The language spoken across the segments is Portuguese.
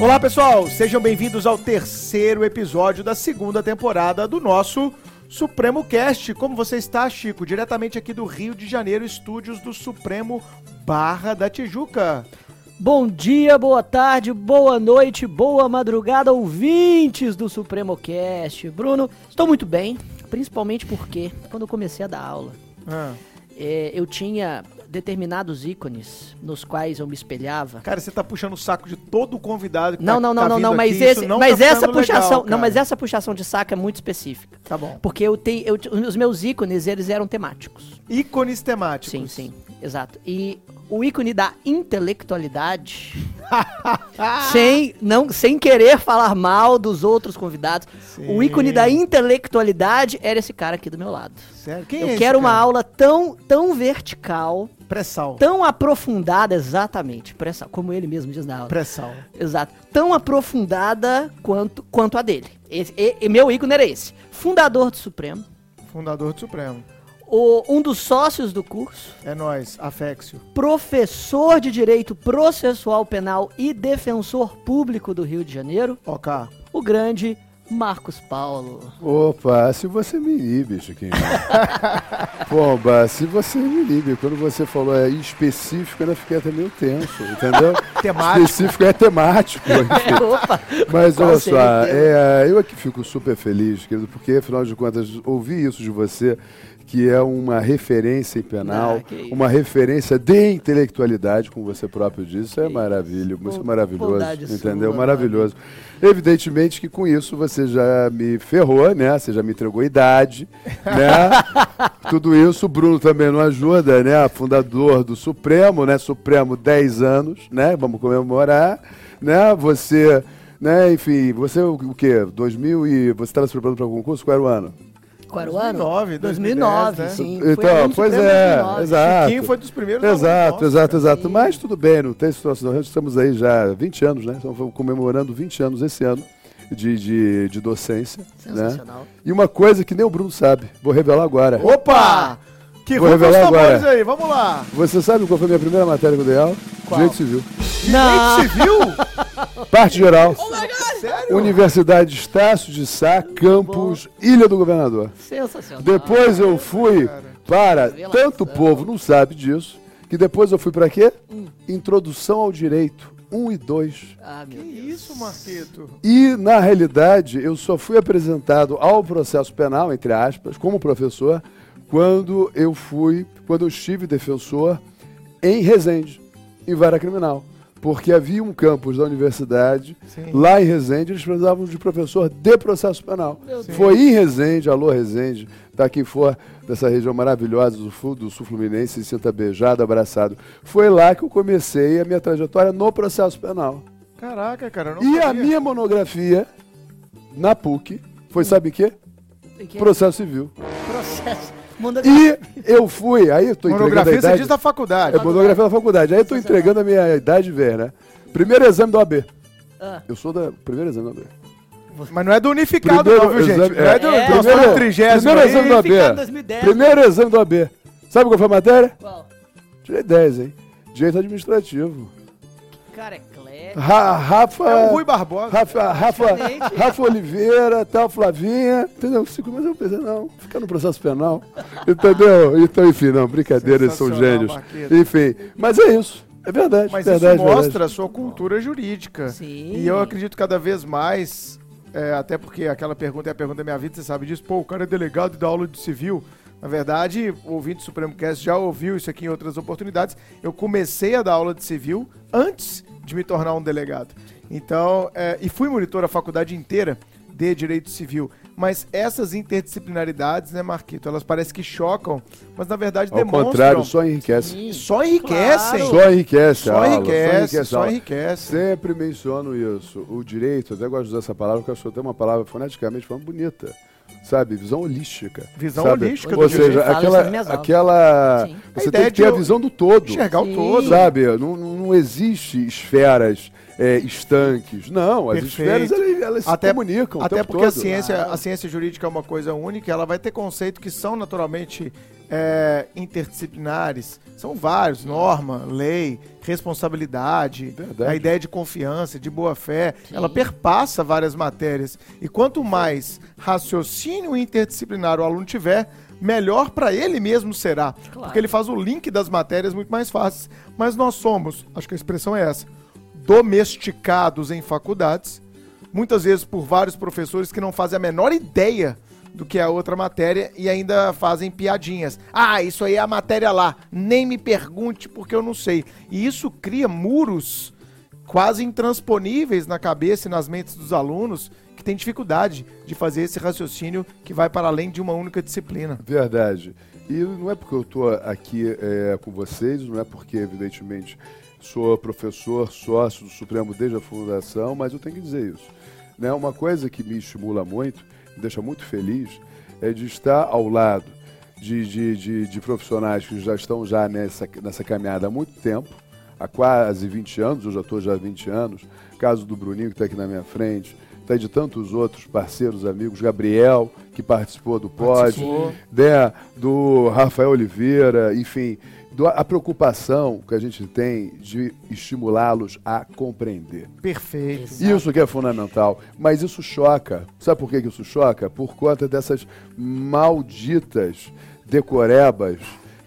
Olá pessoal, sejam bem-vindos ao terceiro episódio da segunda temporada do nosso Supremo Cast. Como você está, Chico? Diretamente aqui do Rio de Janeiro, estúdios do Supremo Barra da Tijuca. Bom dia, boa tarde, boa noite, boa madrugada, ouvintes do Supremo Cast. Bruno, estou muito bem, principalmente porque quando eu comecei a dar aula, Ah. é, eu tinha determinados ícones nos quais eu me espelhava. Cara, você tá puxando o saco de todo convidado que Não, tá, não, não, tá não, não, mas, aqui, esse, mas tá essa puxação, legal, não, mas essa puxação de saco é muito específica. Tá bom. Porque eu tenho, eu, os meus ícones, eles eram temáticos. Ícones temáticos. Sim, sim, exato. E o ícone da intelectualidade, sem, não, sem querer falar mal dos outros convidados, o ícone da intelectualidade era esse cara aqui do meu lado. Sério? Quem é Eu esse quero uma aula tão, tão vertical, Pré-sal. tão aprofundada, exatamente, pressa, como ele mesmo diz na aula. Pré-sal. Exato. Tão aprofundada quanto, quanto a dele. Esse, e, e meu ícone era esse. Fundador do Supremo, Fundador do Supremo. o, um dos sócios do curso, É nós, Afexio. professor de Direito Processual Penal e defensor público do Rio de Janeiro, OK. o grande Marcos Paulo. Opa, se você me inibe, Chiquinho. Pomba, se você me inibe. Quando você falou é específico, eu fiquei até meio tenso, entendeu? Temático. Específico é temático. enfim. Opa! Mas olha só, é, eu aqui fico super feliz, querido, porque afinal de contas, ouvir isso de você, que é uma referência em penal, Ah, uma referência de intelectualidade, como você próprio disse, isso é maravilha, isso é Bo- maravilhoso, bondade entendeu? sua, maravilhoso. Evidentemente que com isso você já me ferrou, né? Você já me entregou idade, né? Tudo isso, o Bruno também não ajuda, né? Fundador do Supremo, né? Supremo 10 anos, né? Vamos comemorar, né? Você, né? Enfim, você o, o quê? 2000 e você estava se preparando para o concurso? Qual era o ano? Qual era o ano? 2009, 2009, né? sim. Foi Então, pois supremo é, 2009. exato. Chiquinho foi dos primeiros Exato, nossos, exato, exato. Sim. Mas tudo bem, não tem situação. Nós estamos aí já há 20 anos, né? Estamos comemorando 20 anos esse ano de, de, de docência. Né? Sensacional. E uma coisa que nem o Bruno sabe, vou revelar agora. Opa! Que Vou revelar agora. aí, vamos lá. Você sabe qual foi a minha primeira matéria que eu dei aula? Qual? Direito Civil. Não! Direito civil? Parte geral. Sério? Universidade Estácio de Sá, campus Ilha do Governador. Sensacional. Depois eu fui para, tanto o povo não sabe disso, que depois eu fui para quê? Hum. Introdução ao Direito 1 e 2. Ah, meu Que Deus. isso, Marquito? E, na realidade, eu só fui apresentado ao processo penal, entre aspas, como professor, quando eu fui, quando eu estive defensor em Resende, em vara criminal. Porque havia um campus da universidade, Sim. lá em Resende, eles precisavam de professor de processo penal. Foi em Resende, alô Resende, tá quem for dessa região maravilhosa do sul, do sul fluminense, se sinta beijado, abraçado. Foi lá que eu comecei a minha trajetória no processo penal. Caraca, cara, eu não E a sabia. minha monografia na PUC foi, sabe o quê? Que- Processo civil. Processo. Manda E eu fui, aí eu tô entregando a Monografia você idade. diz da faculdade. É monografia da faculdade. Aí eu tô entregando a minha idade ver, né? Primeiro exame do AB. Ah, Eu sou da primeiro exame do AB. Mas não é do unificado, Primeiro não, viu, gente? exame- Não é do, é. trigésimo primeiro aí. exame do AB. Unificado 2010. Primeiro exame do AB. Sabe qual foi a matéria? Qual? Tirei 10, hein? Direito administrativo. Cara, é. Ra Rafa. É o Rui Barbosa. Rafa, Rafa, Praticamente. Rafa Oliveira, tal, Flavinha, entendeu? Cinco, mas eu pensei, não, fica no processo penal, entendeu? Então, enfim, não, brincadeira, eles são gênios. Enfim, mas é isso, é verdade, Mas verdade, isso verdade. mostra a sua cultura jurídica. Sim. E eu acredito cada vez mais, é, até porque aquela pergunta é a pergunta da minha vida, você sabe disso, pô, o cara é delegado e dá aula de civil. Na verdade, o ouvinte do Supremo Cast já ouviu isso aqui em outras oportunidades. Eu comecei a dar aula de civil antes de me tornar um delegado. Então, é, e fui monitor a faculdade inteira de Direito Civil. Mas essas interdisciplinaridades, né, Marquito, elas parecem que chocam, mas na verdade Ao demonstram. contrário, só enriquece. Sim. Só enriquecem. Claro. Só enriquece Só aula, enriquece, só aula. enriquece. Sempre menciono isso. O direito, eu até gosto de usar essa palavra, porque eu acho tenho uma palavra foneticamente falando bonita. Sabe? Visão holística. Visão sabe? holística do Ou seja, aquela. aulas. aquela Sim. você A tem que ter de a visão do todo. Enxergar Sim. o todo. Sabe? Não, não não existe esferas é, estanques. Não, as Perfeito. esferas elas, elas Até- se comunicam. o Até tempo porque a todo. ciência, a ciência jurídica é uma coisa única, ela vai ter conceitos que são naturalmente é, interdisciplinares. São vários, norma, lei, responsabilidade, Verdade. a ideia de confiança, de boa fé, ela perpassa várias matérias. E quanto mais raciocínio interdisciplinar o aluno tiver, melhor para ele mesmo será. Claro. Porque ele faz o link das matérias muito mais fáceis. Mas nós somos, acho que a expressão é essa, domesticados em faculdades, muitas vezes por vários professores que não fazem a menor ideia do que a outra matéria e ainda fazem piadinhas. Ah, isso aí é a matéria lá, nem me pergunte porque eu não sei. E isso cria muros quase intransponíveis na cabeça e nas mentes dos alunos que têm dificuldade de fazer esse raciocínio que vai para além de uma única disciplina. Verdade. E não é porque eu estou aqui é, com vocês, não é porque, evidentemente, sou professor, sócio do Supremo desde a fundação, mas eu tenho que dizer isso. Né? Uma coisa que me estimula muito, deixa muito feliz, é de estar ao lado de, de, de, de profissionais que já estão já nessa, nessa caminhada há muito tempo, há quase 20 anos, eu já estou já há 20 anos, caso do Bruninho que está aqui na minha frente, está de tantos outros parceiros, amigos, Gabriel, que participou do Pod, né, do Rafael Oliveira, enfim, a preocupação que a gente tem de estimulá-los a compreender. Perfeito. Isso que é fundamental. Mas isso choca. Sabe por que que isso choca? Por conta dessas malditas decorebas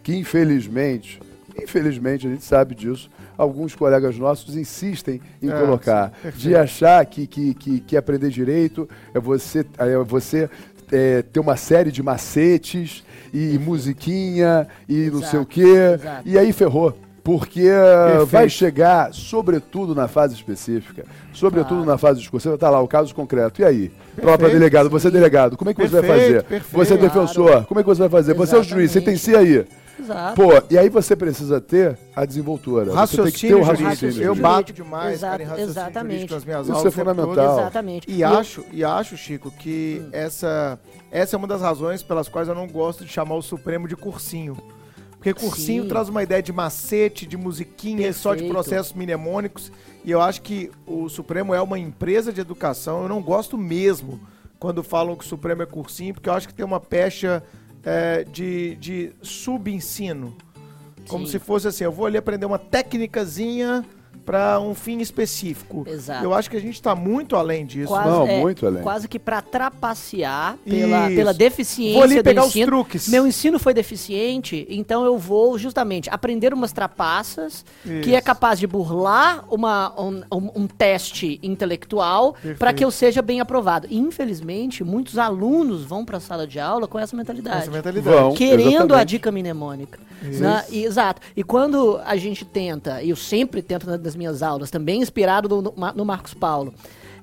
que, infelizmente, infelizmente a gente sabe disso, alguns colegas nossos insistem em É, colocar. perfeito. de achar que, que, que, que aprender direito é você, é você é, ter uma série de macetes e musiquinha e não sei o Exato, quê. exato. E aí ferrou. Porque Perfeito. vai chegar, sobretudo na fase específica, sobretudo Claro. na fase discursiva, tá lá o caso concreto. E aí? Perfeito, delegado, você é delegado, como é que você vai Perfeito, fazer? perfeito. Você é Claro. defensor, como é que você vai fazer? Você é o juiz, Exatamente. sentencia aí. Exato. Pô, e aí você precisa ter a desenvoltura. você tem que ter Raciocínio o jurídico. raciocínio. Eu bato demais, Exato, cara, em raciocínio exatamente. jurídico nas minhas Isso aulas. é o tempo todo. fundamental. Exatamente. E acho, e acho, Chico, que essa, essa é uma das razões pelas quais eu não gosto de chamar o Supremo de cursinho. Porque cursinho Sim. traz uma ideia de macete, de musiquinha, só de Perfeito. processos mnemônicos. E eu acho que o Supremo é uma empresa de educação. Eu não gosto mesmo quando falam que o Supremo é cursinho, porque eu acho que tem uma pecha é, de, de subensino. Como Sim. se fosse assim, eu vou ali aprender uma técnicazinha para um fim específico. Exato. Eu acho que a gente está muito além disso. Quase, Não, é, muito além. Quase que para trapacear pela, Isso. pela deficiência Vou ali do pegar os ensino. truques. Meu ensino foi deficiente, então eu vou justamente aprender umas trapaças que Isso. é capaz de burlar uma, um, um- teste intelectual para que eu seja bem aprovado. Infelizmente, muitos alunos vão para a sala de aula com essa mentalidade. Essa mentalidade. Vão. querendo a exatamente. dica mnemônica. Isso. né? E- exato. E quando a gente tenta, e eu sempre tento na- nas minhas aulas, também inspirado no, no Ma- no Marcos Paulo,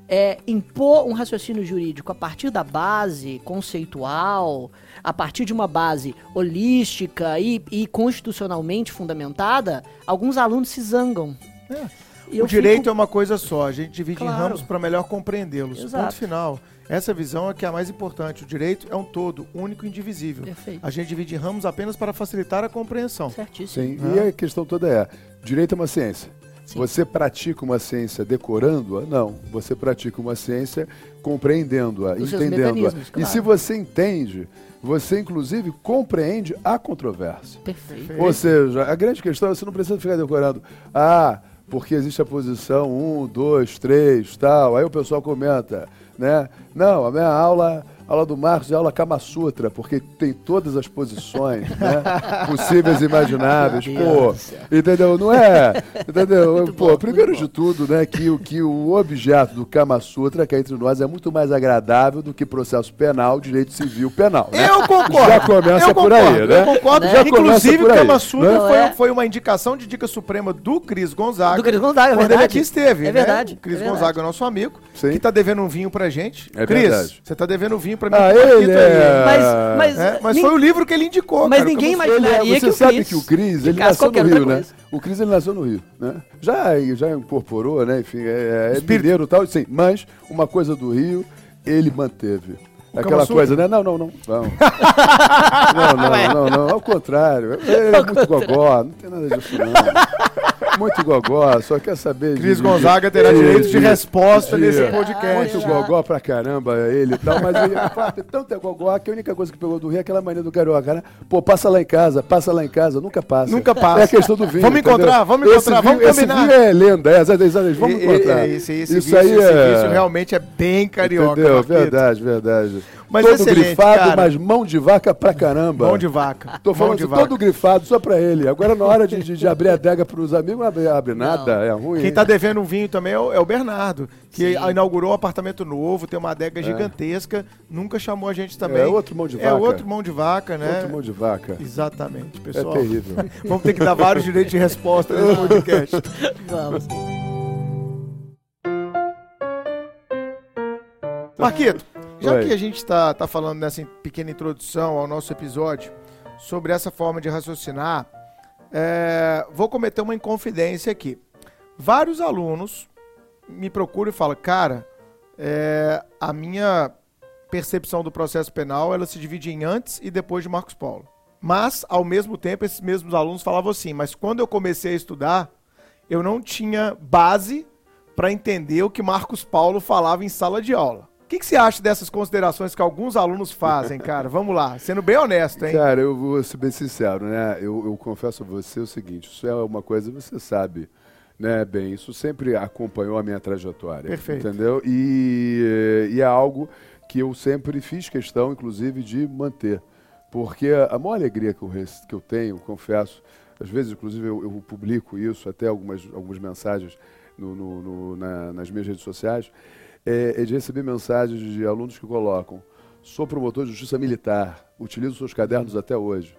é impor um raciocínio jurídico a partir da base conceitual, a partir de uma base holística e, e constitucionalmente fundamentada, alguns alunos se zangam. É. E o direito fico- é uma coisa só, a gente divide em Claro. ramos para melhor compreendê-los. Ponto final. Essa visão é que é a mais importante. O direito é um todo, único e indivisível. Perfeito. A gente divide em ramos apenas para facilitar a compreensão. Certíssimo. Sim, Né? e a questão toda é: direito é uma ciência. Sim. Você pratica uma ciência decorando-a? Não. Você pratica uma ciência compreendendo-a, entendendo-a. mecanismos, E claro. se você entende, você inclusive compreende a controvérsia. Perfeito. Perfeito. Ou seja, a grande questão é você não precisa ficar decorando. Ah, porque existe a posição 1, 2, 3, tal. Aí o pessoal comenta, né? Não, a minha aula, aula do Marcos é aula Kama Sutra, porque tem todas as posições, né? Possíveis e imagináveis. Pô, entendeu? Não é? Entendeu? Muito Pô, bom, primeiro de tudo, né, que, o- que o objeto do Kama Sutra, que é entre nós, é muito mais agradável do que processo penal, direito civil penal, né? Eu concordo. Já começa eu por concordo, aí, né? Eu concordo. Né? Já começa Inclusive, o Kama Sutra né? foi, É. foi uma indicação de dica suprema do Cris Gonzaga. Do Cris Gonzaga, é Quando ele verdade. aqui esteve. É né? verdade, O Cris é verdade. Gonzaga é nosso amigo, Sim. que tá devendo um vinho pra gente. É Cris, verdade. você tá devendo um vinho pra mim. Ah, o Paquito ele é... Mas, mas, É, mas nin- foi o livro que ele indicou. Mas cara, o ninguém Ele é- imaginaria você que o sabe Cris que o Cris, ele nasceu no Rio, né? O Cris, ele nasceu no Rio, né? Já, já incorporou, né? Enfim, é, é mineiro e tal, sim. Mas uma coisa do Rio, ele manteve. Kama Aquela coisa, né? Não, não, não. Não, não, não, não, não. Ao contrário. Ele é muito gogó, não tem nada disso, não. Muito gogó, só quer saber. Cris de- Gonzaga terá de- direito de resposta de- nesse Ai, podcast. Muito gogó pra caramba ele e tal, mas ele fala, tem tanto é gogó que a única coisa que pegou do Rio é aquela mania do carioca, né? Pô, passa lá em casa, passa lá em casa, nunca passa. Nunca passa. É a questão do vinho. Vamos entendeu? encontrar, vamos Esse encontrar, vamos vinho- esse combinar. vinho é lenda, é, exatamente, exatamente, vamos E- e- encontrar. Esse, esse Isso vício, aí esse é... vício realmente é bem carioca. Entendeu? Verdade, verdade. Mas todo excelente, grifado, cara. mas mão de vaca pra caramba. Mão de vaca. Tô falando de assim, vaca. todo grifado só pra ele. Agora na hora de, de, de abrir a adega pros amigos, não abre, abre nada, é ruim. Quem tá devendo um vinho também é o, é o Bernardo, que Sim. inaugurou um apartamento novo, tem uma adega gigantesca, nunca chamou a gente também. É outro mão de É vaca. outro mão de vaca, né? Outro mão de vaca. Exatamente, É pessoal. terrível. Vamos ter que dar vários direitos de resposta nesse podcast. Vamos. Marquito, já Oi. que a gente está tá falando nessa pequena introdução ao nosso episódio sobre essa forma de raciocinar, é, vou cometer uma inconfidência aqui. Vários alunos me procuram e falam, cara, é, a minha percepção do processo penal ela se divide em antes e depois de Marcos Paulo. Mas, ao mesmo tempo, esses mesmos alunos falavam assim, mas quando eu comecei a estudar, eu não tinha base para entender o que Marcos Paulo falava em sala de aula. O que, que você acha dessas considerações que alguns alunos fazem, cara? Vamos lá, sendo bem honesto, hein? Cara, eu vou ser bem sincero, né? Eu, eu confesso a você o seguinte, isso é uma coisa que você sabe, né, bem, isso sempre acompanhou a minha trajetória. Perfeito. Entendeu? E, e é algo que eu sempre fiz questão, inclusive, de manter. Porque a maior alegria que eu, que eu tenho, confesso, às vezes, inclusive, eu, eu publico isso, até algumas, algumas mensagens no- no- no- na- nas minhas redes sociais, é, é de receber mensagens de alunos que colocam sou promotor de justiça militar, utilizo seus cadernos até hoje.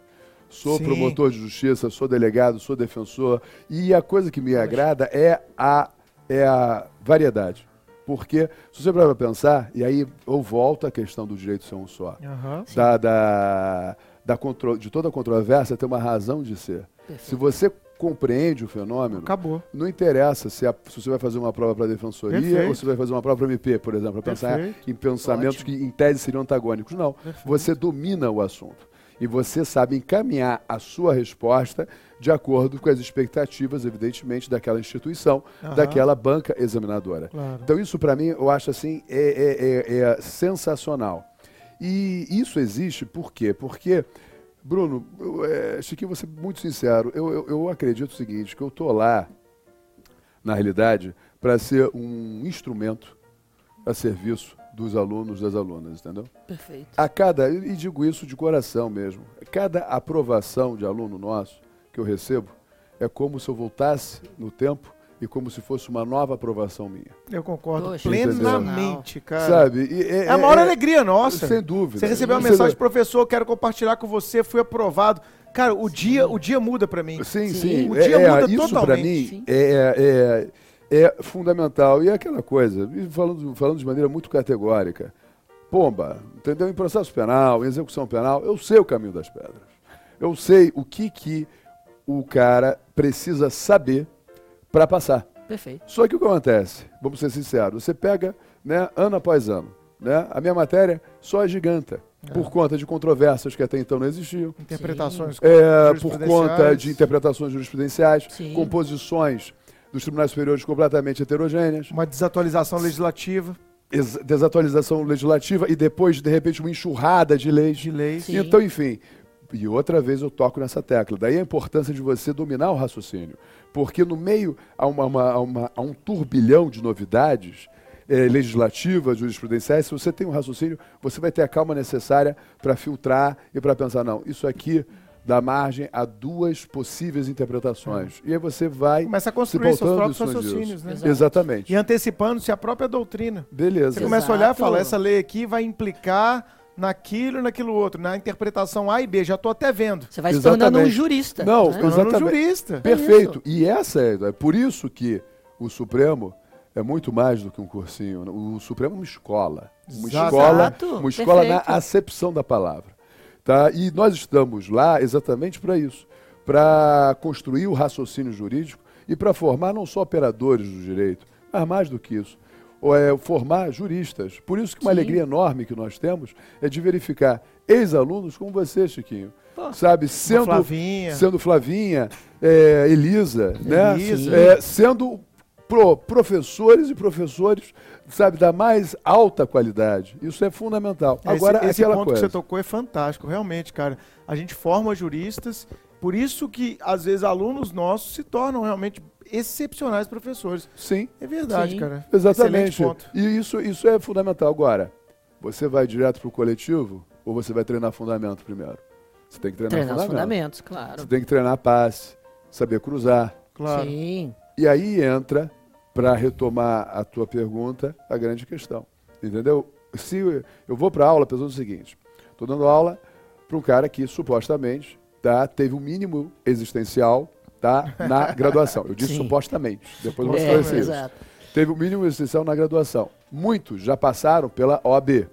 Sou Sim. promotor de justiça, sou delegado, sou defensor. E a coisa que me agrada é a, é a variedade. Porque, se você para pensar, e aí eu volto à questão do direito ser um só, Aham. da, da, da de toda controvérsia ter uma razão de ser. Se você compreende o fenômeno, Acabou. não interessa se, a- se você vai fazer uma prova para defensoria Perfeito. ou se vai fazer uma prova para MP, por exemplo, para pensar Perfeito. em pensamentos Ótimo. que em tese seriam antagônicos. Não. Você domina o assunto. E você sabe encaminhar a sua resposta de acordo com as expectativas, evidentemente, daquela instituição, Aham. daquela banca examinadora. Claro. Então, isso para mim, eu acho assim, é, é- é- é sensacional. E isso existe por quê? Porque, Bruno, eu, é, Chiquinho, vou ser muito sincero, eu, eu, eu acredito o seguinte, que eu tô lá, na realidade, para ser um instrumento a serviço dos alunos, das alunas, entendeu? Perfeito. A cada, e digo isso de coração mesmo, cada aprovação de aluno nosso que eu recebo é como se eu voltasse no tempo e como se fosse uma nova aprovação minha. Eu concordo Poxa, plenamente, cara. Sabe? E É a maior alegria nossa. Sem dúvida. Você recebeu uma mensagem, professor, quero compartilhar com você, fui aprovado. Cara, o dia, o dia muda pra mim. Sim, Sim. sim. O É- dia é, muda isso para totalmente. mim Sim. é, é, é fundamental. E é aquela coisa, falando, falando de maneira muito categórica, pomba, entendeu? Em processo penal, em execução penal, eu sei o caminho das pedras. Eu sei o que, que o cara precisa saber para passar. Perfeito. Só que o que acontece? Vamos ser sinceros, você pega né, ano após ano. Né? A minha matéria só é giganta. Por conta de controvérsias que até então não existiam. Interpretações É, por conta de interpretações jurisprudenciais, Sim. composições dos tribunais superiores completamente heterogêneas, Uma desatualização legislativa desatualização legislativa e depois, de repente, uma enxurrada de leis. de leis. Sim. Então, enfim, e outra vez eu toco nessa tecla. Daí a importância de você dominar o raciocínio. Porque no meio a, uma, uma- a uma- a um turbilhão de novidades eh, legislativas, jurisprudenciais, se você tem um raciocínio, você vai ter a calma necessária para filtrar e para pensar, não, isso aqui dá margem a duas possíveis interpretações. E aí você vai Começa a se construir seus pautando próprios raciocínios, disso. né? Exato. Exatamente. E antecipando-se a própria doutrina. Beleza. Você começa a olhar e Exato. fala, essa lei aqui vai implicar naquilo e naquilo outro, na interpretação A e B, já tô até vendo. Você vai se tornando um jurista. Não, né? Tornando um jurista. Perfeito. E essa é, é por isso que o Supremo é muito mais do que um cursinho. O Supremo é uma escola. Uma Exato. escola, uma escola na acepção da palavra. Tá? E nós estamos lá exatamente para isso, para construir o raciocínio jurídico e para formar não só operadores do direito, mas mais do que isso, é, formar juristas. Por isso que uma Sim. alegria enorme que nós temos é de verificar ex-alunos como você, Chiquinho. Pô. Sabe, sendo Flavinha. sendo Flavinha, é, Elisa, né? Elisa. É, sendo pro- professores e professores, sabe, da mais alta qualidade. Isso é fundamental. Esse- Agora, esse, aquela ponto coisa. que você tocou é fantástico, realmente, cara. A gente forma juristas, por isso que às vezes alunos nossos se tornam realmente excepcionais professores. Sim, É verdade, Sim. cara. exatamente. E isso, isso é fundamental. Agora, você vai direto para o coletivo ou você vai treinar fundamento primeiro? Você tem que treinar, Treinar fundamento. fundamentos, claro. Você tem que treinar passe, saber cruzar. Claro. Sim. E aí entra, para retomar a tua pergunta, a grande questão. Entendeu? Se eu vou para aula pensando o seguinte: estou dando aula para um cara que supostamente tá, teve um mínimo existencial tá, na graduação. Eu disse Sim. supostamente. Depois eu vou É, isso. exato. Teve o mínimo existencial na graduação. Muitos já passaram pela OAB.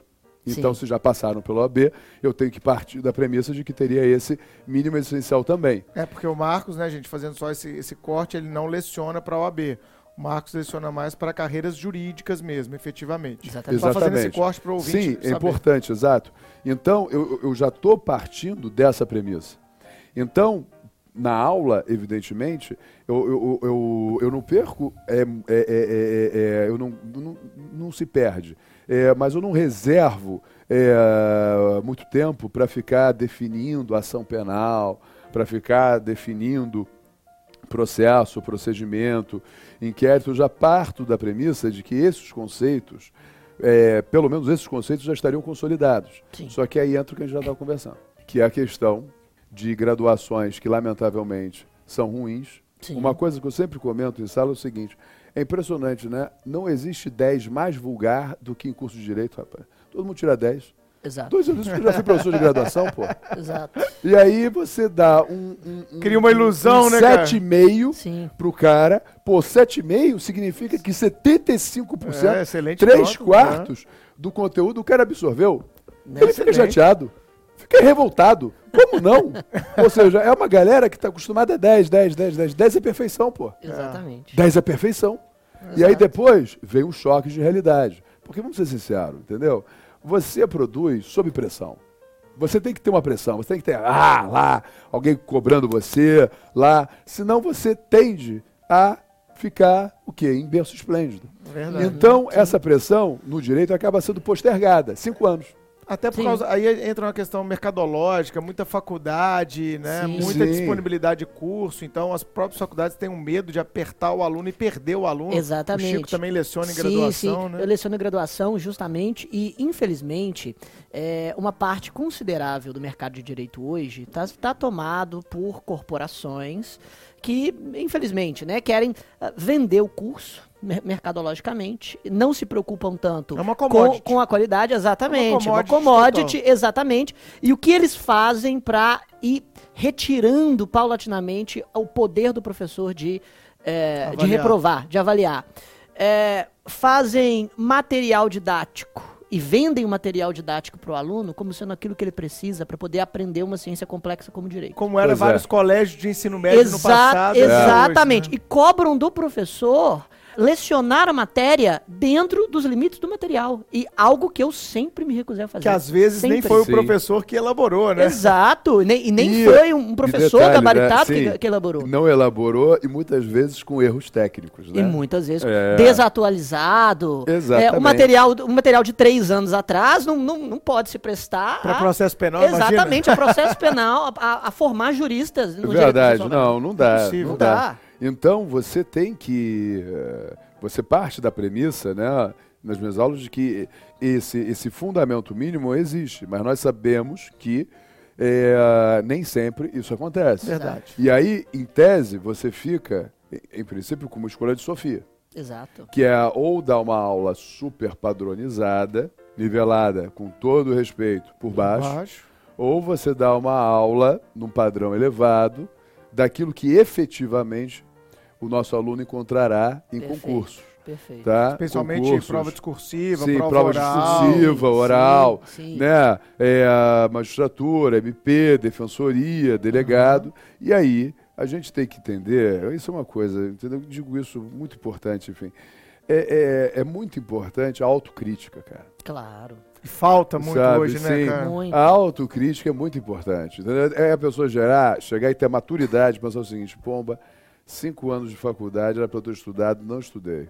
Então, Sim. se já passaram pela OAB, eu tenho que partir da premissa de que teria esse mínimo existencial também. É porque o Marcos, né, gente, fazendo só esse, esse corte, ele não leciona para a OAB. O Marcos leciona mais para carreiras jurídicas mesmo, efetivamente. Exatamente. Só fazendo esse corte para o ouvinte Sim, é saber. importante, exato. Então, eu, eu já estou partindo dessa premissa. Então, na aula, evidentemente, eu, eu, eu, eu não perco, é, é, é, é, é, eu não, não, não se perde, É, mas eu não reservo é, muito tempo para ficar definindo ação penal, para ficar definindo processo, procedimento, inquérito, eu já parto da premissa de que esses conceitos, é, pelo menos esses conceitos já estariam consolidados. Sim. Só que aí entra o que a gente já estava conversando, que é a questão de graduações que, lamentavelmente, são ruins. Sim. Uma coisa que eu sempre comento em sala é o seguinte, é impressionante, né? Não existe 10 mais vulgar do que em curso de Direito, rapaz. Todo mundo tira 10. Exato. Dois anos que eu já fui professor de graduação, pô. Exato. E aí você dá um... um- um- Cria uma ilusão, um né, cara? 7,5 Sim. pro cara. Pô, 7,5 significa que 75%, É, excelente 3 ponto, quartos do conteúdo o cara absorveu. Né? Ele fica Excelente. chateado. Fica revoltado. Como não? Ou seja, é uma galera que está acostumada a 10, 10, 10, 10. 10 é perfeição, pô. Exatamente. 10 é perfeição. E aí depois vem um choque de realidade. Porque vamos ser sinceros, entendeu? Você produz sob pressão. Você tem que ter uma pressão, você tem que ter, ah, lá, alguém cobrando você, lá. Senão você tende a ficar, o quê? Em berço esplêndido. Verdade. Então, essa pressão no direito acaba sendo postergada. Cinco anos. Até por Sim. causa. Aí entra uma questão mercadológica, muita faculdade, né? Sim. Muita Sim. disponibilidade de curso. Então, as próprias faculdades têm um medo de apertar o aluno e perder o aluno. Exatamente. O Chico também leciona em sim, graduação, sim. né? Eu leciono em graduação justamente e, infelizmente, é, uma parte considerável do mercado de direito hoje está tomado por corporações que, infelizmente, né, querem ah, vender o curso mercadologicamente, não se preocupam tanto É uma com, commodity. com a qualidade, exatamente, É uma uma commodity commodity, exatamente, e o que eles fazem para ir retirando paulatinamente o poder do professor de, é, de reprovar, de avaliar. É, fazem material didático e vendem o material didático para o aluno como sendo aquilo que ele precisa para poder aprender uma ciência complexa como direito. Como era Pois é. vários colégios de ensino médio no Exa- passado. e exatamente. hoje, né? E cobram do professor lecionar a matéria dentro dos limites do material. E algo que eu sempre me recusei a fazer. Que às vezes nem Sempre. foi o Sim. professor que elaborou, né? Exato. E nem, e nem E- foi um professor detalhe, gabaritado né? que, que elaborou. Não elaborou e muitas vezes com erros técnicos, né? E muitas vezes É. desatualizado. Exatamente. É, o, material, o material de três anos atrás não, não, não pode se prestar. Pra a- processo penal, imagina. Exatamente, a processo penal, a, a formar juristas. no direito Verdade, não, não dá. Impossível. Não dá. dá. Então você tem que. eh, Você parte da premissa, né, nas minhas aulas, de que esse, esse fundamento mínimo existe, mas nós sabemos que eh, nem sempre isso acontece. Verdade. E aí, em tese, você fica, em- princípio, com uma escolha de Sofia. Exato. que é ou dar uma aula super padronizada, nivelada com todo o respeito por baixo, Baixo. ou você dá uma aula num padrão elevado daquilo que efetivamente o nosso aluno encontrará em Perfeito. concursos, Perfeito. tá? Principalmente Concursos, prova discursiva, sim, prova, prova oral. discursiva, Sim, oral, sim. né? É, a magistratura, MP, defensoria, delegado. E aí a gente tem que entender, isso é uma coisa, entendeu? Eu digo isso muito importante, enfim. é, é, é muito importante a autocrítica, cara. Claro. E falta muito Sabe, hoje, né, sim. cara? Muito. A autocrítica é muito importante. entendeu? É a pessoa gerar, chegar e ter maturidade, pensar o seguinte, pomba, cinco anos de faculdade, era para eu ter estudado, não estudei.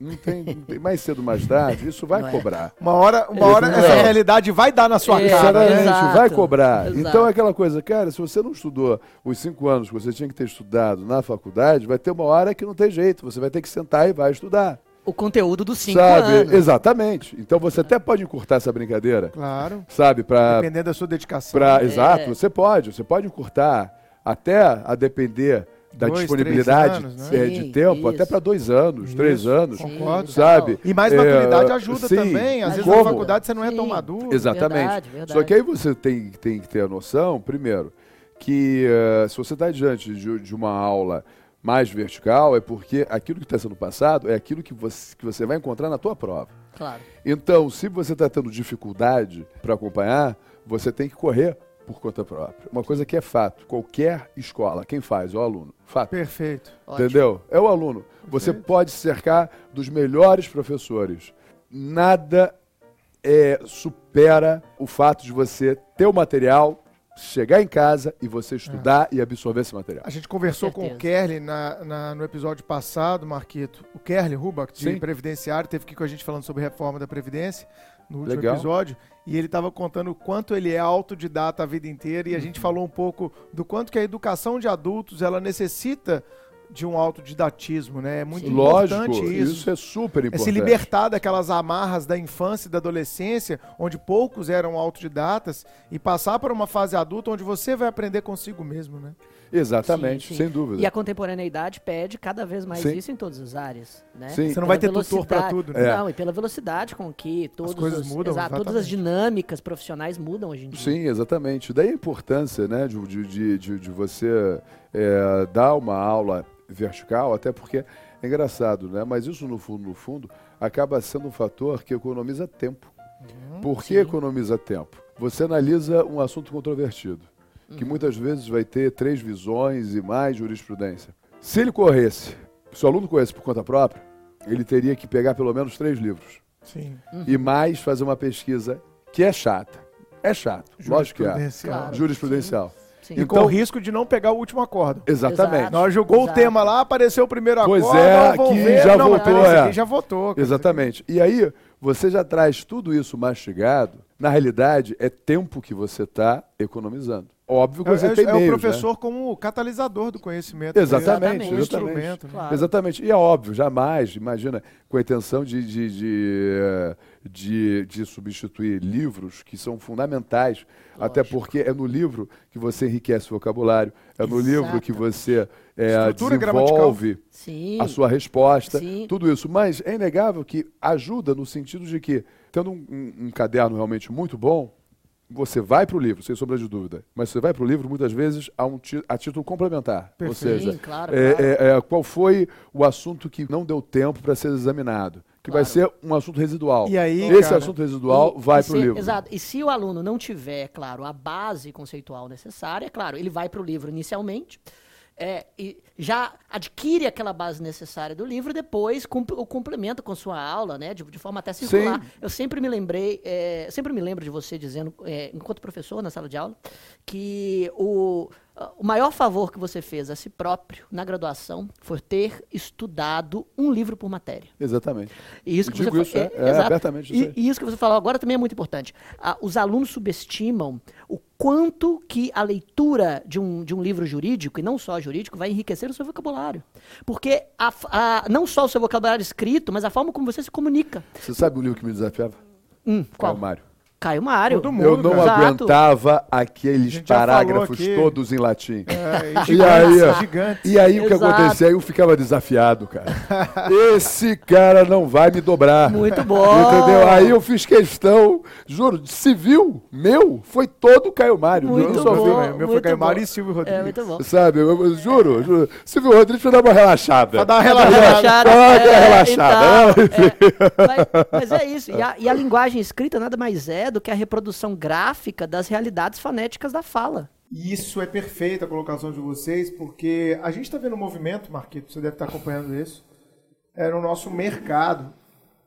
Não tem, não tem mais cedo, mais tarde, isso vai Não é. cobrar. Uma hora, uma hora Não. essa realidade vai dar na sua É, cara, né? Sinceramente, exato, vai cobrar. exato. Então é aquela coisa, cara, se você não estudou os cinco anos que você tinha que ter estudado na faculdade, vai ter uma hora que não tem jeito, você vai ter que sentar e vai estudar. O conteúdo dos cinco sabe? anos. Exatamente. Então você até pode encurtar essa brincadeira, Claro. sabe? Pra, Dependendo da sua dedicação. pra, É. Exato, você pode. Você pode encurtar até a depender da Dois, disponibilidade três anos, né? é, de Sim, tempo, isso. até para dois anos, três Isso. anos. Concordo. Sabe? E mais É, maturidade ajuda sim, também. Às vezes como? na faculdade você não é tão Sim. maduro. Exatamente. Verdade, verdade. Só que aí você tem, tem que ter a noção, primeiro, que eh, se você está diante de, de uma aula mais vertical, é porque aquilo que está sendo passado é aquilo que você, que você vai encontrar na tua prova. Claro. Então, se você está tendo dificuldade para acompanhar, você tem que correr por conta própria. Uma coisa que é fato, qualquer escola, quem faz é o aluno. Fato. Perfeito. Ótimo. Entendeu? É o aluno. Você pode se cercar dos melhores professores. Nada é, supera o fato de você ter o material, chegar em casa e você estudar e absorver esse material. A gente conversou com, Com o. Kerly na, na- no episódio passado, Marquito. O Kerly Rubach, de Sim. Previdenciário, teve aqui com a gente falando sobre reforma da Previdência no último Legal. episódio. E ele estava contando o quanto ele é autodidata a vida inteira. E a Uhum. gente falou um pouco do quanto que a educação de adultos ela necessita de um autodidatismo, né? É muito Sim. Lógico, importante isso. isso. é super É importante. se libertar daquelas amarras da infância e da adolescência, onde poucos eram autodidatas, e passar para uma fase adulta onde você vai aprender consigo mesmo, né? Exatamente, Sim, sim. sem dúvida. E a contemporaneidade pede cada vez mais Sim. isso em todas as áreas, né? Sim. Você não Pela vai ter tutor velocidade- tudo, né? É. Não, e pela velocidade com que todos coisas os, mudam, exato, todas as dinâmicas profissionais mudam hoje em dia. Sim, exatamente. Daí a importância né, de, de, de, de- de você é, dar uma aula vertical, até porque é engraçado, né? Mas isso, no fundo, no fundo, acaba sendo um fator que economiza tempo. Por que sim. economiza tempo? Você analisa um assunto controvertido, que muitas vezes vai ter três visões e mais jurisprudência. Se ele corresse, se o aluno corresse por conta própria, ele teria que pegar pelo menos três livros Sim. e mais fazer uma pesquisa que é chata. É chato, lógico que é. Jurisprudencial. Claro. Jurisprudencial. Sim. E Então- com o risco de não pegar o último acordo. Exatamente. Exato. Nós jogou Exato. o tema lá, apareceu o primeiro Pois acordo. é, vou que ver. já não, votou, é. aqui já votou. Exatamente. E aí, você já traz tudo isso mastigado. Na realidade, é tempo que você está economizando. Óbvio que É, você é- tem é meios, o né? professor como catalisador do conhecimento. Exatamente, Um exatamente. instrumento. né? Claro. Exatamente. E é óbvio, jamais, imagina, com a intenção de, de, de, de, de substituir livros que são fundamentais, até porque é no livro que você enriquece o vocabulário, é no livro que você Estrutura desenvolve a sua resposta, Sim. tudo isso. Mas é inegável que ajuda no sentido de que, tendo um, um- um caderno realmente muito bom, você vai para o livro, sem sombra de dúvida. Mas você vai para o livro muitas vezes a, um a título complementar. Ou Perfeito. seja, Sim, claro, é, claro. é, é, qual foi o assunto que não deu tempo para ser examinado? Que vai ser um assunto residual. E aí, Esse cara, assunto residual E- vai para o livro. Exato. E se o aluno não tiver, claro, a base conceitual necessária, é claro, ele vai para o livro inicialmente, é, e já adquire aquela base necessária do livro e depois o complementa com sua aula, né, de, de forma até circular. Sim. Eu sempre me lembrei, é, sempre me lembro de você dizendo, é, enquanto professor na sala de aula, que o, o maior favor que você fez a si próprio na graduação foi ter estudado um livro por matéria. Exatamente. E isso que Digo você isso, é, é, exato. abertamente E, e isso que você falou agora também é muito importante. Ah, os alunos subestimam o quanto que a leitura de um, de um livro jurídico, e não só jurídico, vai enriquecer o seu vocabulário. Porque a a- não só o seu vocabulário escrito, mas a forma como você se comunica. Você sabe o livro que me desafiava? Hum, qual? É o Mário. Caio Mário. Todo mundo, Eu não cara. aguentava aqueles parágrafos todos em latim. É, E gigantes, aí, gigantes. e aí o que acontecia? Aí eu ficava desafiado, cara. Esse cara não vai me dobrar. Muito bom. Entendeu? Aí eu fiz questão, juro, civil meu foi todo Caio Mário. Muito só bom. foi, meu foi Caio bom. Mário e Silvio Rodrigues. É, muito bom. Sabe, eu, eu juro, juro. Silvio Rodrigues foi dar uma relaxada. Pra dar uma relaxada. relaxada. Dá uma é, relaxada. então, é, mas, mas é isso. E a, e a linguagem escrita nada mais é do que a reprodução gráfica das realidades fonéticas da fala. Isso é perfeita a colocação de vocês, porque a gente está vendo um movimento, Marquito, você deve estar acompanhando isso, é, no nosso mercado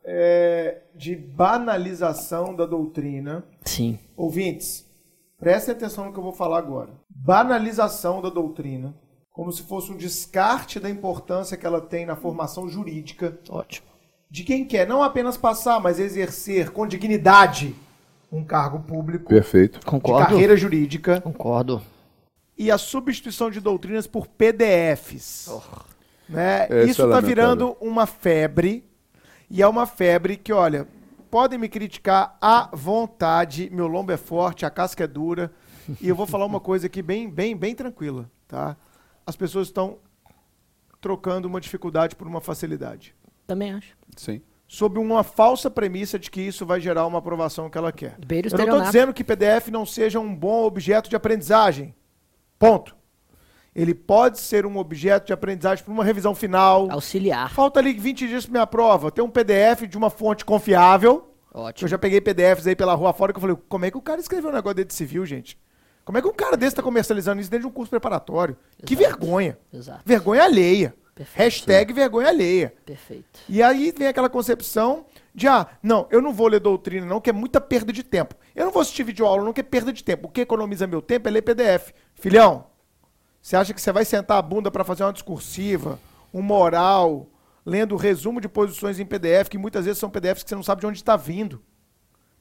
é, de banalização da doutrina. Sim. Ouvintes, prestem atenção no que eu vou falar agora. Banalização da doutrina, como se fosse um descarte da importância que ela tem na formação jurídica Ótimo. de quem quer não apenas passar, mas exercer com dignidade um cargo público Perfeito. de Concordo. carreira jurídica Concordo. e a substituição de doutrinas por PDFs. Né? Essa Isso é está lamentável. virando uma febre, e é uma febre que, olha, podem me criticar à vontade, meu lombo é forte, a casca é dura, e eu vou falar uma coisa aqui bem, bem, bem tranquila, tá? As pessoas estão trocando uma dificuldade por uma facilidade. Também acho. Sim. Sob uma falsa premissa de que isso vai gerar uma aprovação que ela quer. Eu não estou dizendo que PDF não seja um bom objeto de aprendizagem. Ponto. Ele pode ser um objeto de aprendizagem para uma revisão final. Auxiliar. Falta ali 20 dias para minha prova. Tem um PDF de uma fonte confiável. Ótimo. Eu já peguei PDFs aí pela rua fora que eu falei, como é que o cara escreveu um negócio dentro de civil, gente? Como é que um cara desse está comercializando isso dentro de um curso preparatório? Que Exato. vergonha. Exato. Vergonha alheia. Perfeito. Hashtag vergonha alheia. Perfeito. E aí vem aquela concepção de, ah, não, eu não vou ler doutrina não, que é muita perda de tempo. Eu não vou assistir vídeo aula não, que é perda de tempo. O que economiza meu tempo é ler PDF. Filhão, você acha que você vai sentar a bunda para fazer uma discursiva, um moral, lendo resumo de posições em PDF, que muitas vezes são PDFs que você não sabe de onde está vindo.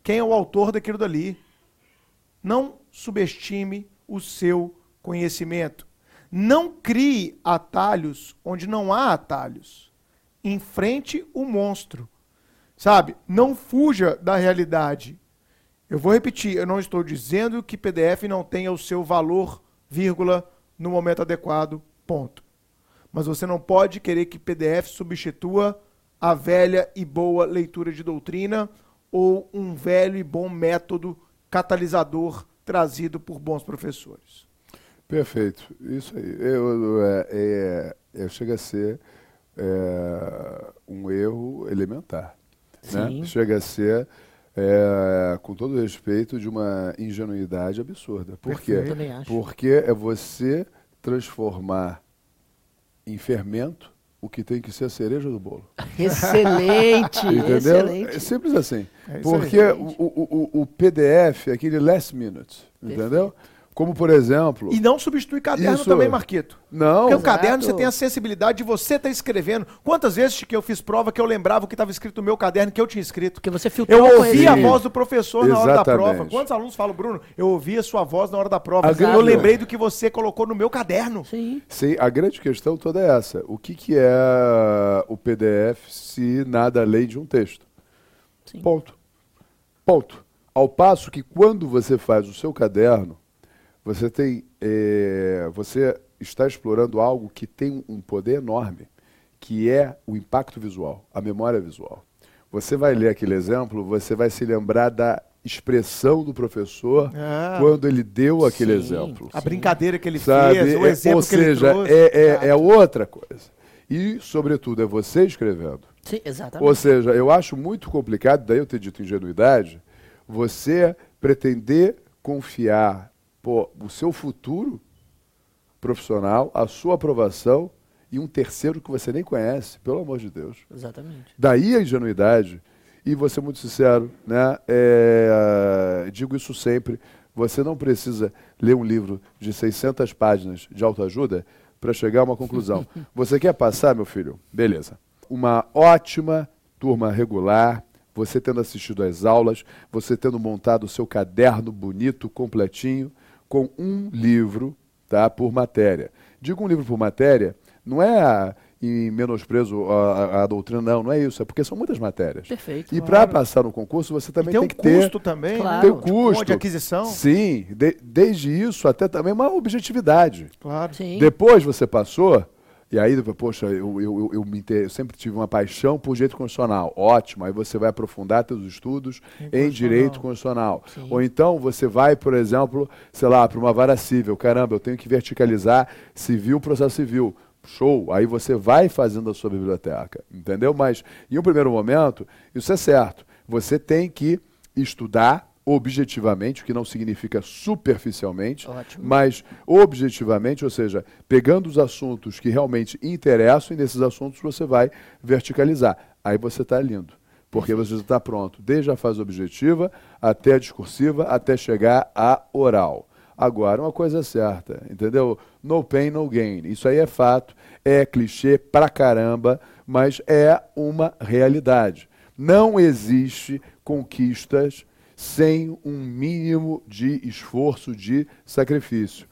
Quem é o autor daquilo dali? Não subestime o seu conhecimento. Não crie atalhos onde não há atalhos. Enfrente o monstro. Sabe? Não fuja da realidade. Eu vou repetir, eu não estou dizendo que PDF não tenha o seu valor, vírgula, no momento adequado, ponto. Mas você não pode querer que PDF substitua a velha e boa leitura de doutrina ou um velho e bom método catalisador trazido por bons professores. Perfeito. Isso aí. Eu, é, é, é, chega a ser é, um erro elementar. Né? Chega a ser, é, com todo respeito, de uma ingenuidade absurda. Por quê? Porque é você transformar em fermento o que tem que ser a cereja do bolo. Excelente. Entendeu? Excelente. É simples assim. É Porque o, o, o, o PDF é aquele last minute, entendeu? Como, por exemplo... E não substitui caderno Isso. também, Marquito. Não, Porque o caderno você tem a sensibilidade de você estar escrevendo. Quantas vezes que eu fiz prova que eu lembrava o que estava escrito no meu caderno que eu tinha escrito? Porque você filtrou Eu o ouvi a voz do professor na hora da Exatamente. prova. Quantos alunos falam, Bruno? Eu ouvi a sua voz na hora da prova. A Eu lembrei do que você colocou no meu caderno. Sim. Sim, a grande questão toda é essa. O que, que é o PDF se nada além de um texto? Sim. Ponto. Ponto. Ao passo que quando você faz o seu caderno, você tem, eh, você está explorando algo que tem um poder enorme, que é o impacto visual, a memória visual. Você vai ler aquele exemplo, você vai se lembrar da expressão do professor Ah. quando ele deu aquele Sim. exemplo A brincadeira que ele sabe? fez, o É- exemplo ou que ele seja, trouxe. é, é, é outra coisa. E, sobretudo, é você escrevendo. Sim, exatamente. Ou seja, eu acho muito complicado, daí eu ter dito ingenuidade, você pretender confiar pô, o seu futuro profissional, a sua aprovação e um terceiro que você nem conhece, pelo amor de Deus. Exatamente. Daí a ingenuidade. E vou ser muito sincero, né? É, digo isso sempre. Você não precisa ler um livro de 600 páginas de autoajuda para chegar a uma conclusão. Você quer passar, meu filho? Beleza. Uma ótima turma regular, você tendo assistido às aulas, você tendo montado o seu caderno bonito, completinho, com um livro tá, por matéria. Digo um livro por matéria, não é a- em menosprezo à, à doutrina, não, não é isso, é porque são muitas matérias. Perfeito. E para passar no concurso, você também tem tem, um que ter custo também, Claro. né? tem um Tipo, custo de aquisição. Sim, de- desde isso até também uma objetividade. Claro. Sim. Depois você passou, e aí, poxa, eu, eu, eu, inter- eu sempre tive uma paixão por direito constitucional. Ótimo, aí você vai aprofundar seus estudos em direito constitucional. Sim. Ou então você vai, por exemplo, sei lá, para uma vara civil. Caramba, eu tenho que verticalizar civil, processo civil. Show, aí você vai fazendo a sua biblioteca, entendeu? Mas em um primeiro momento, isso é certo. Você tem que estudar objetivamente, o que não significa superficialmente, Ótimo. mas objetivamente, ou seja, pegando os assuntos que realmente interessam e nesses assuntos você vai verticalizar. Aí você está lindo, porque você está pronto, desde a fase objetiva até a discursiva, até chegar à oral. Agora, uma coisa é certa, entendeu? No pain, no gain. Isso aí é fato, é clichê pra caramba, mas é uma realidade. Não existe conquistas sem um mínimo de esforço, de sacrifício.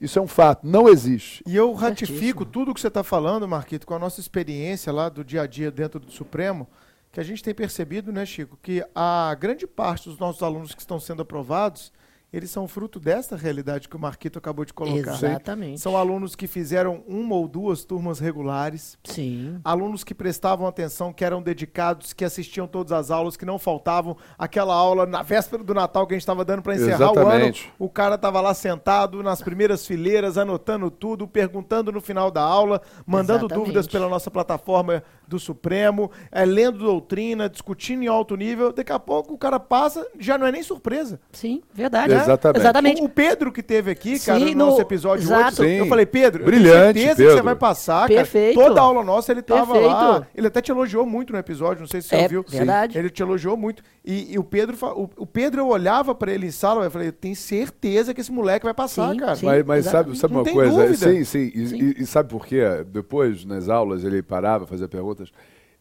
Isso é um fato, não existe. E eu ratifico tudo o que você está falando, Marquito, com a nossa experiência lá do dia a dia dentro do Supremo, que a gente tem percebido, né, Chico, que a grande parte dos nossos alunos que estão sendo aprovados, eles são fruto dessa realidade que o Marquito acabou de colocar. Exatamente. São alunos que fizeram uma ou duas turmas regulares, Sim. alunos que prestavam atenção, que eram dedicados, que assistiam todas as aulas, que não faltavam. Aquela aula na véspera do Natal que a gente estava dando para encerrar Exatamente. o ano, o cara estava lá sentado nas primeiras fileiras, anotando tudo, perguntando no final da aula, mandando Exatamente. dúvidas pela nossa plataforma do Supremo, é, lendo doutrina, discutindo em alto nível. Daqui a pouco o cara passa, já não é nem surpresa. Sim, verdade. Exatamente. Exatamente. O, o Pedro que teve aqui, cara, Sim, no nosso no- episódio exato. 8, Sim. eu falei, Pedro, Brilhante, eu tenho certeza que Pedro. você vai passar, Perfeito. cara. Toda aula nossa ele tava Perfeito. lá. Ele até te elogiou muito no episódio, não sei se você É, ouviu. verdade. Ele te elogiou muito. E, e o Pedro, o, o Pedro eu olhava pra ele em sala, eu falei, eu tenho certeza que esse moleque vai passar, Sim, cara. sim. Mas, mas sabe, sabe Não uma coisa? dúvida. Sim, sim. E, Sim. e- e sabe por quê? Depois, nas aulas, ele parava, fazia perguntas.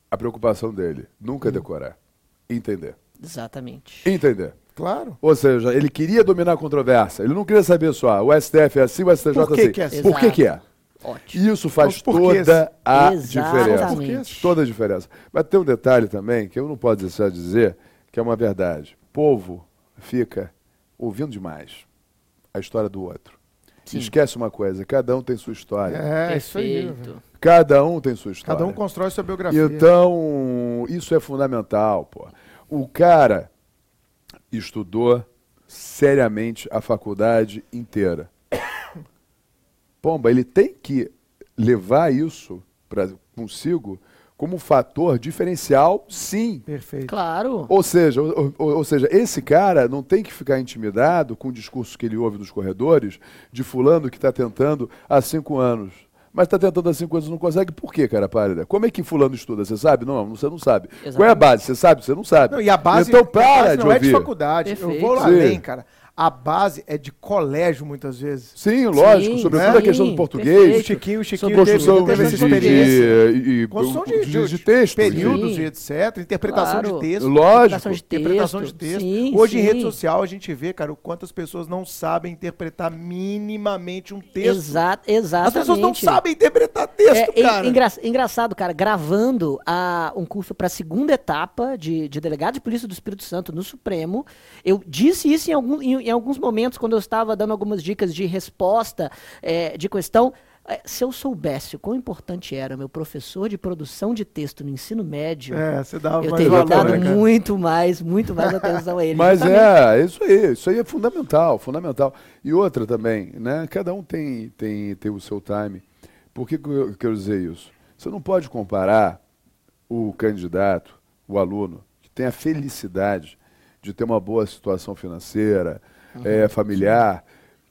A preocupação dele, nunca Hum. decorar. Entender. Exatamente. Entender. Claro. Ou seja, ele queria dominar a controvérsia. Ele não queria saber só, o STF é assim, o STJ Por que assim. que é assim? Por que que é? Ótimo. Isso faz porquês. toda a Exatamente. diferença. Toda a diferença. Mas tem um detalhe também que eu não posso deixar de dizer, que é uma verdade. Povo fica ouvindo demais a história do outro. Sim. Esquece uma coisa, cada um tem sua história. É, isso aí. Cada um tem sua história. Cada um constrói sua biografia. Então, isso é fundamental, pô. O cara estudou seriamente a faculdade inteira. Pomba, ele tem que levar isso pra, consigo como um fator diferencial, sim. Perfeito. Claro. Ou seja, ou, ou- ou seja, esse cara não tem que ficar intimidado com o discurso que ele ouve nos corredores de fulano que está tentando há cinco anos. Mas está tentando há cinco anos e não consegue. Por quê, cara pálida? Como é que fulano estuda? Você sabe? Não, você não sabe. Qual é a Exatamente. base? Você sabe? Você não sabe. Não, e a base, então a para base de não é de ouvir. faculdade. Eu Perfeito. vou Sim. além, cara. A base é de colégio, muitas vezes. Sim, lógico. Sim, sobretudo né? a questão do Sim, português. O. Chiquinho, o Chiquinho Sobre teve, Construção teve de, essa de, experiência. de, Construção de, de, de texto. períodos Sim. e etc. Interpretação Claro. de texto. Lógico. Interpretação de texto. Interpretação de texto. Sim, Hoje em sim. rede social a gente vê, cara, o quanto as pessoas não sabem interpretar minimamente um texto. Exato, As exatamente. pessoas não sabem interpretar texto, É, en- cara. engra- engraçado, cara, gravando a, um curso para a segunda etapa de, de delegado de polícia do Espírito Santo no Supremo, eu disse isso em, algum- em- em alguns momentos quando eu estava dando algumas dicas de resposta é, de questão. É, se eu soubesse o quão importante era meu professor de produção de texto no ensino médio, É, eu teria valor, dado né, muito mais, muito mais atenção a ele. Mas justamente. é, é isso aí, isso aí é fundamental, fundamental. E outra também, né? Cada um tem, tem, tem o seu time. Por que, que eu quero dizer isso? Você não pode comparar o candidato, o aluno, que tem a felicidade de ter uma boa situação financeira, eh, familiar,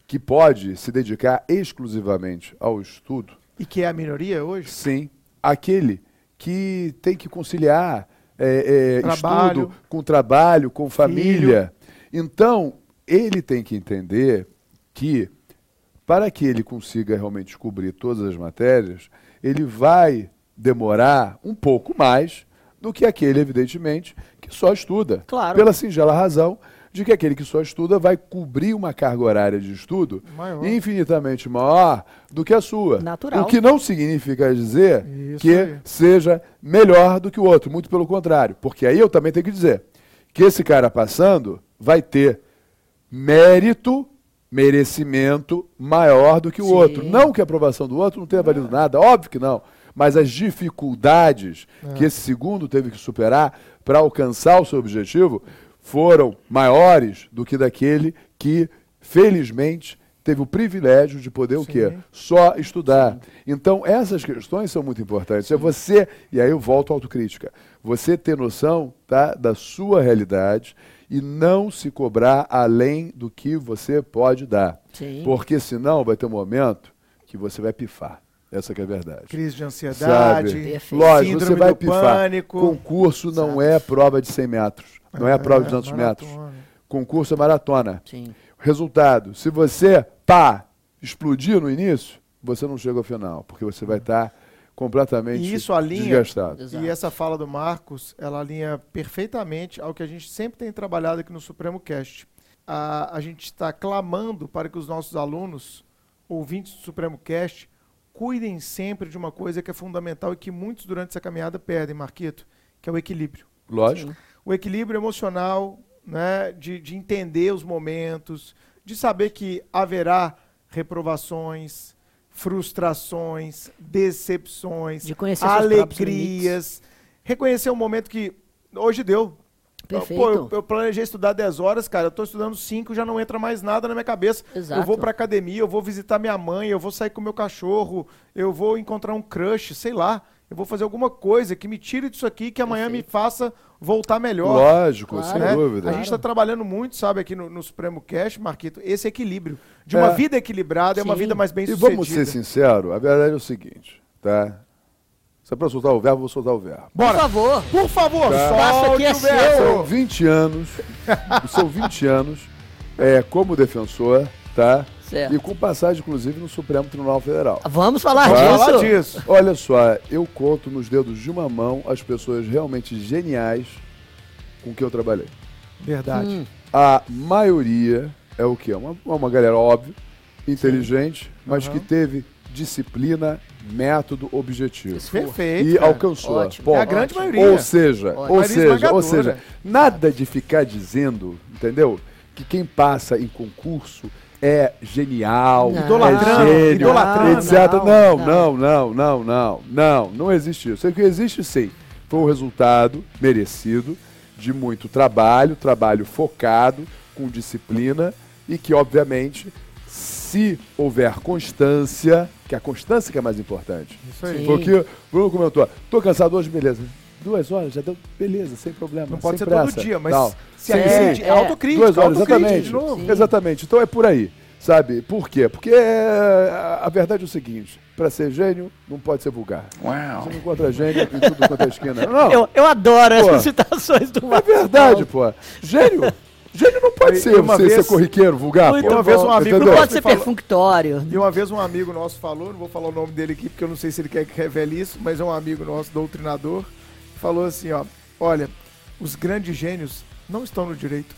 que pode se dedicar exclusivamente ao estudo, E que é a minoria hoje? Sim. Aquele que tem que conciliar é, é, Trabalho. estudo com trabalho, com família. Então, ele tem que entender que, para que ele consiga realmente descobrir todas as matérias, ele vai demorar um pouco mais do que aquele, evidentemente, que só estuda. Claro. Pela singela razão de que aquele que só estuda vai cobrir uma carga horária de estudo Maior. infinitamente maior do que a sua. Natural. O que não significa dizer Isso que aí. seja melhor do que o outro, muito pelo contrário. Porque aí eu também tenho que dizer que esse cara passando vai ter mérito, merecimento maior do que o Sim. outro. Não que a aprovação do outro não tenha valido nada, óbvio que não. Mas as dificuldades É. que esse segundo teve que superar para alcançar o seu objetivo foram maiores do que daquele que, felizmente, teve o privilégio de poder o quê? Sim. Só estudar. Então, essas questões são muito importantes. É você, e aí eu volto à autocrítica, você ter noção tá, da sua realidade e não se cobrar além do que você pode dar. Sim. Porque senão vai ter um momento que você vai pifar. Essa que é a verdade. Crise de ansiedade, Sabe? Lógico, síndrome você vai pifar. pânico. Concurso não é prova de 100 metros. Não é, prova de 200 metros. Concurso é maratona. Sim. Resultado, se você, pá, explodir no início, você não chega ao final, porque você vai estar completamente E isso alinha- desgastado. Exato. E essa fala do Marcos, ela alinha perfeitamente ao que a gente sempre tem trabalhado aqui no Supremo Cast. A, a gente está clamando para que os nossos alunos, ouvintes do Supremo Cast, cuidem sempre de uma coisa que é fundamental e que muitos durante essa caminhada perdem, Marquito, que é o equilíbrio. Lógico. O equilíbrio emocional, né, de, de entender os momentos, de saber que haverá reprovações, frustrações, decepções, De alegrias, reconhecer um momento que hoje deu. Perfeito. Pô, eu, eu planejei estudar 10 horas, cara, eu tô estudando 5, já não entra mais nada na minha cabeça. Exato. Eu vou pra academia, eu vou visitar minha mãe, eu vou sair com meu cachorro, eu vou encontrar um crush, sei lá. Eu vou fazer alguma coisa que me tire disso aqui, que amanhã me Perfeito. faça voltar melhor. Lógico, Claro. sem né? dúvida. A gente está trabalhando muito, sabe, aqui no, no Supremo Cash, Marquito, esse equilíbrio. De É. uma vida equilibrada é uma Sim. vida mais bem E sucedida. vamos ser sinceros, a verdade é o seguinte, tá? Se é pra soltar o verbo, eu vou soltar o verbo. Bora. Por favor. Por favor, Tá. Solte aqui é o seu. verbo. São 20 anos, são 20 anos é, como defensor, tá? Certo. E com passagem, inclusive, no Supremo Tribunal Federal. Vamos falar Vamos disso. Fala disso. Olha só, eu conto nos dedos de uma mão as pessoas realmente geniais com que eu trabalhei. Verdade. Hum, A maioria é o quê? Uma, uma galera óbvio, inteligente, mas Aham. que teve disciplina, método, objetivo. Esforço. Perfeito. E cara. alcançou. Ótimo. Ponto. É a grande Ótimo. maioria. Ou seja, Ótimo. ou seja, ou seja, nada de ficar dizendo, entendeu? Que quem passa em concurso é genial, Não. Idolatrando, é gênio, idolatrando. etc. Não, Não, não. não, não, não, não, não, não existe isso. O que existe sim foi um resultado merecido de muito trabalho, trabalho focado, com disciplina e que, obviamente, se houver constância, que é a constância que é mais importante, Isso aí. Sim. porque o Bruno comentou, tô cansado hoje, beleza. Duas horas, já deu, beleza, sem problema. Não pode sem ser todo pressa, dia, mas tal. se Sim, é, sim. é, autocrítica, Duas horas, autocrítica exatamente. de novo. Exatamente. Então é por aí, sabe? Por quê? Porque é, a verdade é o seguinte, para ser gênio, não pode ser vulgar. Você não encontra gênio em tudo quanto é esquina. Não, Eu, eu adoro Pô. essas citações do é verdade, pô. Gênio, gênio não pode E ser, uma ser, vez- ser corriqueiro, vulgar, Muito pô. Uma vez um amigo Entendeu? Não pode ser perfunctório. E uma vez um amigo nosso falou, não vou falar o nome dele aqui porque eu não sei se ele quer que revele isso, mas é um amigo nosso, doutrinador, falou assim, ó, olha, os grandes gênios não estão no direito.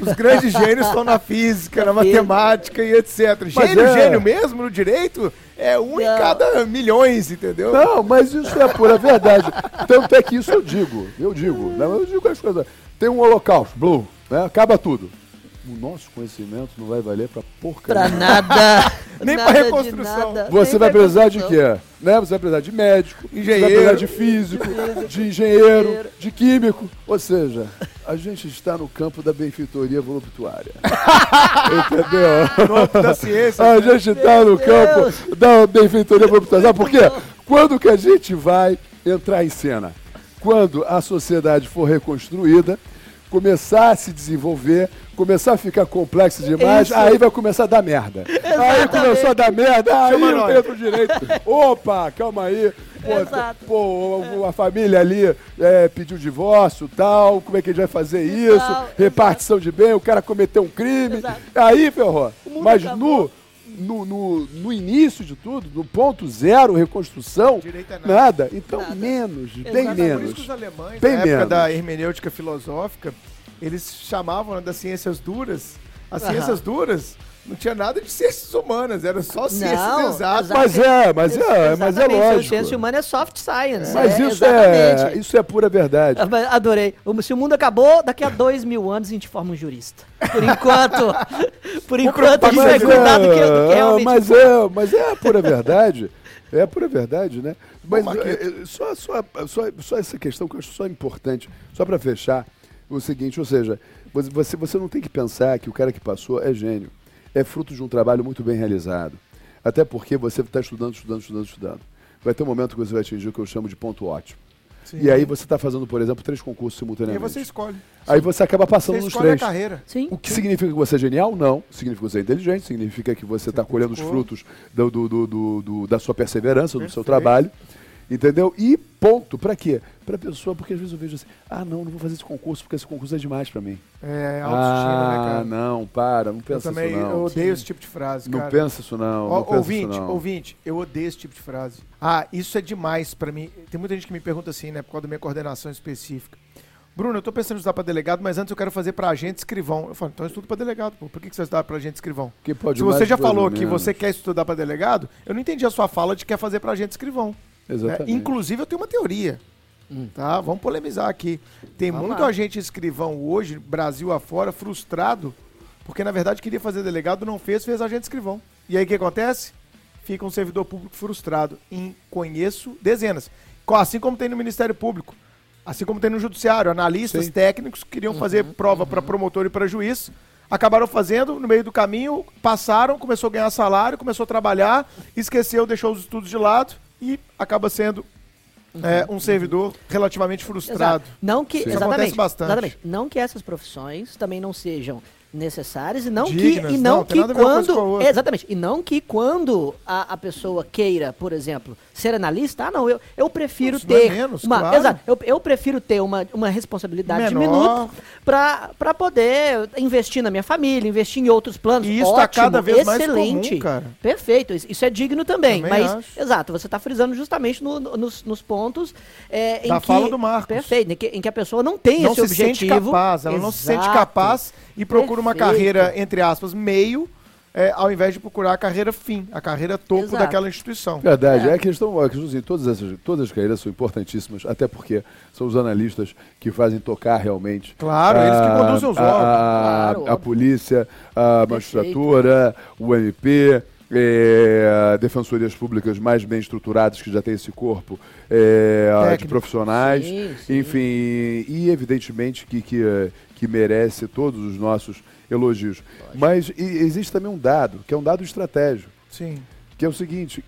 Os grandes gênios estão na física, na matemática e etc. Gênio, é. gênio mesmo no direito é um em Não. cada milhões, entendeu? Não, mas isso é a pura verdade. Tanto é que isso eu digo, eu digo, né? eu digo as coisas. Tem um holocausto, blue, né? Acaba tudo. O nosso conhecimento não vai valer pra porcaria. Pra nada. Nem de reconstrução. nada, Você nem vai precisar de quê? Né? Você vai precisar de médico, você Engenheiro. vai precisar de físico, de engenheiro, Engenheiro. de químico. Ou seja, a gente está no campo da benfeitoria voluptuária. Entendeu? No âmbito da ciência. A gente está no Deus. campo da benfeitoria voluptuária. Sabe por quê? Quando que a gente vai entrar em cena? Quando a sociedade for reconstruída, começar a se desenvolver, começar a ficar complexo demais, Isso. aí vai começar a dar merda. Aí começou a dar merda, aí Chama eu nós. tenho direito. Opa, calma aí. Pô, Exato. pô, a família ali é, pediu divórcio tal, como é que a gente vai fazer isso? Tal, Repartição de bem, o cara cometeu um crime. Exato. Aí, ferrou. Mas acabou. no, no, no, no início de tudo, no ponto zero, reconstrução, é nada. nada. Então, Nada. menos, bem Exatamente. Por isso que menos. os alemães, Bem na época menos. da hermenêutica filosófica, eles chamavam né, das ciências duras. As Aham. ciências duras não tinha nada de ciências humanas, era só ciências Não, exatas. Mas é, mas é, mas é Exatamente, lógico. Ciência humana é soft science. Mas é, isso é, exatamente. isso é pura verdade. Ah, mas Adorei. O- Se o mundo acabou, daqui a dois mil anos a gente forma um jurista. Por enquanto, por enquanto a gente vai Mas cuidar do que, do que é, realmente mas é, mas é a pura verdade. É a pura verdade, né? Mas Bom, é, é, só, só, só, só essa questão que eu acho só importante, só para fechar, o seguinte, ou seja, você- você, não tem que pensar que o cara que passou é gênio. É fruto de um trabalho muito bem realizado. Até porque você está estudando, estudando, estudando, estudando. Vai ter um momento que você vai atingir o que eu chamo de ponto ótimo. Sim. E aí você está fazendo, por exemplo, três concursos E aí simultaneamente. você escolhe. Aí você acaba passando Você nos escolhe a três. carreira. Sim. O que significa que você é genial? Não. Significa que você é inteligente, significa que você está colhendo os frutos do- do- do- do- do- da sua perseverança, do seu Perfeito. trabalho. Entendeu? E ponto. Pra quê? Pra pessoa, porque às vezes eu vejo assim, ah, não, não vou fazer esse concurso porque esse concurso é demais pra mim. É autoestima, ah, né, cara? não, para, não Eu pensa também isso não. eu odeio Sim. esse tipo de frase, Não cara. pensa isso não. Ó, não pensa ouvinte, isso não. ouvinte, eu odeio esse tipo de frase. Ah, isso é demais pra mim. Tem muita gente que me pergunta assim, né, por causa da minha coordenação específica. Bruno, eu tô pensando em estudar pra delegado, mas antes eu quero fazer pra agente escrivão. Eu falo, então eu estudo pra delegado, pô. Por que que você vai estudar pra agente escrivão? Que pode Se você já falou que menos. você quer estudar pra delegado, eu não entendi a sua fala de que quer fazer pra agente escrivão. Né? Exatamente. Inclusive, eu tenho uma teoria. Hum. Tá? Vamos polemizar aqui. Tem Vamos muito lá. agente escrivão hoje, Brasil afora, frustrado, porque na verdade queria fazer delegado, não fez, fez agente escrivão. E aí o que acontece? Fica um servidor público frustrado. Em conheço dezenas. Assim como tem no Ministério Público. Assim como tem no Judiciário. Analistas Sim. técnicos que queriam fazer prova para promotor e para juiz. Acabaram fazendo, no meio do caminho, passaram, começou a ganhar salário, começou a trabalhar, esqueceu, deixou os estudos de lado e acaba sendo é, um servidor relativamente frustrado. Exato. Não que, Sim. Isso acontece exatamente, bastante. exatamente. Não que essas profissões também não sejam necessárias e não Dignas, que e não, não, que quando outra. exatamente e não que quando a, a pessoa queira por exemplo ser analista ah não eu, eu prefiro Isso é ter menos, uma claro. exato eu, eu prefiro ter uma, uma responsabilidade Menor. diminuta para para poder investir na minha família investir em outros planos E isso tá Ótimo, cada vez mais excelente comum, cara. perfeito isso, é digno também, Também mas acho. exato você está frisando justamente no- no- nos, nos pontos é, Da em que fala do Marcos. perfeito em que, em que a pessoa não tem não esse se objetivo sente capaz, ela não se sente Exato. capaz e procura uma Perfeito. carreira, entre aspas, meio, é, ao invés de procurar a carreira fim, a carreira topo Exato. daquela instituição. Verdade, É. é, a questão, a questão assim, todas, essas, todas as carreiras são importantíssimas, até porque são os analistas que fazem tocar realmente. Claro, eles que conduzem os a, órgãos. a, Claro, a polícia, a magistratura, o MP, é, defensorias públicas mais bem estruturadas que já tem esse corpo é, de profissionais, Sim, sim. enfim, e evidentemente que, que, que merece todos os nossos elogios. Mas e- existe também um dado, que é um dado estratégico Sim. que é o seguinte,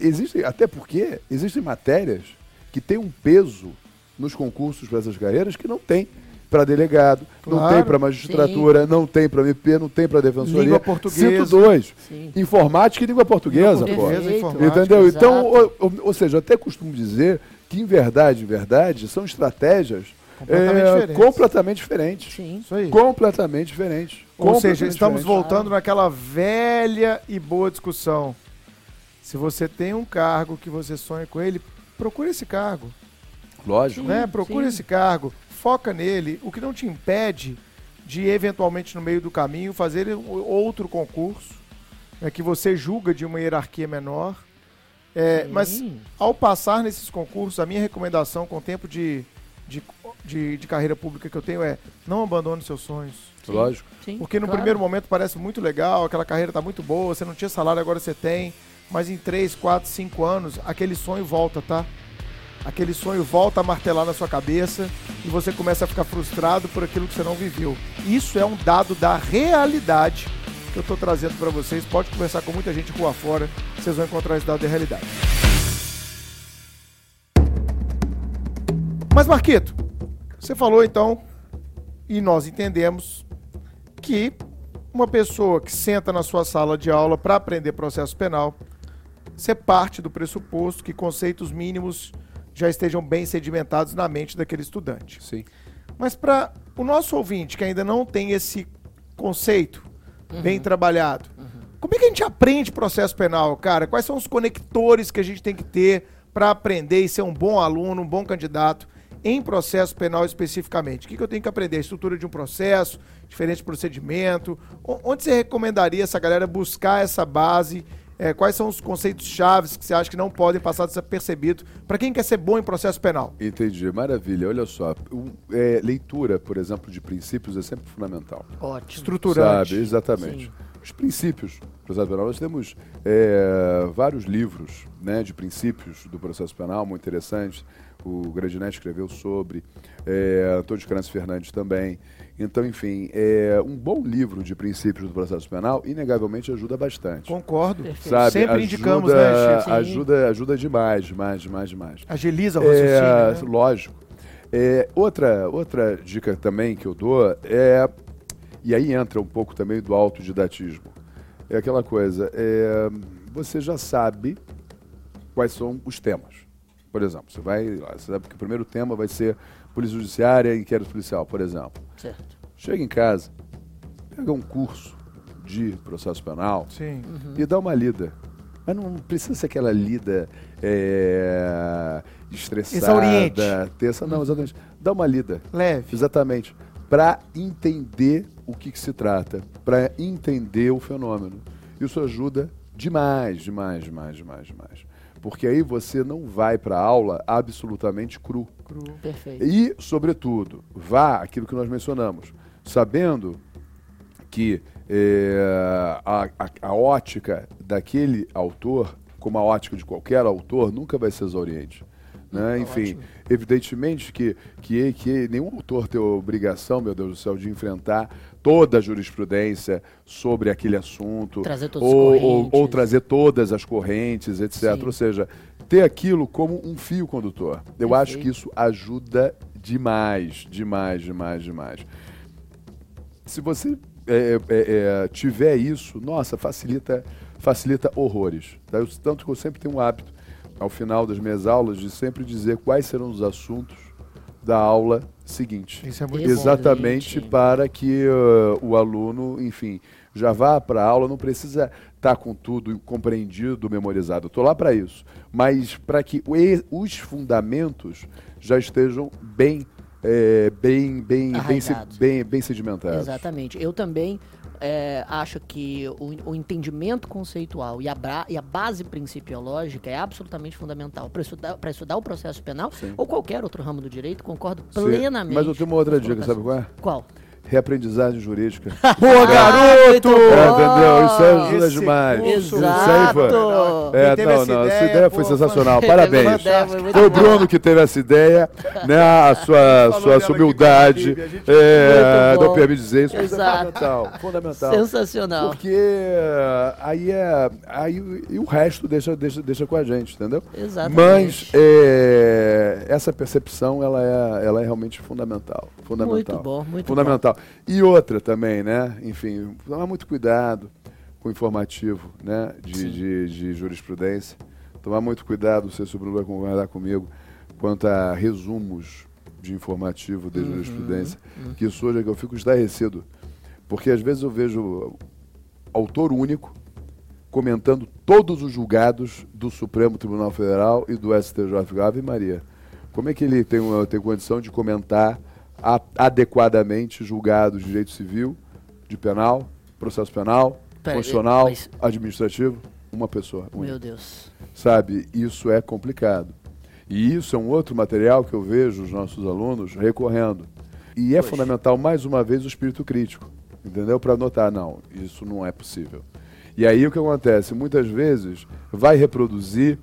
existe, até porque existem matérias que têm um peso nos concursos para essas carreiras que não tem para delegado, não Claro. tem para magistratura, não tem para MP, não tem para defensoria. Língua portuguesa. Cito dois. Sim. Informática e língua portuguesa, Língua portuguesa, informática. Entendeu? Então, Exato. ou, ou- ou seja, eu até costumo dizer que em verdade, em verdade, são estratégias Completamente é, diferentes. completamente diferentes. Sim. Isso aí. Completamente diferentes. Ou seja, estamos diferentes. voltando naquela velha e boa discussão. Se você tem um cargo que você sonha com ele, procure esse cargo. Lógico. né? Sim, Procure sim. esse cargo, foca nele, o que não te impede de eventualmente no meio do caminho fazer outro concurso né, que você julga de uma hierarquia menor. É, mas ao passar nesses concursos, a minha recomendação com o tempo de, de, de, de carreira pública que eu tenho é não abandone seus sonhos. Lógico. Sim, Porque no claro. primeiro momento parece muito legal, aquela carreira está muito boa, você não tinha salário, agora você tem. Mas em 3, 4, 5 anos, aquele sonho volta, tá? Aquele sonho volta a martelar na sua cabeça e você começa a ficar frustrado por aquilo que você não viveu. Isso é um dado da realidade que eu tô trazendo para vocês. Pode conversar com muita gente rua fora, vocês vão encontrar esse dado da realidade. Mas Marquito, você falou então, e nós entendemos que uma pessoa que senta na sua sala de aula para aprender processo penal, você parte do pressuposto que conceitos mínimos já estejam bem sedimentados na mente daquele estudante. Sim. Mas para o nosso ouvinte que ainda não tem esse conceito bem trabalhado, como é que a gente aprende processo penal, cara? Quais são os conectores que a gente tem que ter para aprender e ser um bom aluno, um bom candidato em processo penal especificamente? O que, que eu tenho que aprender? A estrutura de um processo, diferente procedimento? O- Onde você recomendaria essa galera buscar essa base? É, quais são os conceitos chaves que você acha que não podem passar desapercebido para quem quer ser bom em processo penal? Entendi, maravilha. Olha só, o- é, leitura, por exemplo, de princípios é sempre fundamental. Ótimo. Estruturante. Sabe, exatamente. Sim. Os princípios do processo penal, nós temos é, vários livros né, de princípios do processo penal, muito interessantes. O Grandinet escreveu sobre, é, Antônio Cândido Fernandes também. Então, enfim, é, um bom livro de princípios do processo penal, inegavelmente, ajuda bastante. Concordo. Perfeito. Sabe? Sempre ajuda, indicamos, né? Sim. Ajuda, ajuda demais, demais, demais, demais. Agiliza o É, raciocínio, né? Lógico. É, outra, outra dica também que eu dou é. E aí entra um pouco também do autodidatismo. É aquela coisa. é, você já sabe quais são os temas. Por exemplo, você vai. lá, Você sabe que o primeiro tema vai ser Polícia Judiciária e inquérito policial, por exemplo. Certo. Chega em casa, pega um curso de processo penal Sim. e dá uma lida. Mas não precisa ser aquela lida é, estressada, Exauriente. terça, não, exatamente. Dá uma lida, Leve. exatamente, para entender o que, que se trata, para entender o fenômeno. Isso ajuda demais, demais, demais, demais, demais. Porque aí você não vai para a aula absolutamente cru. Cru. Perfeito. E, sobretudo, vá aquilo que nós mencionamos, sabendo que é, a, a- a ótica daquele autor, como a ótica de qualquer autor, nunca vai ser exauriente. Né? Enfim, evidentemente que, que, que nenhum autor tem a obrigação, meu Deus do céu, de enfrentar toda a jurisprudência sobre aquele assunto, Trazer ou, ou, ou trazer todas as correntes, etc. Sim. Ou seja, ter aquilo como um fio condutor. Eu acho Perfeito. que isso ajuda demais, demais, demais, demais. Se você é, é, é, tiver isso, nossa, facilita, facilita horrores. tá? Eu- tanto que eu sempre tenho um hábito, ao final das minhas aulas, de sempre dizer quais serão os assuntos da aula seguinte. Isso é muito bom. Exatamente Excelente. para que uh, o aluno, enfim, já vá para a aula, não precisa estar com tudo compreendido, memorizado. Estou lá para isso. Mas para que o os fundamentos já estejam bem, eh, bem, bem, bem, bem, bem sedimentados. Exatamente. Eu também é, acho que o, o entendimento conceitual e a, bra- e a base principiológica é absolutamente fundamental para estudar, pra estudar o processo penal Sim. ou qualquer outro ramo do direito. Concordo Sim. plenamente. Mas eu tenho uma outra dica, sabe qual é? Qual? Reaprendizagem jurídica. Boa, garoto! É, entendeu? Isso ajuda Esse demais. curso- Isso aí, Exato. pô. Quem É, teve não, essa não, essa ideia, ideia pô, foi foi- sensacional. Teve Parabéns. ideia, foi Foi o. Bruno que teve essa ideia, né? A sua, sua humildade. É, bom. não me dizer isso, é Exato. fundamental. Fundamental. Sensacional. Porque eh, aí é. Aí, e o resto deixa, deixa, deixa com a gente, entendeu? Exatamente. Mas eh, essa percepção ela é, ela é realmente fundamental. Fundamental. Muito bom, muito fundamental. E outra também, né? Enfim, tomar muito cuidado com o informativo, né? De, de, de jurisprudência. Tomar muito cuidado, o Bruno vai concordar comigo, quanto a resumos de informativo de Uhum, jurisprudência. Que isso hoje é que eu fico estarrecido. Porque às vezes eu vejo autor único comentando todos os julgados do Supremo Tribunal Federal e do STJ. Ave Maria. Como é que ele tem, uma, tem condição de comentar adequadamente julgados de direito civil, de penal, processo penal, Pera, constitucional, mas- administrativo? Uma pessoa. Meu Deus. sabe? Isso é complicado. E isso é um outro material que eu vejo os nossos alunos recorrendo. E é Poxa. fundamental, mais uma vez, o espírito crítico, entendeu? Para notar, não, isso não é possível. E aí o que acontece? Muitas vezes vai reproduzir,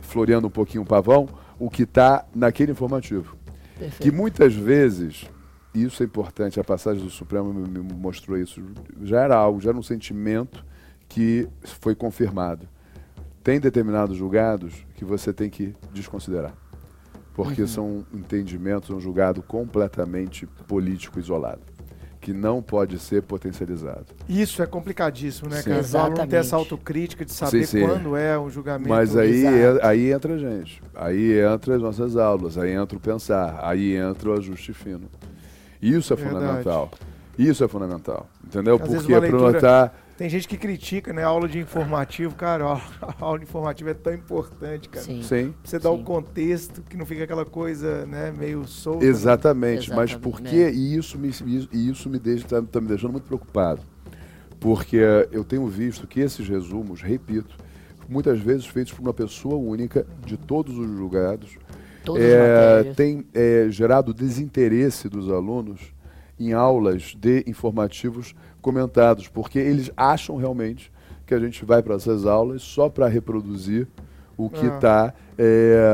floreando um pouquinho o pavão, o que está naquele informativo. Que Perfeito. muitas vezes, e isso é importante, a passagem do Supremo me mostrou isso, já era algo, já era um sentimento que foi confirmado. Tem determinados julgados que você tem que desconsiderar. Porque são entendimentos, um julgado completamente político isolado, que não pode ser potencializado. Isso é complicadíssimo, né, Sim. cara? O aluno ter Exatamente. essa autocrítica de saber Sim, sim. quando é um julgamento. Mas aí, é- aí entra a gente, aí entra as nossas aulas, aí entra o pensar, aí entra o ajuste fino. Isso é Verdade. fundamental. Isso é fundamental. Entendeu? Às Porque para leitura- notar. Tem gente que critica, né? A aula de informativo, cara, ó, a aula de informativo é tão importante, cara. Sim. Sim. Você dá o Sim. contexto, que não fica aquela coisa, né, meio solta. Exatamente, mas Exatamente, por né? que e isso me isso, e isso me deixa tá, tá me deixando muito preocupado. Porque eu tenho visto que esses resumos, repito, muitas vezes feitos por uma pessoa única de todos os julgados, matérias. tem eh, gerado desinteresse dos alunos em aulas de informativos comentados, porque eles acham realmente que a gente vai para essas aulas só para reproduzir o que Ah. está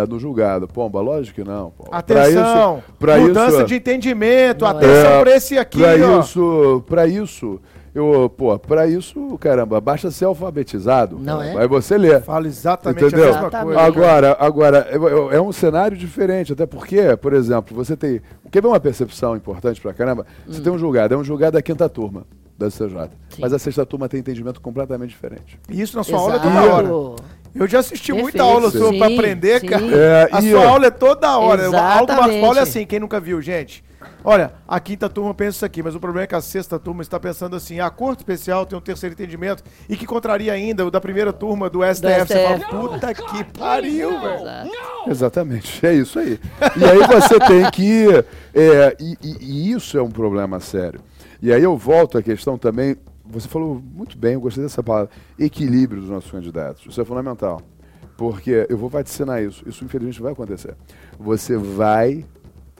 no julgado. Pomba, lógico que não. Pomba. Pra Atenção, isso- pra mudança isso- de entendimento, é. atenção É, pra esse aqui, Pra ó. isso, pra isso, eu, pô, pra isso, caramba, basta ser alfabetizado. Não é? Aí você lê. Fala exatamente Entendeu? a mesma Exatamente. coisa. Agora, agora é, é um cenário diferente, até porque, por exemplo, você tem. Quer ver uma percepção importante pra caramba? Você tem um julgado, é um julgado da quinta turma da CJ. Sim. Mas a sexta turma tem entendimento completamente diferente. E Isso na sua aula é Exato. toda hora. Eu já assisti muita Perfeito. aula sua pra aprender, sim. cara. É, a e, sua ó, aula é toda hora. A aula do Marcos Paulo é Exatamente. assim, quem nunca viu, gente. Olha, a quinta turma pensa isso aqui, mas o problema é que a sexta turma está pensando assim, a corte especial tem um terceiro entendimento e que contraria ainda o da primeira turma do STF. Você fala, STF. puta que pariu, velho. Exatamente, é isso aí. E aí você tem que. é, e, e- e isso é um problema sério. E aí eu volto à questão também. Você falou muito bem, eu gostei dessa palavra. Equilíbrio dos nossos candidatos. Isso é fundamental. Porque eu vou vaticinar isso. Isso infelizmente vai acontecer. Você vai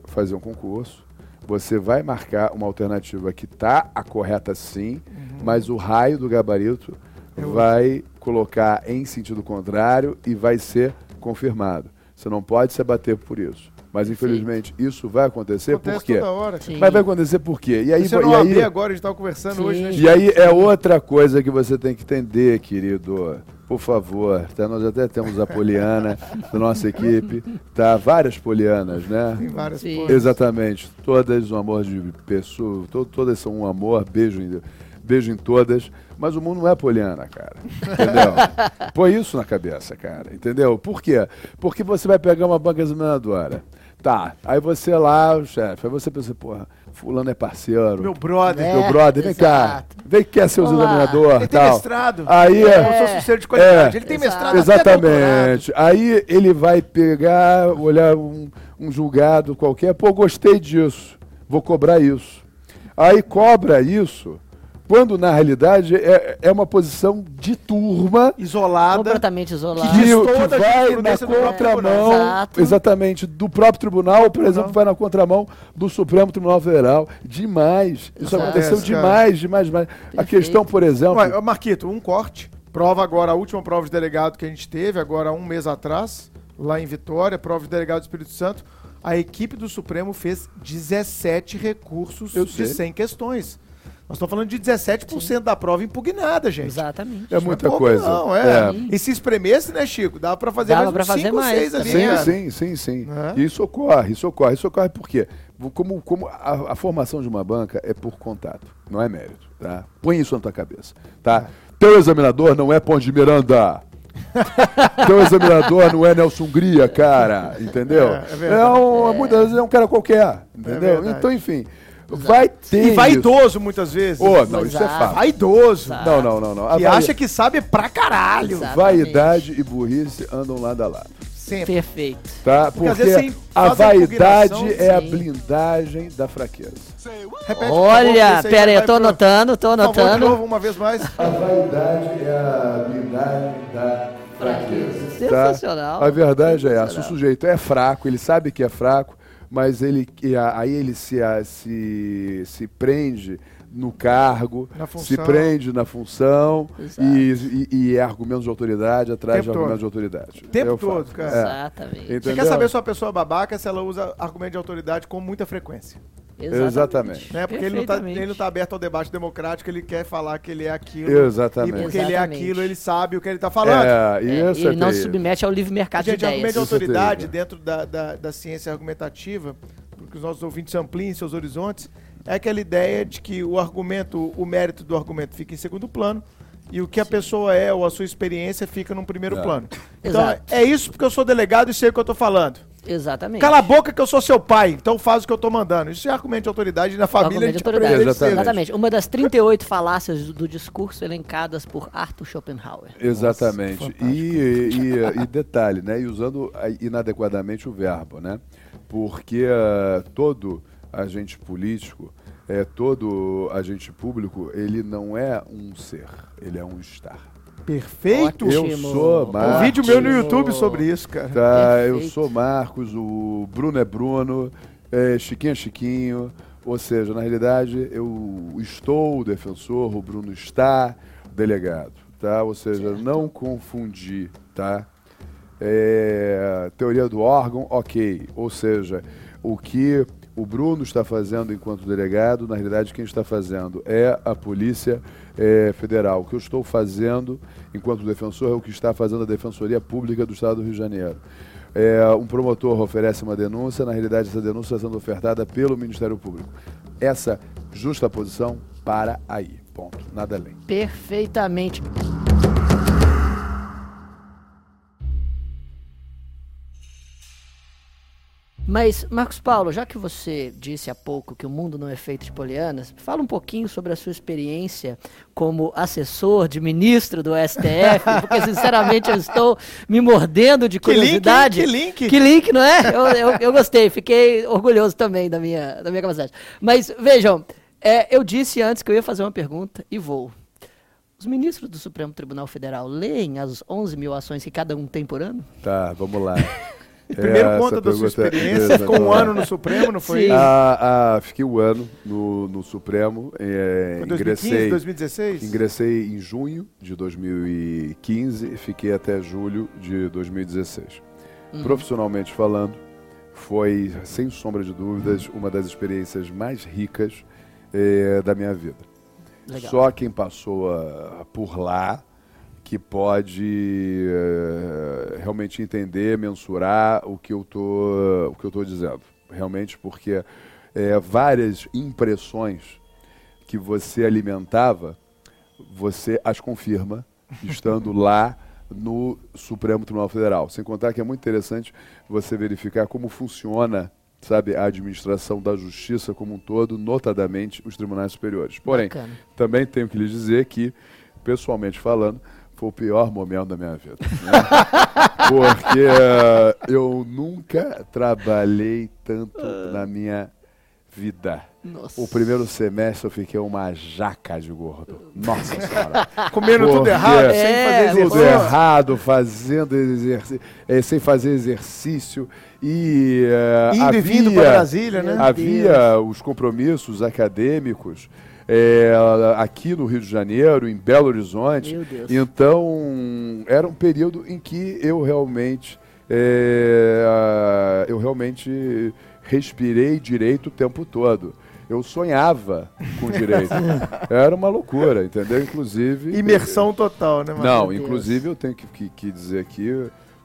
fazer um concurso, você vai marcar uma alternativa que está a correta sim, mas o raio do gabarito vai colocar em sentido contrário e vai ser confirmado. Você não pode se abater por isso. Mas infelizmente isso vai acontecer Acontece por quê? toda hora. Sim. Mas vai acontecer por quê? E aí, Você e não aí, AB agora, a gente tava conversando Sim. hoje, né? e aí é outra coisa que você tem que entender, querido. Por favor, tá? nós até temos a Poliana da nossa equipe, tá? Várias Polianas, né? Tem várias Sim. coisas. Exatamente. Todas um amor de pessoa, to- todas são um amor, beijo em, beijo em todas. Mas o mundo não é poliana, cara. Entendeu? Põe isso na cabeça, cara. Entendeu? Por quê? Porque você vai pegar uma banca examinadora. Tá, aí você lá, o chefe, aí você pensa, porra, fulano é parceiro. Meu brother. É. Meu brother, vem cá. exato. Vem cá, seu Olá. examinador. Ele tem tal. mestrado. Aí é. é. Eu sou sucesso de qualidade. É. Ele tem Exato. mestrado. Exatamente. Aí ele vai pegar, olhar um, um julgado qualquer, pô, gostei disso, vou cobrar isso. Aí cobra isso, quando na realidade é, é uma posição de turma Isolada. Completamente isolado. que, que toda a vai na contramão. Exato. exatamente, do próprio tribunal, por exemplo, Tribunal. vai na contramão do Supremo Tribunal Federal. Demais. Isso Exato. aconteceu Acontece, cara. demais, demais, demais. A Perfeito. questão, por exemplo. Ué, Marquito, um corte. Prova agora, a última prova de delegado que a gente teve, agora um mês atrás, lá em Vitória, prova de delegado do Espírito Santo. A equipe do Supremo fez 17 recursos de sei. 100 questões. Nós estamos falando de 17% da prova impugnada, gente. Exatamente. É Não muita pouco coisa. Não, é. É. E se espremesse, né, Chico? Dava pra fazer Dava mais pra uns fazer cinco ou mais seis ali, também. Sim, cara. sim, sim, sim. Né? E isso ocorre, isso ocorre. Isso ocorre por quê? Como, como a, a formação de uma banca é por contato, não é mérito, tá? Põe isso na tua cabeça, tá? Teu examinador não é Ponte de Miranda. Teu examinador não é Nelson Gria, cara, entendeu? É, é verdade. um, muitas vezes é um cara qualquer, entendeu? verdade. então, enfim, vai ter E isso. vaidoso muitas vezes. Ô, não, isso é Exato. fato. Vaidoso. Exato. Não, não, não, não. A Que vai- acha que sabe pra caralho. Exato. vaidade e burrice andam lado a lado. Sempre. Perfeito. Tá? Porque às Porque a a vaidade é a sim. blindagem da fraqueza. Repete, favor, Olha, aí pera aí, eu tô anotando, tô favor, anotando. novo, uma vez mais. A vaidade é a blindagem da fraqueza. Sensacional. A verdade é essa. O sujeito é fraco, ele sabe que é fraco, mas ele aí ele se, se, se prende no cargo, se prende na função e, e, e é argumentos de autoridade atrás Tempo de argumentos todo. de autoridade. Tempo É o todo, cara. É. Exatamente. Você quer saber se uma pessoa é babaca se ela usa argumento de autoridade com muita frequência. Exatamente. Né? Porque ele não, tá, ele não tá aberto ao debate democrático, ele quer falar que ele é aquilo. Exatamente. E porque ele é Exatamente. aquilo, ele sabe o que ele tá falando. É, É, isso ele é não se submete ao livre mercado Gente, de argumento de ideias. É autoridade dentro da, da, da ciência argumentativa, porque os nossos ouvintes ampliem seus horizontes, é aquela ideia de que o argumento, o mérito do argumento fica em segundo plano e o que a pessoa é ou a sua experiência fica num primeiro É. plano. Então, Exato. é isso porque eu sou delegado e sei o que eu tô falando. Exatamente. Cala a boca que eu sou seu pai, então faz o que eu tô mandando. Isso é argumento de autoridade e na família Argumento de autoridade. Exatamente. Exatamente. Uma das 38 falácias do, discurso elencadas por Arthur Schopenhauer. Exatamente. fantástico. E, e- e detalhe, né? E usando inadequadamente o verbo, né? Porque ah, todo agente político, é, todo agente público, ele não é um ser, ele é um estar. Perfeito. Eu Ótimo. sou Um Marcos. vídeo meu no. YouTube sobre isso, cara. Tá, eu sou Marcos, o Bruno é Bruno, é, Chiquinho é Chiquinho. Ou seja, na realidade, eu estou o defensor, o Bruno está o delegado, tá? Ou seja, não confundir, tá? É, teoria do órgão, ok. Ou seja, o que o Bruno está fazendo enquanto delegado, na realidade, quem está fazendo é a Polícia é, Federal. O que eu estou fazendo enquanto defensor é o que está fazendo a Defensoria Pública do Estado do Rio de Janeiro. É, um promotor oferece uma denúncia, na realidade, essa denúncia está sendo ofertada pelo Ministério Público. Essa justa posição para aí. Ponto. Nada além. Perfeitamente. Mas, Marcos Paulo, já que você disse há pouco que o mundo não é feito de polianas, fala um pouquinho sobre a sua experiência como assessor de ministro do STF, porque sinceramente eu estou me mordendo de curiosidade. Que link, que link. Que link, não é? Eu, eu, eu gostei, fiquei orgulhoso também da minha, da minha capacidade. Mas vejam, é, eu disse antes que eu ia fazer uma pergunta e vou. Os ministros do Supremo Tribunal Federal leem as 11 mil ações que cada um tem por ano? Tá, vamos lá. Primeiro Essa conta da sua é experiência, ficou um exatamente. ano no Supremo, não foi? Ah, ah, fiquei um ano no, no Supremo. é, Foi 2015, ingressei, 2016? ingressei em junho de 2015 e fiquei até julho de 2016. Uhum. Profissionalmente falando, foi, sem sombra de dúvidas, uma das experiências mais ricas eh, da minha vida. Legal. Só quem passou ah, por lá que pode eh, realmente entender, mensurar o que eu tô, o que eu tô dizendo. Realmente, porque eh, várias impressões que você alimentava, você as confirma estando lá no Supremo Tribunal Federal. Sem contar que é muito interessante você verificar como funciona, sabe, a administração da justiça como um todo, notadamente os tribunais superiores. Porém, Bacana. também tenho que lhe dizer que, pessoalmente falando, foi o pior momento da minha vida. né? Porque eh, eu nunca trabalhei tanto na minha vida. Nossa. O primeiro semestre eu fiquei uma jaca de gordo. Nossa senhora. Comendo tudo Porque errado, sem É, fazer Tudo exercício. errado, fazendo exercício, sem fazer exercício. E eh, Indo havia, e vindo para Brasília, né? Havia os compromissos acadêmicos eh, aqui no Rio de Janeiro, em Belo Horizonte. Então, era um período em que eu realmente, eh, eu realmente respirei direito o tempo todo. Eu sonhava com direito. Era uma loucura, entendeu? Inclusive. Imersão total, né, Marcos? Não, Deus. inclusive eu tenho que, que- que dizer aqui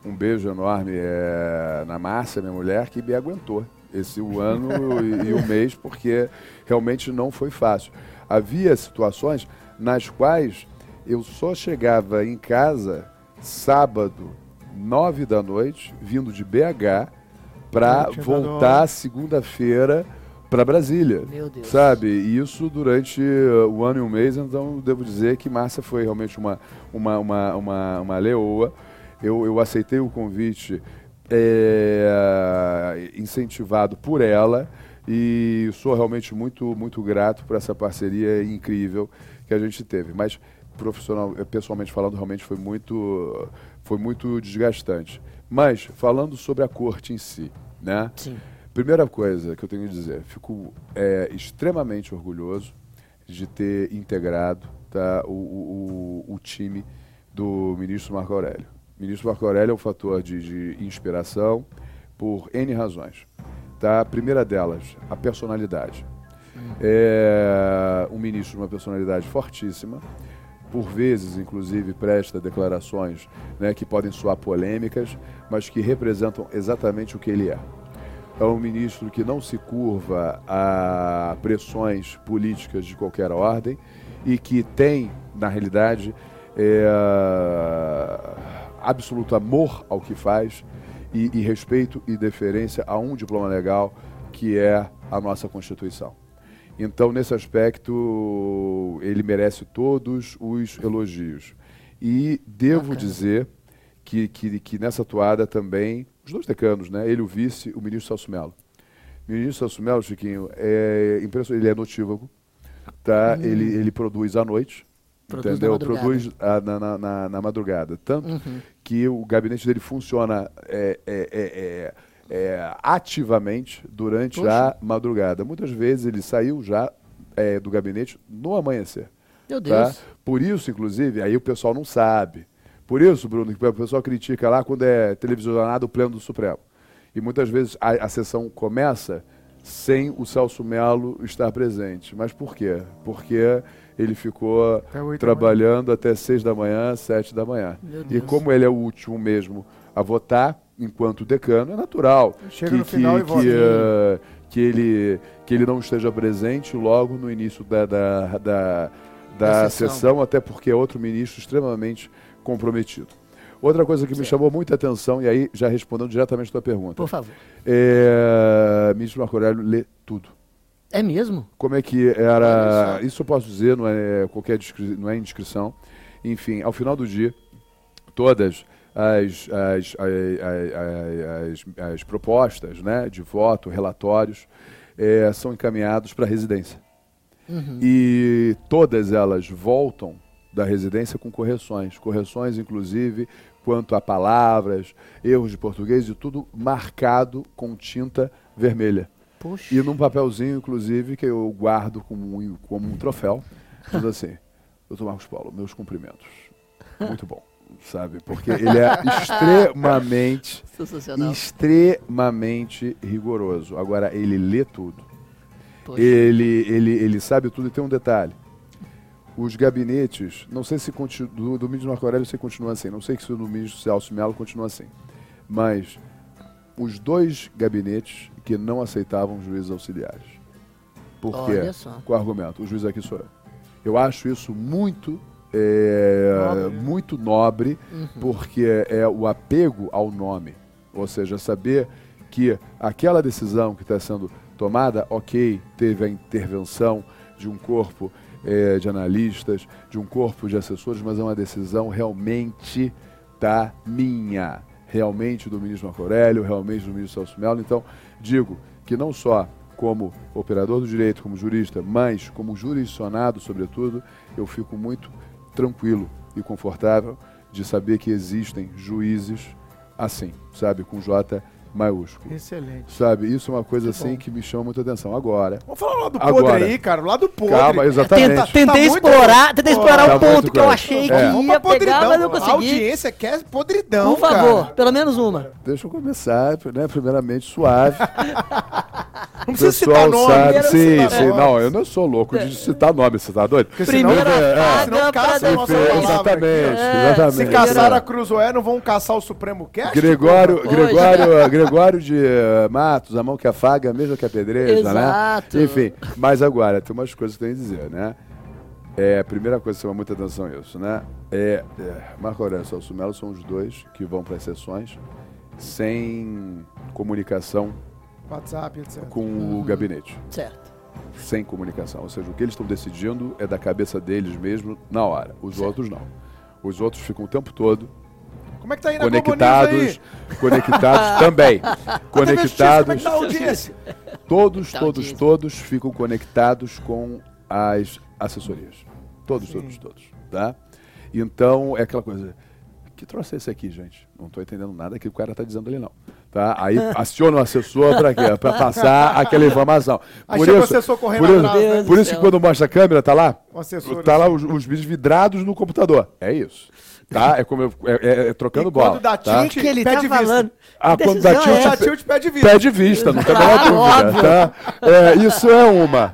um beijo enorme eh, na Márcia, minha mulher, que me aguentou esse o ano e, e o mês, porque realmente não foi fácil. Havia situações nas quais eu só chegava em casa sábado, nove da noite, vindo de BH, para voltar segunda-feira para Brasília. Meu Deus. Sabe? E isso durante uh, o ano e um mês, então devo dizer que Márcia foi realmente uma, uma, uma, uma, uma leoa. Eu, eu aceitei o convite é, incentivado por ela e sou realmente muito, muito grato por essa parceria incrível que a gente teve. Mas profissional, eh, pessoalmente falando, realmente foi muito, foi muito desgastante. Mas falando sobre a corte em si, né? Sim. Primeira coisa que eu tenho que dizer, fico é, extremamente orgulhoso de ter integrado tá, o, o- o time do ministro Marco Aurélio. Ministro Marco Aurélio é um fator de, de inspiração por N razões. Tá? A primeira delas, a personalidade. É um ministro de uma personalidade fortíssima, por vezes, inclusive, presta declarações né, que podem soar polêmicas, mas que representam exatamente o que ele é. É um ministro que não se curva a pressões políticas de qualquer ordem e que tem, na realidade, é, absoluto amor ao que faz e, e respeito e deferência a um diploma legal que é a nossa Constituição. Então, nesse aspecto, ele merece todos os elogios. E devo Bacana. dizer que, que, que nessa toada também, os dois decanos, né? ele, o vice, o ministro Celso Melo. O ministro Celso Melo, Chiquinho, é impressionante, ele é notívago, tá? ele, ele produz à noite, Produz na entendeu? madrugada. Produz ah, na, na, na, na madrugada. Tanto que o gabinete dele funciona é, é, é, é, é, ativamente durante Poxa. a madrugada. Muitas vezes ele saiu já é, do gabinete no amanhecer. Meu Tá? Deus. Por isso, inclusive, aí o pessoal não sabe. Por isso, Bruno, que o pessoal critica lá quando é televisionado o Pleno do Supremo. E muitas vezes a, a sessão começa sem o Celso Melo estar presente. Mas por quê? Porque ele ficou Até trabalhando até seis da manhã, sete da manhã. E como ele é o último mesmo a votar, enquanto decano, é natural Chega que, no final que, e vota. que, eh, que ele, que ele não esteja presente logo no início da, da, da, da Da sessão. sessão. até porque é outro ministro extremamente comprometido. Outra coisa que me chamou muita atenção, e aí já respondendo diretamente a tua pergunta, Por favor. é, ministro Marco Aurélio lê tudo. É mesmo? Como é que era. Isso eu posso dizer, não é qualquer descri- não é indiscrição. Enfim, ao final do dia, todas as, as, as, as- as propostas né, de voto, relatórios, eh, são encaminhados para a residência. Uhum. E todas elas voltam da residência com correções. Correções, inclusive, quanto a palavras, erros de português e tudo marcado com tinta vermelha. Poxa. E num papelzinho, inclusive, que eu guardo como um, como um troféu, diz assim, doutor Marcos Paulo, meus cumprimentos. Muito bom, sabe? Porque ele é extremamente, extremamente rigoroso. Agora, ele lê tudo. Poxa. Ele, ele, ele sabe tudo e tem um detalhe. Os gabinetes, não sei se continu, do, do Marco Aurélio se continua assim, não sei se do ministro Celso Melo continua assim. Mas os dois gabinetes que não aceitavam juízes auxiliares. Por quê? Com o argumento, o juiz aqui sou eu. Eu acho isso muito, é, Nobre, né? muito nobre, Uhum. porque é o apego ao nome. Ou seja, saber que aquela decisão que está sendo tomada, ok, teve a intervenção de um corpo eh, de analistas, de um corpo de assessores, mas é uma decisão realmente da minha, realmente do ministro Marco Aurélio, realmente do ministro Celso Mello. Então, digo que não só como operador do direito, como jurista, mas como jurisdicionado, sobretudo, eu fico muito tranquilo e confortável de saber que existem juízes assim, sabe, com J maiúsculo. Excelente. Sabe, isso é uma coisa Que assim bom. que me chama muita atenção. Agora, Vamos falar lá do Agora. podre aí, cara. Lá do podre. calma, exatamente. Tenta, Tá tentei muito- explorar, tentei explorar tá um ponto que eu achei que É. Vamos ia pra pegar, mas não A consegui. audiência quer podridão, Por favor, cara. pelo menos uma. Deixa eu começar, né, primeiramente suave. Não precisa citar Pessoal nome. sabe, sim, citar sim. Não, eu não sou louco de citar nome, você tá doido? Porque Primeira é, senão vaga caça a nossa palavra exatamente, É, exatamente. Se caçar a Cruzoé, não vão caçar o Supremo Cast? Gregório. Gregório, Gregório de eh, Matos, a mão que afaga, mesmo que apedreja, Exato. né? Enfim, mas agora, tem umas coisas que tem que dizer, né? É, a primeira coisa que chama muita atenção é isso, né? É, é, Marco Aurélio e Celso Melo são os dois que vão para as sessões sem comunicação WhatsApp, etc. com Uhum. o gabinete. Certo. Sem comunicação. Ou seja, o que eles estão decidindo é da cabeça deles mesmo na hora. Os Certo. outros não. Os outros ficam o tempo todo Como é que tá aí na conectados, aí? conectados também, A TV Justiça, conectados, Como é que tá todos, Tá todos, audiência. todos ficam conectados com as assessorias, todos, Sim. todos, todos, tá? Então é aquela coisa, que troço é esse aqui, gente? Não estou entendendo nada que o cara está dizendo ali não, tá? Aí aciona o assessor para quê? Para passar aquela informação. Por o isso, assessor correndo por isso, atrás, né? Deus por isso que quando mostra a câmera, tá lá, O assessor. tá lá os, os vídeos vidrados no computador. É isso. Tá? É como eu, é, é- é trocando E bola. quando dá tá? O que, ele tá Pede vista. falando? Ah, Que quando dá tilt, é tilt pede vista. Pé de vista, não tem a menor dúvida. Tá? É, isso é uma.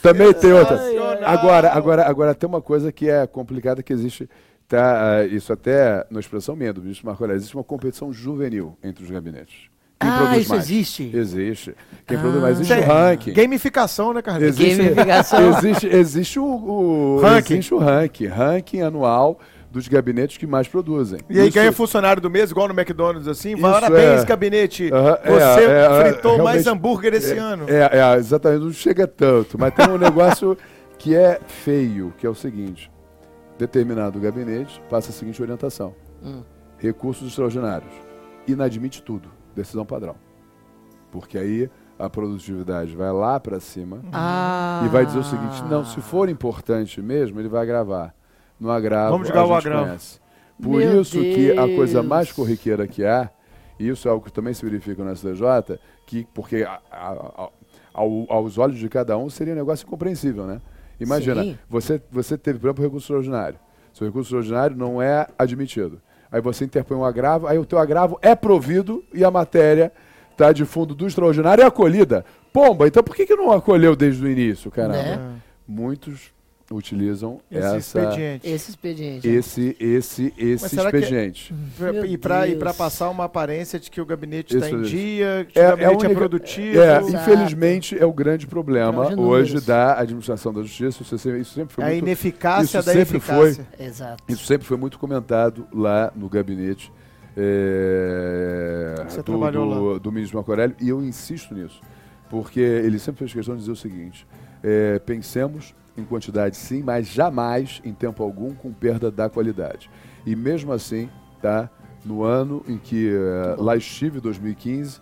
Também tem outra. Agora, agora, agora tem uma coisa que é complicada que existe. Tá, ah, isso até na expressão minha do ministro Marco Aurélio, existe uma competição juvenil entre os gabinetes. Quem Ah, produz isso mais? existe? Existe. Quem Ah. produz mais? Existe Tem o ranking. Gamificação, né, Carlinhos? Existe, Gamificação. existe, existe o, o Ranking. existe o ranking, ranking anual dos gabinetes que mais produzem. E aí Isso- ganha funcionário do mês, igual no McDonald's, assim. Parabéns, é- gabinete. Aham, é, Você é, é, fritou mais hambúrguer esse é, ano. É, é, exatamente, não chega tanto, mas tem um negócio que é feio, que é o seguinte: determinado gabinete passa a seguinte orientação: Hum. recursos extraordinários, inadmite tudo, decisão padrão. Porque aí a produtividade vai lá para cima Ah. e vai dizer o seguinte: não, se for importante mesmo, ele vai agravar. No agravo, Vamos jogar a o gente agravo. conhece. Por Meu isso que a coisa Deus. mais corriqueira que há, e isso é algo que também se verifica no STJ, que, porque a- a- a- ao- aos olhos de cada um seria um negócio incompreensível, né? Imagina, Sim. você, você teve, por exemplo, recurso extraordinário. Seu recurso extraordinário não é admitido. Aí você interpõe um agravo, aí o teu agravo é provido e a matéria tá de fundo do extraordinário é acolhida. Pomba, então por que, que não acolheu desde o início, caramba? Né? Muitos utilizam Esse essa, expediente. Esse expediente. esse, esse, esse será que é- expediente. Meu e para passar uma aparência de que o gabinete está em dia, que É- o é gabinete é, a única- produtivo. É, infelizmente é o grande problema hoje da administração da justiça. Isso, sempre- isso sempre foi É a muito, ineficácia isso da sempre eficácia. Exato. isso sempre foi muito comentado lá no gabinete é, Você do, trabalhou do, do ministro Marco Aurélio e eu insisto nisso, porque ele sempre fez questão de dizer o seguinte: é, pensemos em quantidade sim, mas jamais em tempo algum com perda da qualidade. E mesmo assim, tá? No ano em que eh, lá estive, 2015,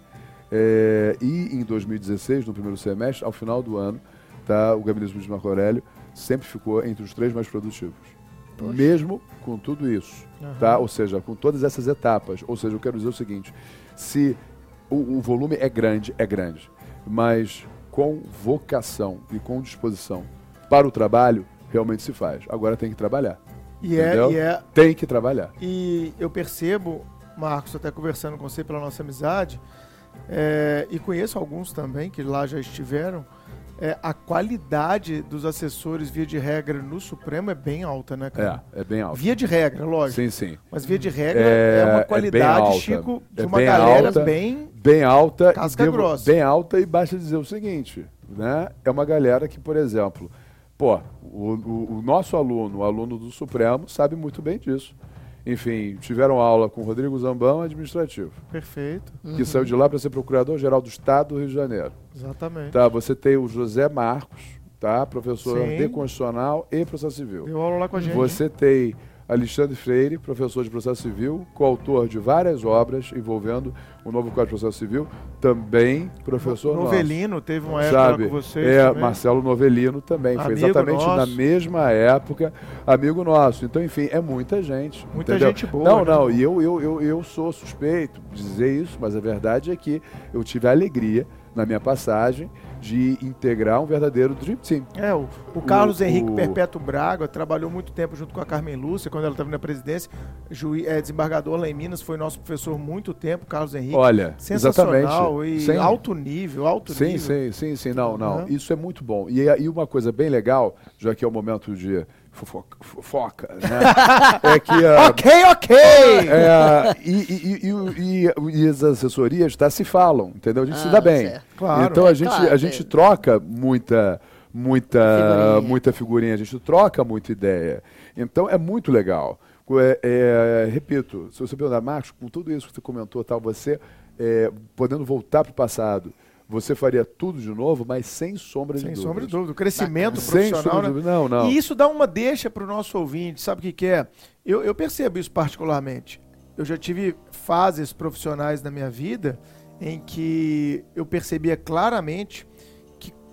eh, e em 2016, no primeiro semestre, ao final do ano, tá? O gabinete ministro Marco Aurélio sempre ficou entre os três mais produtivos. Mesmo com tudo isso, tá? Ou seja, com todas essas etapas. Ou seja, eu quero dizer o seguinte: se o, o volume é grande, é grande, mas com vocação e com disposição para o trabalho, realmente se faz. Agora tem que trabalhar. E é, Entendeu? e é. Tem que trabalhar. E eu percebo, Marcos, até conversando com você pela nossa amizade, é, e conheço alguns também que lá já estiveram, é, a qualidade dos assessores, via de regra, no Supremo é bem alta, né, cara? É, é bem alto. Via de regra, lógico. Sim, sim. Mas via de regra É- é, é uma bem qualidade, alta. Chico, de É uma bem galera alta. bem. Bem alta. Casca grossa. Bem alta e basta dizer o seguinte, né? É uma galera que, por exemplo, pô, o, o- o nosso aluno, o aluno do Supremo, sabe muito bem disso. Enfim, tiveram aula com o Rodrigo Zambão, administrativo, Perfeito, que saiu de lá para ser procurador-geral do Estado do Rio de Janeiro. exatamente. Tá, você tem o José Marcos, tá? Professor Sim. de Constitucional e Processo Civil. Deu aula lá com a gente. Você tem Alexandre Freire, professor de processo civil, coautor de várias obras envolvendo o novo Código de Processo Civil, também professor nosso, Novelino teve uma época sabe? com vocês. é, também. Marcelo Novelino também, foi Amigo exatamente na nosso. mesma época, amigo nosso. Então, enfim, é muita gente. Muita entendeu? gente boa, Não, né? não, e eu, eu, eu, eu sou suspeito de dizer isso, mas a verdade é que eu tive a alegria, na minha passagem, de integrar um verdadeiro Dream Team. É, o, o Carlos O- Henrique o- Perpétuo Braga trabalhou muito tempo junto com a Carmen Lúcia, quando ela estava na presidência. Juiz, é, desembargador lá em Minas, foi nosso professor muito tempo, Carlos Henrique. Olha, Sensacional exatamente. e alto nível, alto Sim, nível. sim, sim, sim. Não, não. Uhum. Isso é muito bom. E, e uma coisa bem legal, já que é o momento de fofoca, fofoca né? é que a, Ok, ok! é, e, e, e, e- as assessorias tá, se falam, entendeu? A gente se Ah, dá bem. certo. Claro. Então a É, gente, claro, a gente é. troca muita, muita, Figurinha. muita figurinha, a gente troca muita ideia. Então é muito legal. É- é, repito, se você perguntar, Marcos, com tudo isso que você comentou, tal, você é, podendo voltar para o passado, você faria tudo de novo, mas sem sombra de Sem dúvida. sombra de dúvida. O crescimento Sem profissional, de né? dúvida. Não, não. E isso dá uma deixa para o nosso ouvinte, sabe o que, que é? Eu, eu percebo isso particularmente. Eu já tive fases profissionais na minha vida em que eu percebia claramente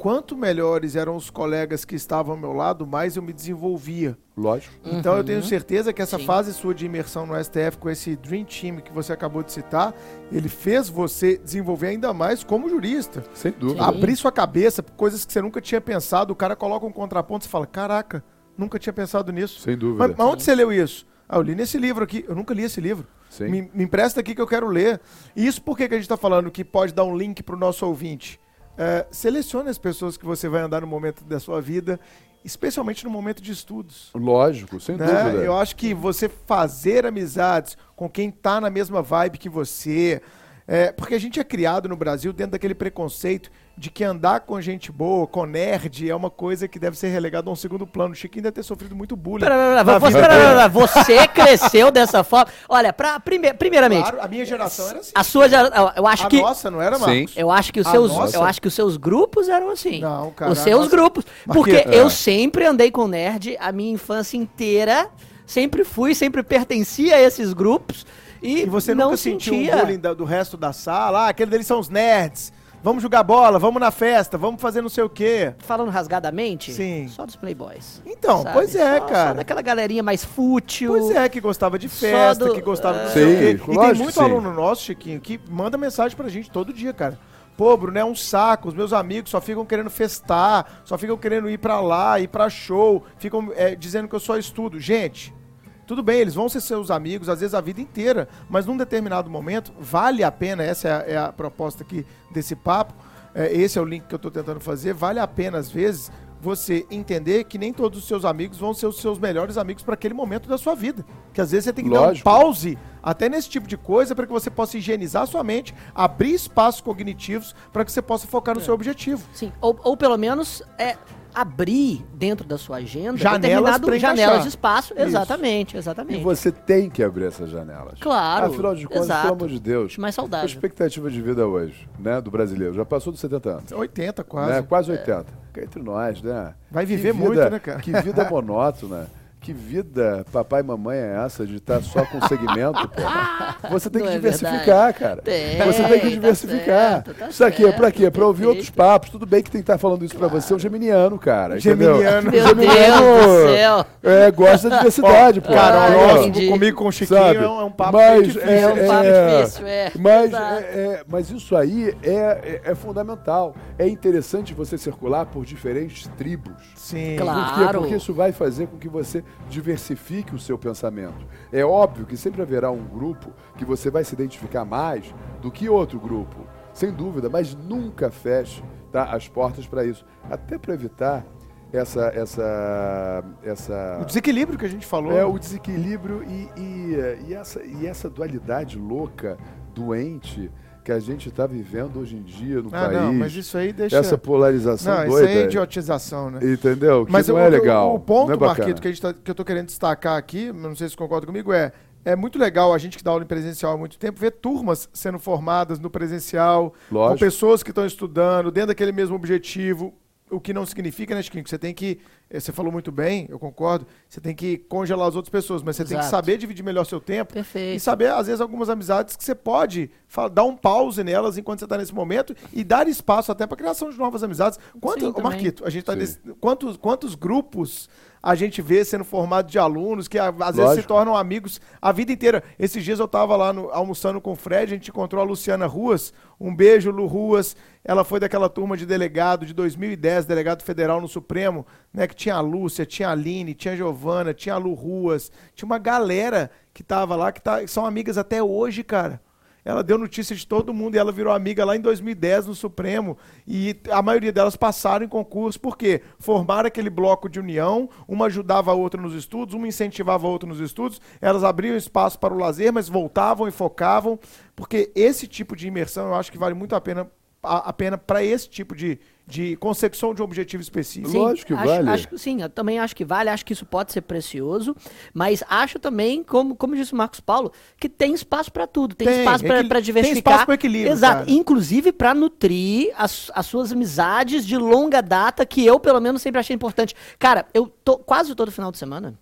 quanto melhores eram os colegas que estavam ao meu lado, mais eu me desenvolvia. Lógico. Então eu tenho certeza que essa Sim. fase sua de imersão no STF com esse Dream Team que você acabou de citar, ele fez você desenvolver ainda mais como jurista. Sem dúvida. Sim. Abrir sua cabeça por coisas que você nunca tinha pensado, o cara coloca um contraponto e você fala: Caraca, nunca tinha pensado nisso. Sem dúvida. Mas, mas onde você leu isso? Ah, eu li nesse livro aqui. Eu nunca li esse livro. Sim. Me, me empresta aqui que eu quero ler. E isso por que que a gente está falando que pode dar um link para o nosso ouvinte? É, selecione as pessoas que você vai andar no momento da sua vida, especialmente no momento de estudos. Lógico, sem né? dúvida. Eu acho que você fazer amizades com quem tá na mesma vibe que você. É, porque a gente é criado no Brasil dentro daquele preconceito de que andar com gente boa, com nerd, é uma coisa que deve ser relegada a um segundo plano. O Chiquinho deve ter sofrido muito bullying. Pera, pera, você, pera, você cresceu dessa forma. Olha, pra, prime, primeiramente, Claro, a minha geração era assim. a sua gera- eu acho a que nossa não era, Sim. Marcos? eu acho que os seus nossa? eu acho que os seus grupos eram assim. Não, cara, Os seus nossa- grupos, porque que- eu é. sempre andei com nerd a minha infância inteira, sempre fui, sempre pertencia a esses grupos e, E você não nunca sentiu sentia o bullying do resto da sala? Ah, aquele deles são os nerds. Vamos jogar bola, vamos na festa, vamos fazer não sei o quê. falando rasgadamente, Sim. só dos playboys. Então, sabe? pois é, Só- Só cara. daquela galerinha mais fútil. Pois é, que gostava de Só festa, do- que gostava de não Sim, sei o quê. E tem muito sim. aluno nosso, Chiquinho, que manda mensagem pra gente todo dia, cara. Pô, Bruno, é um saco. Os meus amigos só ficam querendo festar, só ficam querendo ir pra lá, ir pra show, ficam é, dizendo que eu só estudo. Gente, Tudo bem, eles vão ser seus amigos, às vezes a vida inteira, mas num determinado momento, vale a pena, essa é a, é a proposta aqui desse papo, é, esse é o link que eu estou tentando fazer, vale a pena, às vezes, você entender que nem todos os seus amigos vão ser os seus melhores amigos para aquele momento da sua vida. Que às vezes você tem que Lógico. dar um pause até nesse tipo de coisa para que você possa higienizar a sua mente, abrir espaços cognitivos para que você possa focar no seu objetivo. Sim, ou, ou pelo menos é abrir dentro da sua agenda Janelas janelas de espaço. Isso. Exatamente, E exatamente. você tem que abrir essas janelas. Claro, Afinal de contas, exato. pelo amor de Deus. Mais A saudável. expectativa de vida hoje, né, do brasileiro, já passou dos 70 anos. 80 quase. Né? Quase 80. Fica entre nós, né? Vai viver vida- muito, né, cara? Que vida monótona. Que vida papai e mamãe é essa de estar só com segmento, pô? Você tem Não que é diversificar, cara. Tem, você tem que tá diversificar. certo, tá isso aqui é pra quê? Pra ouvir outros papos. Tudo bem que tem que estar falando isso pra você, é um geminiano, cara. entendeu? Geminiano. Meu Geminiano, Deus do céu. É, gosta da diversidade, pô. Carol, Ah, entendi. comigo com o Chiquinho Sabe? é um, é papo Mas bem difícil. É um papo é, difícil, é. Mas, é- é- mas isso aí é, é, é fundamental. É interessante você circular por diferentes tribos. Sim. Claro. Por quê? Porque isso vai fazer com que você diversifique o seu pensamento. É óbvio que sempre haverá um grupo que você vai se identificar mais do que outro grupo, sem dúvida, mas nunca feche tá, as portas para isso. Até para evitar essa, essa, essa O desequilíbrio que a gente falou. é o desequilíbrio e, e, e essa, e essa dualidade louca, doente, que a gente está vivendo hoje em dia no ah, país. não, mas isso aí deixa. Essa polarização não, isso doida. aí é idiotização, né? Entendeu? Que Mas não o, é legal. o, o ponto, é. Marquito, que, a gente tá- que eu tô querendo destacar aqui, não sei se você concorda comigo, é. É muito legal a gente que dá aula em presencial há muito tempo ver turmas sendo formadas no presencial, com Lógico. pessoas que estão estudando, dentro daquele mesmo objetivo. O que não significa, né, Chiquinho? Que você tem que. Eh, Você falou muito bem, eu concordo. Você tem que congelar as outras pessoas, mas você tem que Exato. saber dividir melhor seu tempo. Perfeito. E saber, às vezes, algumas amizades que você pode dar um pause nelas enquanto você está nesse momento e dar espaço até para criação de novas amizades. Quanto, Sim. Marquito, a gente tá nesse, quantos, quantos grupos a gente vê sendo formado de alunos que às vezes se Lógico. tornam amigos a vida inteira. Esses dias eu estava lá no- almoçando com o Fred, a gente encontrou a Luciana Ruas. Um beijo, Lu Ruas. Ela foi daquela turma de delegado de 2010, delegado federal no Supremo, né? Que tinha a Lúcia, tinha a Aline, tinha a Giovana, tinha a Lu Ruas. Tinha uma galera que tava lá, que tá, são amigas até hoje, cara. Ela deu notícia de todo mundo e ela virou amiga lá em 2010 no Supremo. E a maioria delas passaram em concurso, porque formaram aquele bloco de união, uma ajudava a outra nos estudos, uma incentivava a outra nos estudos, elas abriam espaço para o lazer, mas voltavam e focavam, porque esse tipo de imersão eu acho que vale muito a pena a, a pena para esse tipo de, de consecução de um objetivo específico. Sim. Lógico que acho, vale. acho que- sim, eu também acho que vale, acho que isso pode ser precioso, mas acho também, como, como disse o Marcos Paulo, que tem espaço para tudo, tem, Tem, espaço para tem diversificar. espaço pro equilíbrio, Exato, cara. inclusive para nutrir as, as suas amizades de longa data, que eu, pelo menos, sempre achei importante. Cara, eu tô quase todo final de semana.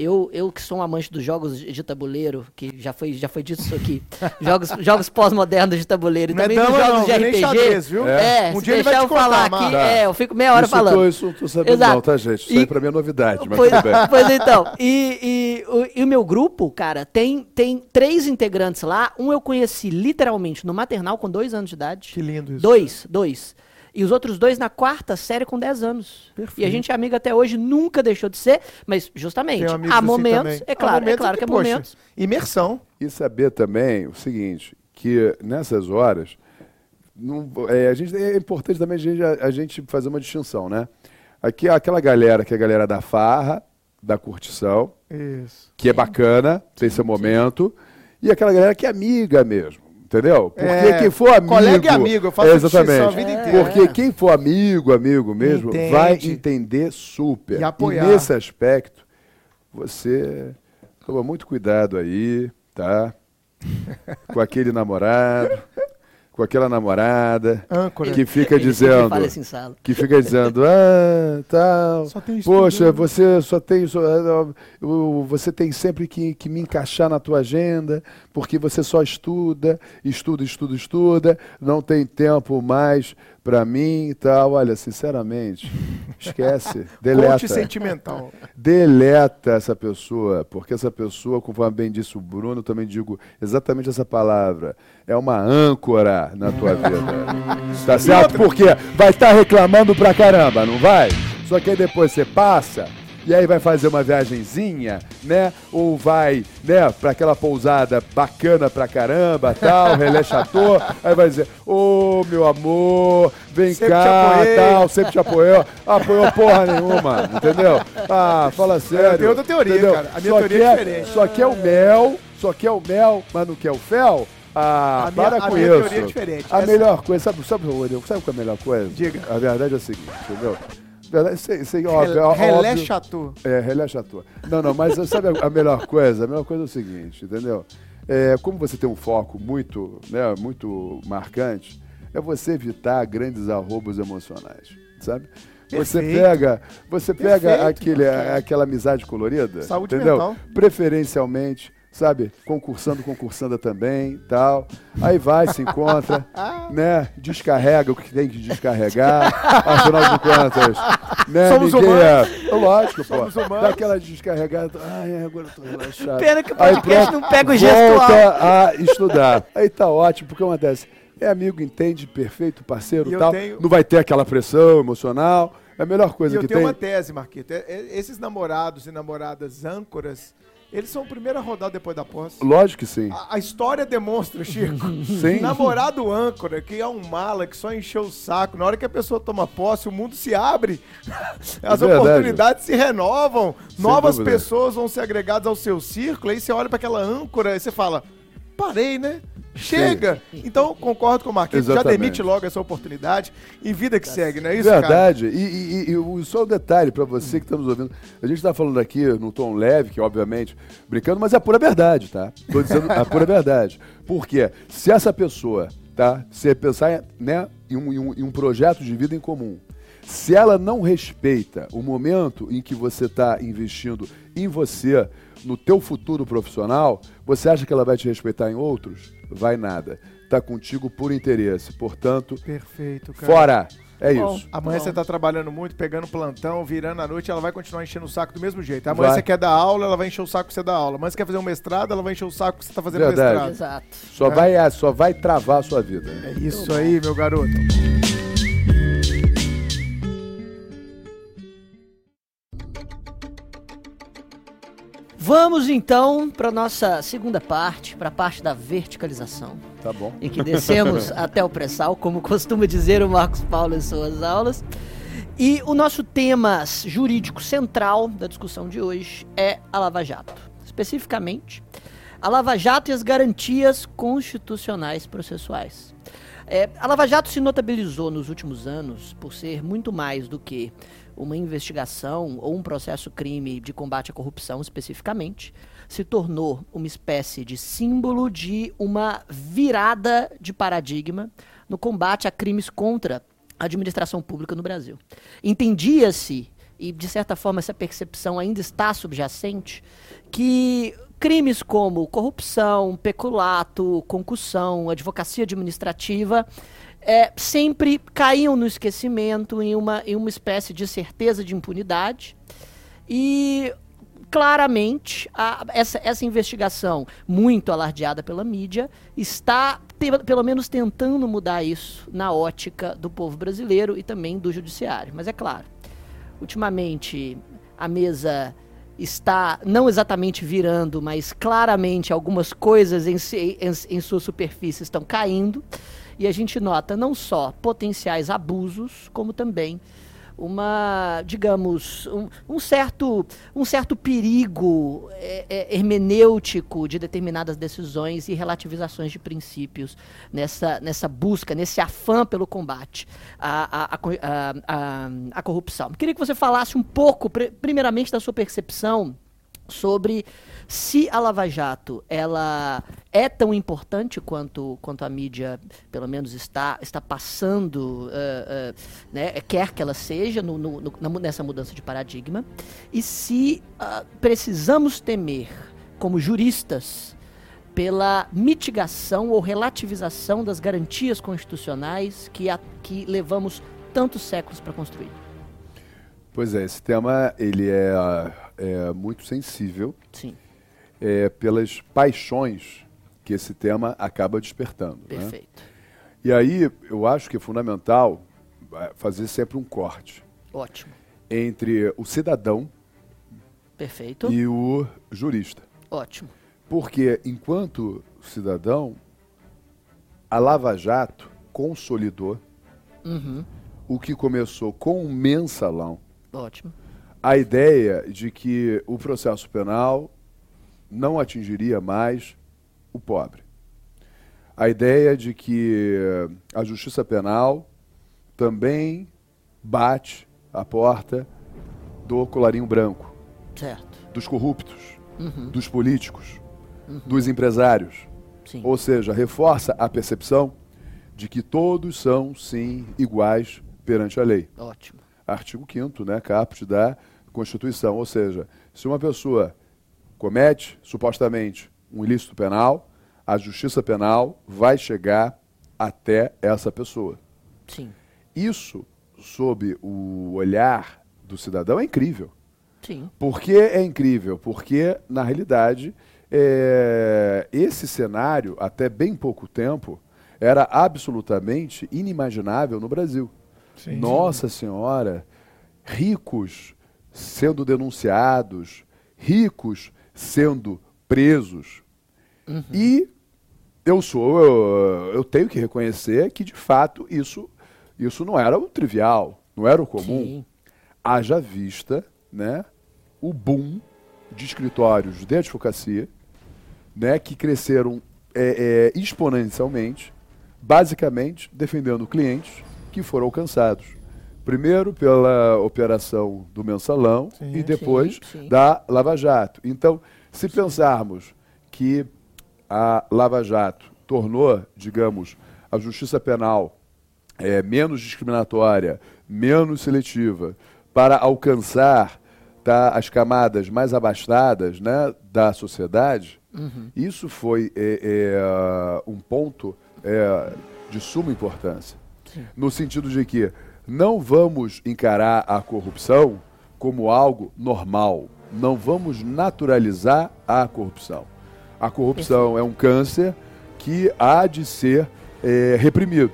Eu, eu que sou um amante dos jogos de tabuleiro, que já foi, já foi dito isso aqui, jogos, jogos pós-modernos de tabuleiro, e Não é também dos jogos não, de RPG. xadrez, viu? É, Um se dia ele vai deixar eu contar, falar Marcos. aqui, Tá. é, eu fico meia hora isso falando. Tô, isso tô sabendo Exato. não, tá, gente? Isso E- aí pra mim é novidade, mas Pois, tudo bem. pois então, e, e o, e o meu grupo, cara, tem, tem três integrantes lá. Um eu conheci literalmente no maternal com dois anos de idade. Que lindo isso. Dois, dois. E os outros dois na quarta série com 10 anos. Perfeito. E a gente é amigo até hoje, nunca deixou de ser, mas justamente, há assim momentos, também. é Há claro, é momentos claro em que, é poxa, momentos. Imersão. E saber também o seguinte, que nessas horas, não- é, a gente, é importante também a gente, a, a gente fazer uma distinção, né? Aqui aquela galera que é a galera da farra, da curtição, Isso. que é bacana, tem seu momento, e aquela galera que é amiga mesmo, entendeu? Porque É, quem for amigo... colega e amigo, eu faço distinção a Exatamente. vida inteira. Porque quem for amigo, amigo mesmo, Entende. vai entender super. E apoiar. nesse aspecto, você toma muito cuidado aí, tá? Com aquele namorado, com aquela namorada Âncora. que fica dizendo, assim, que fica dizendo, ah, tal, Só tem poxa, estudante. você só tem, só, o- você tem sempre que, que me encaixar na tua agenda, porque você só estuda, estuda, estuda, estuda, não tem tempo mais pra mim e tal. Olha, sinceramente, esquece, deleta. sentimental. Deleta essa pessoa, porque essa pessoa, conforme bem disse o Bruno, eu também digo exatamente essa palavra. É uma âncora na tua vida. Tá certo? Porque vai estar reclamando pra caramba, não vai? Só que aí depois você passa e aí vai fazer uma viagenzinha, né? Ou vai, né, pra aquela pousada bacana pra caramba, tal, relé chateau, aí vai dizer, ô meu amor, vem Sempre te cá, tal, sempre te apoiou. Apoiou porra nenhuma, entendeu? Ah, fala sério. tem outra teoria, entendeu? cara. A minha Só teoria é quer- diferente. Só quer o mel, só quer o mel, mas não quer o fel? Ah, A minha- para a com minha isso. teoria é diferente. A Essa- melhor coisa, sabe, sabe, sabe qual é a melhor coisa? Diga. A verdade é a seguinte, entendeu? Óbvio, Relé Chateau. é, relé chateau. Não, não, mas sabe a, a melhor coisa? A melhor coisa é o seguinte, entendeu? É, como você tem um foco muito, né, muito marcante, é você evitar grandes arrobos emocionais, sabe? Você Perfeito. pega, você pega Perfeito, aquele, aquela amizade colorida, Saúde entendeu? mental. Preferencialmente, sabe? Concursando, concursanda também, tal. Aí vai, se encontra, né? Descarrega o que tem que descarregar. Afinal de contas, né? Somos Ninguém humanos. é... Lógico, pô. Somos humanos. Dá aquela descarregada. Ai, agora eu tô relaxado. Pena que o podcast não pega o gestual. Volta a estudar. Aí tá ótimo, porque acontece? É amigo, entende, perfeito, parceiro E eu tal. tenho- Não vai ter aquela pressão emocional. É a melhor E coisa eu que tenho tem. uma tese, Marquito. É- é- Esses namorados e namoradas âncoras, eles são o primeiro a rodar depois da posse. Lógico que sim. A, a história demonstra, Chico. Sim. Namorado âncora, que é um mala que só encheu o saco. Na hora que a pessoa toma posse, o mundo se abre. As verdade. oportunidades se renovam. Novas dúvida. pessoas vão ser agregadas ao seu círculo. Aí você olha para aquela âncora e você fala: parei, né? Chega! Então, concordo com o Marquinhos, já Exatamente. demite logo essa oportunidade e vida que segue, não é isso, cara? Verdade. E, e- e- e só um detalhe pra você que está nos ouvindo. A gente está falando aqui num tom leve, que obviamente brincando, mas é a pura verdade, tá? Tô dizendo a pura verdade. Por quê? Se essa pessoa, tá? Se pensar né, em, um, em um- em um projeto de vida em comum, se ela não respeita o momento em que você está investindo em você, no teu futuro profissional, você acha que ela vai te respeitar em outros? Vai nada. Tá contigo por interesse. Portanto, Perfeito, cara. fora. É Bom, isso. Amanhã Bom. você tá trabalhando muito, pegando plantão, virando a noite, ela vai continuar enchendo o saco do mesmo jeito. Amanhã Vai. você quer dar aula, ela vai encher o saco que você dá aula. Amanhã você quer fazer um mestrado, ela vai encher o saco que você tá fazendo Verdade. mestrado. Exato. Só, vai, é, só vai travar a sua vida. É isso aí, meu garoto. Vamos então para nossa segunda parte, para a parte da verticalização, Tá bom. em que descemos até o pré-sal, como costuma dizer o Marcos Paulo em suas aulas. E o nosso tema jurídico central da discussão de hoje é a Lava Jato. Especificamente, a Lava Jato e as garantias constitucionais processuais. É, a Lava Jato se notabilizou nos últimos anos por ser muito mais do que uma investigação ou um processo crime de combate à corrupção especificamente, se tornou uma espécie de símbolo de uma virada de paradigma no combate a crimes contra a administração pública no Brasil. Entendia-se, e de certa forma essa percepção ainda está subjacente, que crimes como corrupção, peculato, concussão, advocacia administrativa é, sempre caíam no esquecimento em uma, em uma espécie de certeza de impunidade. E claramente a- essa, essa investigação, muito alardeada pela mídia, está te- pelo menos tentando mudar isso na ótica do povo brasileiro e também do judiciário. Mas é claro, ultimamente a mesa está não exatamente virando, mas claramente algumas coisas em, em- em sua superfície estão caindo. E a gente nota não só potenciais abusos, como também uma, digamos, um, um certo, um certo perigo é, é, hermenêutico de determinadas decisões e relativizações de princípios nessa, nessa busca, nesse afã pelo combate à, à, à à- corrupção. Queria que você falasse um pouco, pri- primeiramente, da sua percepção sobre se a Lava Jato ela é tão importante quanto, quanto a mídia, pelo menos, está, está passando, eh, eh, né, quer que ela seja no- no- nessa mudança de paradigma, e se ah, precisamos temer, como juristas, pela mitigação ou relativização das garantias constitucionais que, a- que levamos tantos séculos para construir. Pois é, esse tema ele é, é muito sensível Sim, é, pelas paixões que esse tema acaba despertando. né? perfeito. E aí eu acho que é fundamental é, fazer sempre um corte Ótimo. entre o cidadão Perfeito. e o jurista. Ótimo. Porque, enquanto cidadão, a Lava Jato consolidou Uhum. o que começou com um mensalão, Ótimo. a ideia de que o processo penal não atingiria mais o pobre. A ideia de que a justiça penal também bate a porta do colarinho branco, Certo. dos corruptos, Uhum. dos políticos, dos empresários. Sim. Ou seja, reforça a percepção de que todos são, sim, iguais perante a lei. Ótimo. Artigo 5º, né, caput da Constituição. Ou seja, se uma pessoa comete, supostamente, um ilícito penal, a justiça penal vai chegar até essa pessoa. Sim. Isso, sob o olhar do cidadão, é incrível. Sim. Por que é incrível? Porque, na realidade, é, esse cenário, até bem pouco tempo, era absolutamente inimaginável no Brasil. Sim. Nossa Senhora, ricos sendo denunciados, ricos sendo presos. E eu sou, eu, eu tenho que reconhecer que, de fato, isso, isso não era o trivial, não era o comum Sim. haja vista né, o boom de escritórios de advocacia né, que cresceram é, é, exponencialmente, basicamente defendendo clientes que foram alcançados. Primeiro pela operação do mensalão Sim. e depois Sim, sim. da Lava Jato. Então, se pensarmos que a Lava Jato tornou, digamos, a justiça penal é, menos discriminatória, menos seletiva, para alcançar tá, as camadas mais abastadas né, da sociedade, isso foi é, é, um ponto é, de suma importância. No sentido de que não vamos encarar a corrupção como algo normal. Não vamos naturalizar a corrupção. A corrupção é um câncer que há de ser é, reprimido.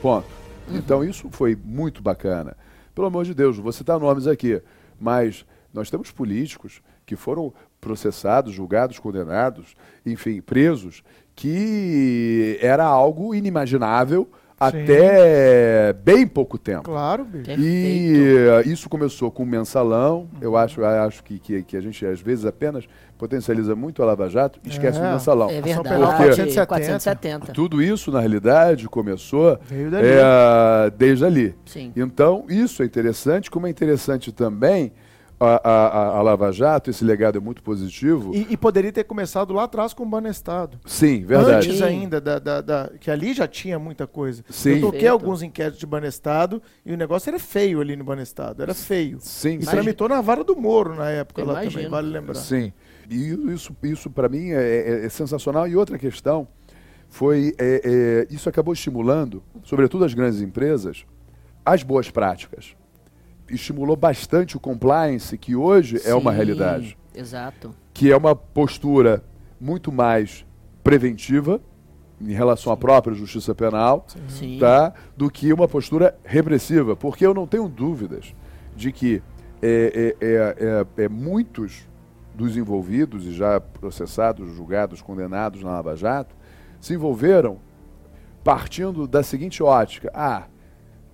Ponto. Então isso foi muito bacana. Pelo amor de Deus, vou citar nomes aqui, mas nós temos políticos que foram processados, julgados, condenados, enfim, presos, que era algo inimaginável até bem pouco tempo. Claro, bicho. E isso começou com o mensalão. Eu acho, eu acho que, que, que a gente, às vezes, apenas potencializa muito a Lava Jato e esquece É. do mensalão. É Ação verdade. penal 470. 470. Tudo isso, na realidade, começou Veio dali. é, desde ali. Sim. Então, isso é interessante, como é interessante também a, a, a- Lava Jato, esse legado é muito positivo. E, e poderia ter começado lá atrás com o Banestado. Sim, verdade. Antes Sim. ainda, da, da- da- que ali já tinha muita coisa. Sim. Eu toquei Perfeito. alguns inquéritos de Banestado e o negócio era feio ali no Banestado. Era feio. Sim, E. Imagina. tramitou na vara do Moro na época Eu lá também, vale lembrar. Sim. E isso, isso para mim é, é- é sensacional. E outra questão foi, é, é, isso acabou estimulando, sobretudo as grandes empresas, as boas práticas. Estimulou bastante o compliance, que hoje é uma Sim, realidade. Exato. Que é uma postura muito mais preventiva em relação à própria justiça penal, Sim. tá? do que uma postura repressiva. Porque eu não tenho dúvidas de que é, é, é, é, é muitos dos envolvidos e já processados, julgados, condenados na Lava Jato se envolveram partindo da seguinte ótica: ah,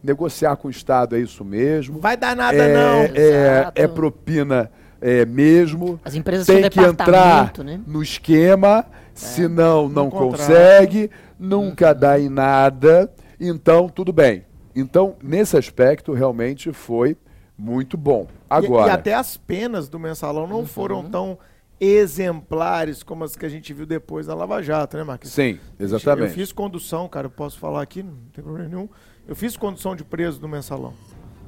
negociar com o Estado é isso mesmo. Vai dar nada, é, não. é, é propina é, mesmo. As empresas Tem são que entrar né? no esquema, senão não consegue, nunca dá em nada. Então, tudo bem. Então, nesse aspecto, realmente foi muito bom. E- Agora, E, até as penas do mensalão não foram Uhum. tão exemplares como as que a gente viu depois da Lava Jato, né, Marquinhos? sim, exatamente. Eu fiz condução, cara, eu posso falar aqui, não tem problema nenhum. Eu fiz condução de preso do mensalão.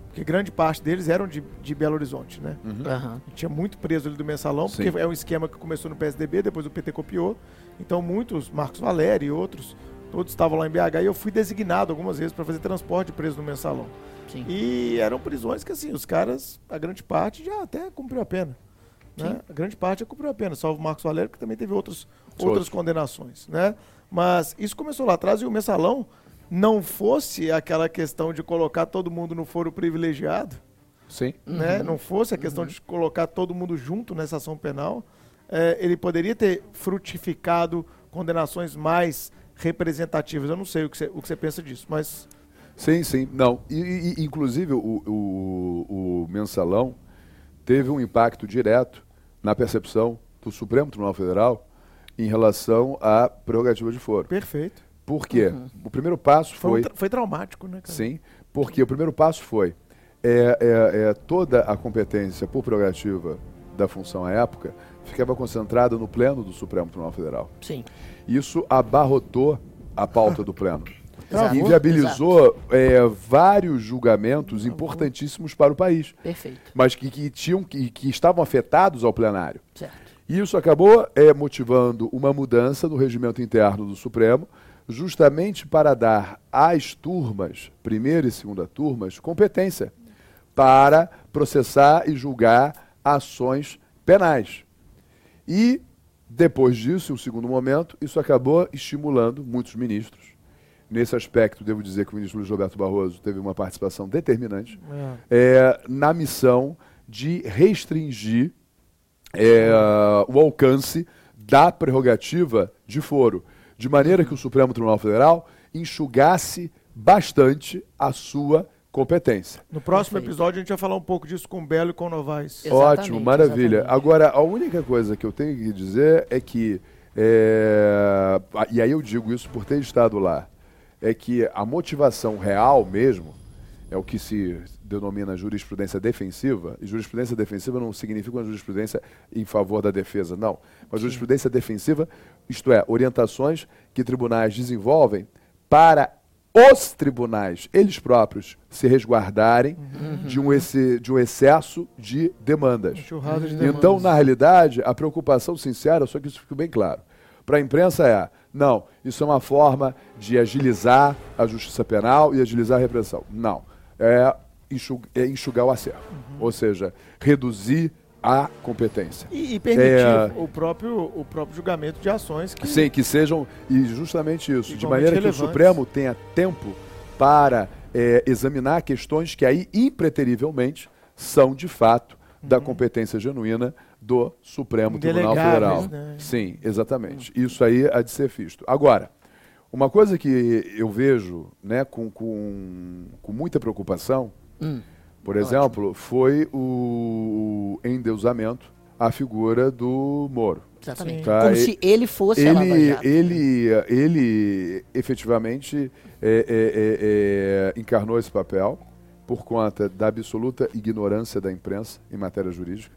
Porque grande parte deles eram de, de Belo Horizonte, né? Aham. Tinha muito preso ali do mensalão, porque Sim. é um esquema que começou no PSDB, depois o PT copiou. Então muitos, Marcos Valério e outros, todos estavam lá em BH e eu fui designado algumas vezes para fazer transporte de preso no mensalão. Sim. E eram prisões que, assim, os caras, a grande parte já até cumpriu a pena. Né? A grande parte já cumpriu a pena, salvo o Marcos Valério, que também teve outros, outras condenações. Né? Mas isso começou lá atrás e o mensalão não fosse aquela questão de colocar todo mundo no foro privilegiado, Sim. né, Uhum. não fosse a questão de colocar todo mundo junto nessa ação penal, é, ele poderia ter frutificado condenações mais representativas. Eu não sei o que você, pensa disso, mas Sim, sim. Não. E- e, inclusive, o, o, o mensalão teve um impacto direto na percepção do Supremo Tribunal Federal em relação à prerrogativa de foro. perfeito. Por quê? Uhum. O primeiro passo Foi, um foi. tra- foi traumático, né, cara? Sim, porque o primeiro passo foi é, é, é, toda a competência por prerrogativa da função à época ficava concentrada no pleno do Supremo Tribunal Federal. Sim. Isso abarrotou a pauta do pleno. Exato. Inviabilizou é, vários julgamentos importantíssimos para o país, Perfeito. mas que, que tinham, que, que estavam afetados ao plenário. Certo. E Isso acabou é, motivando uma mudança no regimento interno do Supremo, justamente para dar às turmas, primeira e segunda turmas, competência para processar e julgar ações penais. E, depois disso, em um segundo momento, isso acabou estimulando muitos ministros. Nesse aspecto, devo dizer que o ministro Luiz Roberto Barroso teve uma participação determinante É. é, na missão de restringir é, o alcance da prerrogativa de foro, de maneira que o Supremo Tribunal Federal enxugasse bastante a sua competência. No próximo Perfeito. episódio a gente vai falar um pouco disso com o Belo e com o Novaes. Exatamente, Ótimo, maravilha. exatamente. Agora, a única coisa que eu tenho que dizer é que, é, e aí eu digo isso por ter estado lá, é que a motivação real mesmo é o que se denomina jurisprudência defensiva, e jurisprudência defensiva não significa uma jurisprudência em favor da defesa, não. Uma jurisprudência defensiva, isto é, orientações que tribunais desenvolvem para os tribunais, eles próprios, se resguardarem de, um esse, de um excesso de demandas. De Então, demandas. na realidade, a preocupação sincera, só que isso fique bem claro, para a imprensa é, não, isso é uma forma de agilizar a justiça penal e agilizar a repressão. Não, é, enxu- é enxugar o acervo, ou seja, reduzir a competência. E, e permitir É. o, próprio, o próprio julgamento de ações que Sim, que sejam, e justamente isso, de maneira que o relevantes. Supremo tenha tempo para é, examinar questões que aí, impreterivelmente, são de fato da competência genuína do Supremo Tribunal Federal. né? Sim, exatamente. Isso aí há de ser visto. Agora, uma coisa que eu vejo né, com, com, com muita preocupação, Hum. Por exemplo, foi o endeusamento à figura do Moro. Exatamente. Tá, Como e- se ele fosse a Lava Ele, Jato. ele, ele efetivamente é, é, é, é, encarnou esse papel por conta da absoluta ignorância da imprensa em matéria jurídica.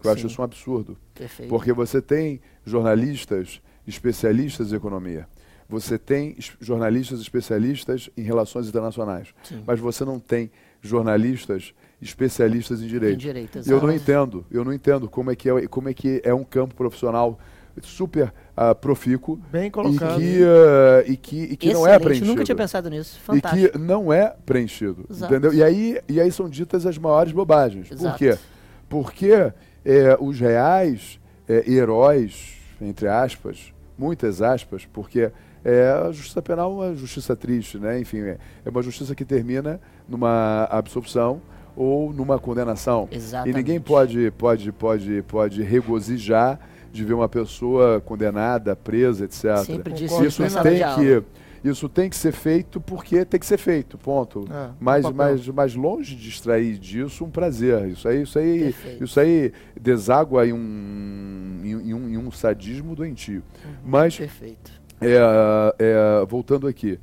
que Eu acho Sim. isso um absurdo. Perfeito. Porque você tem jornalistas especialistas em economia, você tem jornalistas especialistas em relações internacionais, Sim. mas você não tem jornalistas especialistas em direito. Em direito, Eu não entendo, eu não entendo como é que é, como é, que é um campo profissional super ah, profícuo bem e colocado. que, ah, e que, e que não é preenchido. Nunca tinha pensado nisso. E Fantástico. que não é preenchido, Exato. entendeu? E aí, e aí são ditas as maiores bobagens. Por Exato. quê? Porque é, os reais é, heróis, entre aspas, muitas aspas, porque é, a justiça penal é uma justiça triste, né? Enfim, é, é uma justiça que termina numa absolução ou numa condenação. Exatamente. E ninguém pode, pode, pode, pode regozijar de ver uma pessoa condenada, presa, etc. Sempre disse isso tem que isso tem que ser feito porque tem que ser feito, ponto. É, mas, mas longe de extrair disso um prazer. Isso aí, isso aí, Perfeito. isso aí deságua em um, em, em um, em um sadismo doentio. Uhum. Mas Perfeito. É, é, voltando aqui.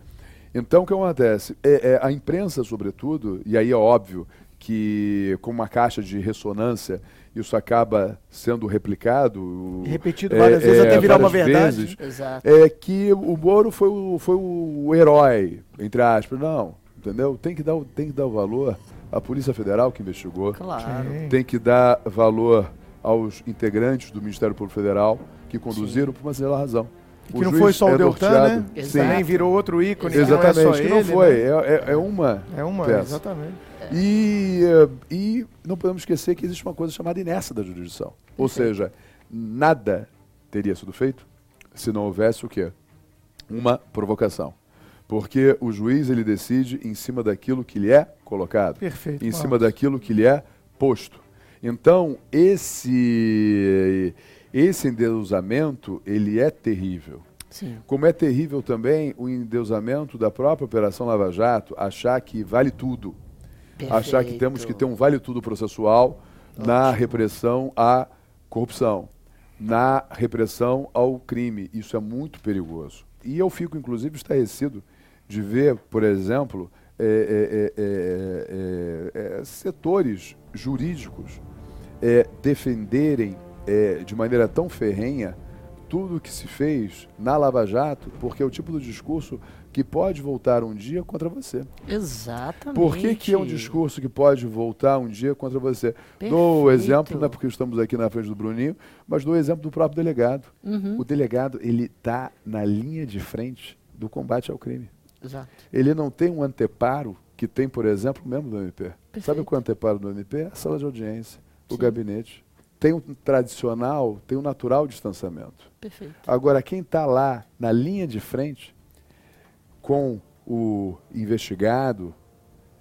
Então, o que acontece? É, é, a imprensa, sobretudo, e aí é óbvio que com uma caixa de ressonância isso acaba sendo replicado. Repetido várias vezes até virar uma verdade. vezes, Exato. é que o Moro foi o, foi o herói, entre aspas. Não, entendeu? Tem que dar, o- tem que dar o valor à Polícia Federal que investigou. Claro. Sim. Tem que dar valor aos integrantes do Ministério Público Federal que conduziram por uma singular razão. Que não foi só o é Deltan, norteado- né? Exato. Sim, Também virou outro ícone. que exatamente, não é só que não ele, foi. né? É, é- é uma É uma, peça. exatamente. E, eh, e não podemos esquecer que existe uma coisa chamada inércia da jurisdição. Ou seja, nada teria sido feito se não houvesse o quê? Uma provocação. Porque o juiz ele decide em cima daquilo que lhe é colocado, Perfeito. em Marcos. cima daquilo que lhe é posto. Então, esse esse endeusamento, ele é terrível. Sim. Como é terrível também o endeusamento da própria Operação Lava Jato, achar que vale tudo. Achar que temos que ter um vale tudo processual na repressão à corrupção, na repressão ao crime. Isso é muito perigoso. E eu fico, inclusive, estarrecido de ver, por exemplo, é, é, é, é, é, setores jurídicos é, defenderem é, de maneira tão ferrenha tudo o que se fez na Lava Jato, porque é o tipo de discurso que pode voltar um dia contra você. Exatamente. Por que, que é um discurso que pode voltar um dia contra você? Dou o Perfeito. exemplo, não é porque estamos aqui na frente do Bruninho, mas dou o exemplo do próprio delegado. Uhum. O delegado, ele está na linha de frente do combate ao crime. Exato. Ele não tem um anteparo que tem, por exemplo, o membro do MP. Sabe Perfeito. qual é o anteparo do MP? A sala de audiência, o Sim. gabinete. Tem um tradicional, tem um natural distanciamento. Perfeito. Agora, quem está lá na linha de frente com o investigado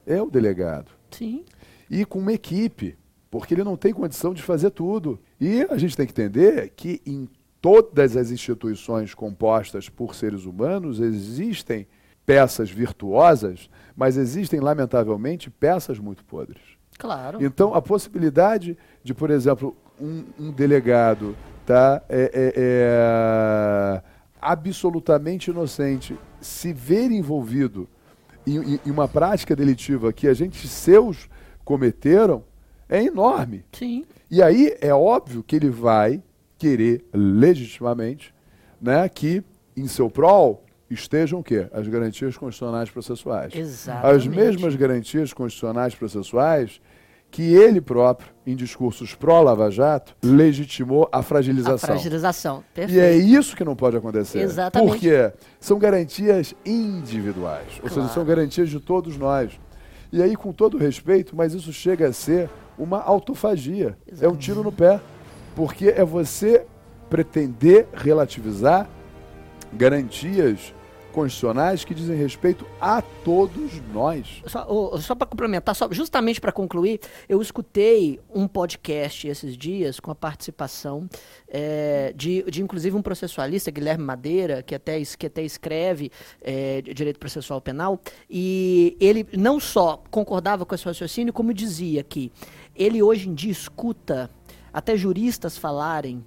é o delegado. Sim. E com uma equipe, porque ele não tem condição de fazer tudo. E a gente tem que entender que em todas as instituições compostas por seres humanos existem peças virtuosas, mas existem, lamentavelmente, peças muito podres. Claro. Então, a possibilidade de, por exemplo, um, um delegado tá, é, é, é, absolutamente inocente se ver envolvido em, em- uma prática delitiva que a gente seus cometeram é enorme. Sim. E aí é óbvio que ele vai querer legitimamente né, que em seu prol estejam o quê? As garantias constitucionais processuais Exatamente. as mesmas garantias constitucionais processuais que ele próprio, em discursos pró-Lava Jato, legitimou a A fragilização. fragilização. Perfeito. E é isso que não pode acontecer. Exatamente. Porque são garantias individuais, ou seja, Claro. são garantias de todos nós. E aí, com todo respeito, mas isso chega a ser uma autofagia. É um tiro no pé. Porque é você pretender relativizar garantias constitucionais que dizem respeito a todos nós. Só, ô, só para complementar, só, justamente para concluir, eu escutei um podcast esses dias com a participação é, de, de, inclusive, um processualista, Guilherme Madeira, que até, que até escreve é, direito processual penal, e ele não só concordava com esse raciocínio, como dizia que ele hoje em dia escuta até juristas falarem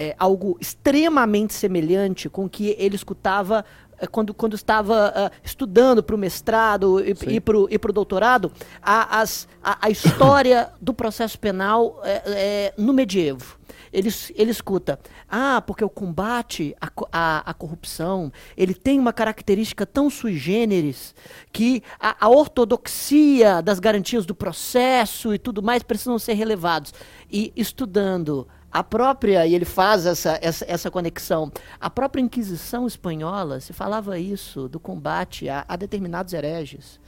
é, algo extremamente semelhante com o que ele escutava quando, quando estava ah, estudando para o mestrado e, Sim. e para o doutorado, a, as- a, a história do processo penal é, é, no medievo. Ele, ele escuta, ah, porque o combate à, à, à corrupção, ele tem uma característica tão sui generis que a, a ortodoxia das garantias do processo e tudo mais precisam ser relevados. E estudando a própria, e ele faz essa, essa, essa conexão, a própria Inquisição espanhola se falava isso, do combate a, a determinados hereges,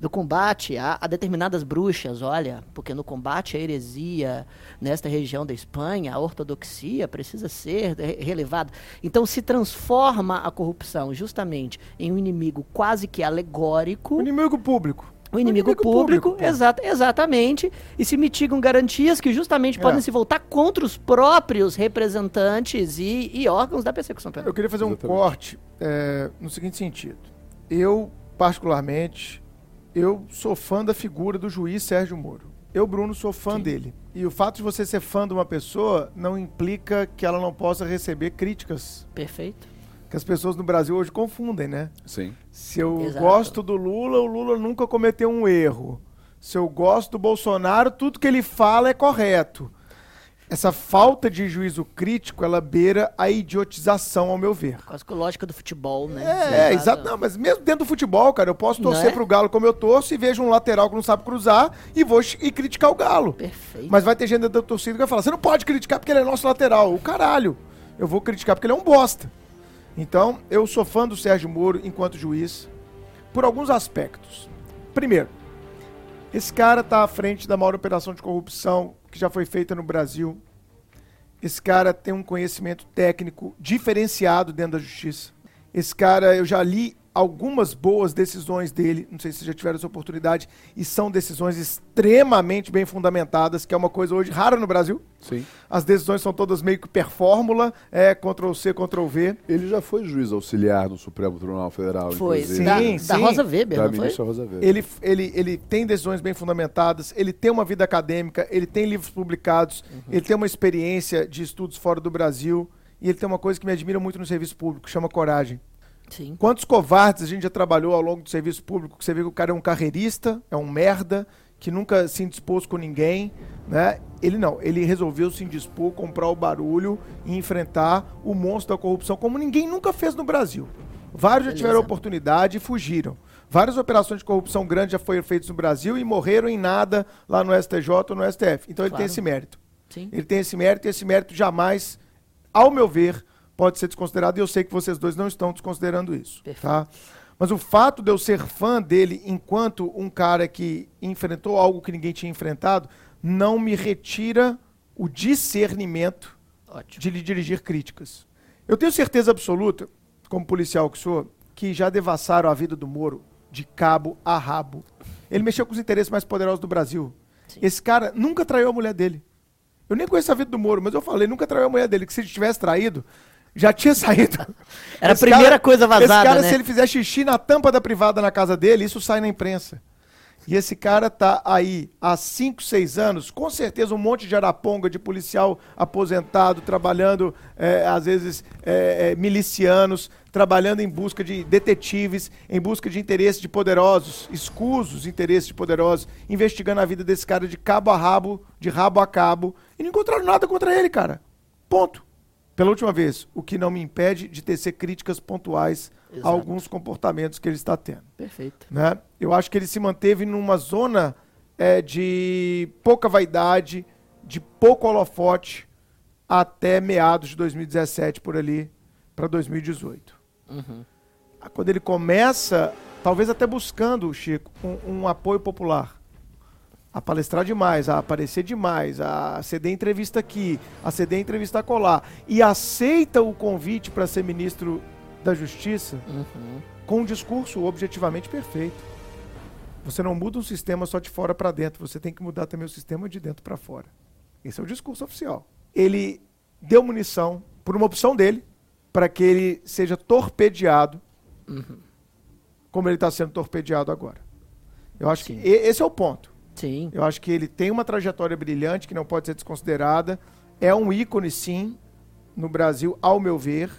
do combate a, a determinadas bruxas, olha, porque no combate à heresia nesta região da Espanha, a ortodoxia precisa ser re- relevada. Então se transforma a corrupção justamente em um inimigo quase que alegórico. O inimigo público. O inimigo, inimigo público, público, exata- exatamente, e se mitigam garantias que justamente É. podem se voltar contra os próprios representantes e, e órgãos da persecução penal. Eu queria fazer um Exatamente. corte é, no seguinte sentido. Eu, particularmente, eu sou fã da figura do juiz Sérgio Moro. Eu, Bruno, sou fã Sim. dele. E o fato de você ser fã de uma pessoa não implica que ela não possa receber críticas. Perfeito. Que as pessoas no Brasil hoje confundem, né? Sim. Se eu Exato. gosto do Lula, o Lula nunca cometeu um erro. Se eu gosto do Bolsonaro, tudo que ele fala é correto. Essa falta de juízo crítico, ela beira a idiotização, ao meu ver. Quase que a lógica do futebol, né? É, é, exato. Não, mas mesmo dentro do futebol, cara, eu posso torcer é? pro Galo como eu torço e vejo um lateral que não sabe cruzar e vou e criticar o Galo. Perfeito. Mas vai ter gente da torcida que vai falar: você não pode criticar porque ele é nosso lateral. O caralho. Eu vou criticar porque ele é um bosta. Então, eu sou fã do Sérgio Moro enquanto juiz por alguns aspectos. Primeiro, esse cara tá à frente da maior operação de corrupção que já foi feita no Brasil. Esse cara tem um conhecimento técnico diferenciado dentro da justiça. Esse cara, eu já li algumas boas decisões dele, não sei se já tiveram essa oportunidade, e são decisões extremamente bem fundamentadas, que é uma coisa hoje rara no Brasil. Sim. As decisões são todas meio que per fórmula, é Ctrl-C, Ctrl-V. Ele já foi juiz auxiliar no Supremo Tribunal Federal, Foi, inclusive. da, Sim, da. Rosa Weber, Da não foi? ministra Rosa Weber. Ele, ele, ele tem decisões bem fundamentadas, ele tem uma vida acadêmica, ele tem livros publicados, ele tem uma experiência de estudos fora do Brasil, e ele tem uma coisa que me admira muito no serviço público, que chama coragem. Sim. Quantos covardes a gente já trabalhou ao longo do serviço público que você vê que o cara é um carreirista, é um merda, que nunca se indispôs com ninguém, né? Ele não, ele resolveu se indispor, comprar o barulho e enfrentar o monstro da corrupção como ninguém nunca fez no Brasil. Vários já Beleza. tiveram oportunidade e fugiram. Várias operações de corrupção grande já foram feitas no Brasil e morreram em nada lá no STJ ou no STF. Então ele Claro. tem esse mérito. Sim. Ele tem esse mérito e esse mérito jamais, ao meu ver, pode ser desconsiderado. E eu sei que vocês dois não estão desconsiderando isso. Perfeito. Tá? Mas o fato de eu ser fã dele enquanto um cara que enfrentou algo que ninguém tinha enfrentado não me retira o discernimento Ótimo. de lhe dirigir críticas. Eu tenho certeza absoluta, como policial que sou, que já devassaram a vida do Moro de cabo a rabo. Ele mexeu com os interesses mais poderosos do Brasil. Sim. Esse cara nunca traiu a mulher dele. Eu nem conheço a vida do Moro, mas eu falei, nunca traiu a mulher dele, que se ele tivesse traído, já tinha saído. Era a primeira coisa vazada, Esse cara, né? se ele fizer xixi na tampa da privada na casa dele, isso sai na imprensa. E esse cara tá aí há 5, 6 anos, com certeza um monte de araponga, de policial aposentado, trabalhando, eh, às vezes, eh, eh, milicianos, trabalhando em busca de detetives, em busca de interesses de poderosos, escusos interesses de poderosos, investigando a vida desse cara de cabo a rabo, de rabo a cabo, e não encontraram nada contra ele, cara. Ponto. Pela última vez, o que não me impede de tecer críticas pontuais Exato. a alguns comportamentos que ele está tendo Perfeito. né? Eu acho que ele se manteve numa zona é, de pouca vaidade, de pouco holofote, até meados de 2017, por ali, para 2018. Uhum. Quando ele começa, talvez até buscando, Chico, um, um apoio popular. A palestrar demais, a aparecer demais, a ceder entrevista aqui, a ceder entrevista colar. E aceita o convite para ser ministro da Justiça Uhum. com um discurso objetivamente perfeito. Você não muda um sistema só de fora para dentro, você tem que mudar também o sistema de dentro para fora. Esse é o discurso oficial. Ele deu munição, por uma opção dele, para que ele seja torpedeado, como ele está sendo torpedeado agora. Eu acho Sim. que esse é o ponto. Sim. Eu acho que ele tem uma trajetória brilhante que não pode ser desconsiderada. É um ícone, sim, no Brasil, ao meu ver.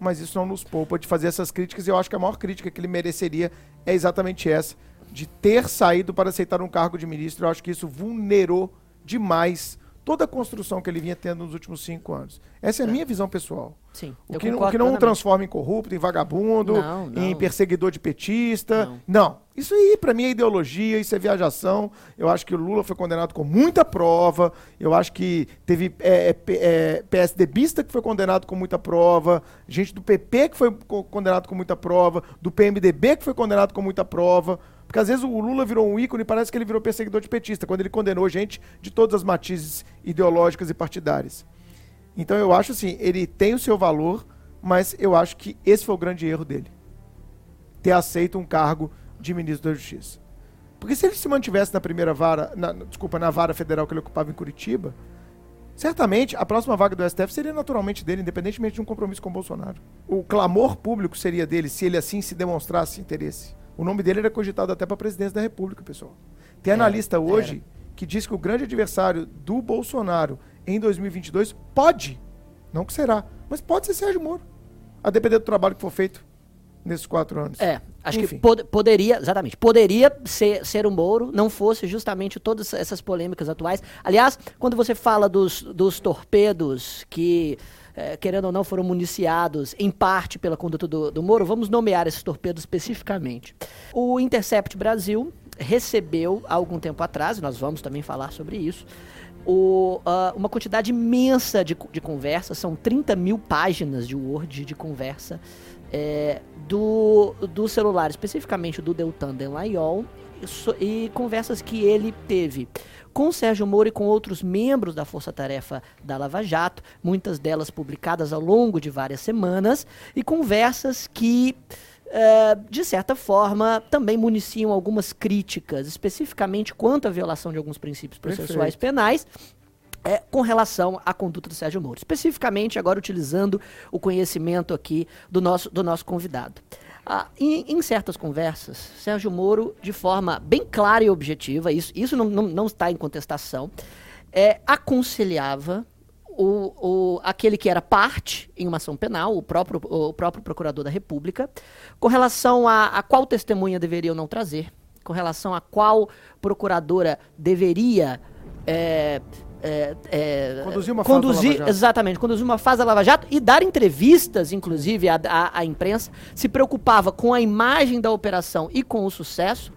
Mas isso não nos poupa de fazer essas críticas. E eu acho que a maior crítica que ele mereceria é exatamente essa: de ter saído para aceitar um cargo de ministro. Eu acho que isso vulnerou demais toda a construção que ele vinha tendo nos últimos cinco anos. Essa é a minha visão pessoal. Sim. O que, não- o que não plenamente. transforma em corrupto, em vagabundo, Não, em não. perseguidor de petista. Não. Não. Isso aí, pra mim, é ideologia, isso é viajação. Eu acho que o Lula foi condenado com muita prova. Eu acho que teve é, é, P- é, PSDBista que foi condenado com muita prova, gente do PP que foi co- condenado com muita prova, do PMDB que foi condenado com muita prova. Porque às vezes o Lula virou um ícone e parece que ele virou perseguidor de petista, quando ele condenou gente de todas as matizes ideológicas e partidárias. Então eu acho assim, ele tem o seu valor, mas eu acho que esse foi o grande erro dele. Ter aceito um cargo de ministro da Justiça. Porque se ele se mantivesse na primeira vara, na- desculpa, na vara federal que ele ocupava em Curitiba, certamente a próxima vaga do STF seria naturalmente dele, independentemente de um compromisso com o Bolsonaro. O clamor público seria dele se ele assim se demonstrasse interesse. O nome dele era cogitado até para a presidência da República, pessoal. Tem Era, analista hoje que diz que o grande adversário do Bolsonaro em 2022 pode, não que será, mas pode ser Sérgio Moro, a depender do trabalho que for feito nesses quatro anos. É, acho Enfim. que pod- poderia, exatamente, poderia ser, ser o Moro, não fosse justamente todas essas polêmicas atuais. Aliás, quando você fala dos, dos torpedos que, eh, querendo ou não, foram municiados em parte pela conduta do, do Moro, vamos nomear esses torpedos especificamente. O Intercept Brasil recebeu, há algum tempo atrás, e nós vamos também falar sobre isso, o, ah, uma quantidade imensa de, de conversas, são 30 mil páginas de Word de conversa é, do, do celular, especificamente do Deltan Delayol, so- e conversas que ele teve com Sérgio Moro e com outros membros da Força Tarefa da Lava Jato, muitas delas publicadas ao longo de várias semanas, e conversas que é, de certa forma, também municiam algumas críticas, especificamente quanto à violação de alguns princípios processuais Perfeito. penais, é, com relação à conduta do Sérgio Moro. Especificamente, agora utilizando o conhecimento aqui do nosso, do nosso convidado. Ah, em, em certas conversas, Sérgio Moro, de forma bem clara e objetiva, isso, isso não, não, não está em contestação, é, aconselhava o, o, aquele que era parte em uma ação penal, o próprio, o próprio procurador da República, com relação a, a qual testemunha deveria ou não trazer, com relação a qual procuradora deveria é, é, é, Conduzir uma fase da conduzir, Lava Jato. Exatamente, conduzir uma fase da Lava Jato e dar entrevistas, inclusive, à, à, à imprensa, se preocupava com a imagem da operação e com o sucesso,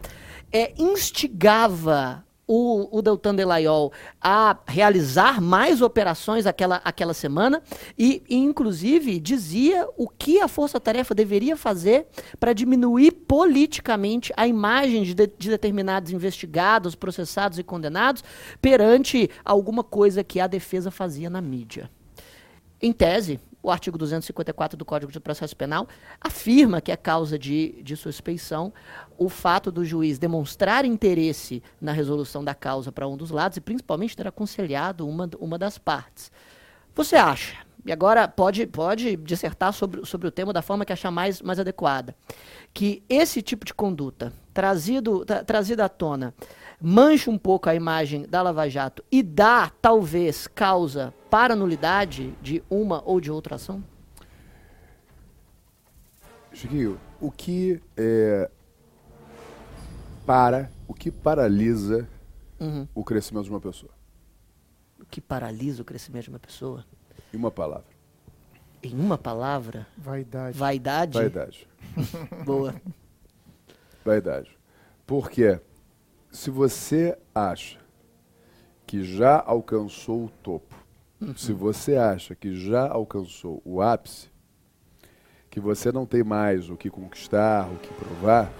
é, instigava o, o Deltan Delayol a realizar mais operações aquela, aquela semana e, e, inclusive, dizia o que a Força Tarefa deveria fazer para diminuir politicamente a imagem de, de, de determinados investigados, processados e condenados perante alguma coisa que a defesa fazia na mídia. Em tese, o artigo 254 do Código de Processo Penal afirma que é causa de, de suspeição o fato do juiz demonstrar interesse na resolução da causa para um dos lados e principalmente ter aconselhado uma, uma das partes. Você acha, e agora pode, pode dissertar sobre, sobre o tema da forma que achar mais, mais adequada, que esse tipo de conduta trazido, tra, trazida à tona mancha um pouco a imagem da Lava Jato e dá, talvez, causa para nulidade de uma ou de outra ação? Chiquinho, o que é, para, o que paralisa Uhum. o crescimento de uma pessoa? O que paralisa o crescimento de uma pessoa? Em uma palavra. Em uma palavra, Vaidade. vaidade. Vaidade. Boa. Vaidade. Porque se você acha que já alcançou o topo, se você acha que já alcançou o ápice, que você não tem mais o que conquistar, o que provar,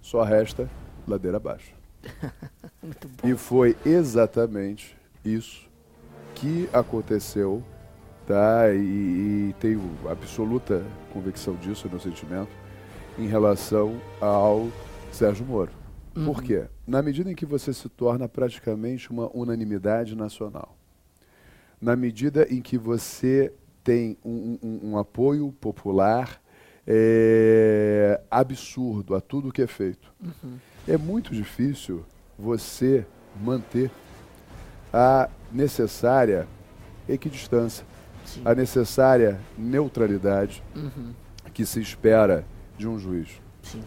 só resta ladeira abaixo. E foi exatamente isso que aconteceu, tá? E, e tenho absoluta convicção disso, meu sentimento, em relação ao Sérgio Moro. Por quê? Na medida em que você se torna praticamente uma unanimidade nacional, na medida em que você tem um, um- um apoio popular é, absurdo a tudo que é feito, é muito difícil você manter a necessária equidistância, Sim. a necessária neutralidade Uhum. que se espera de um juiz. Sim.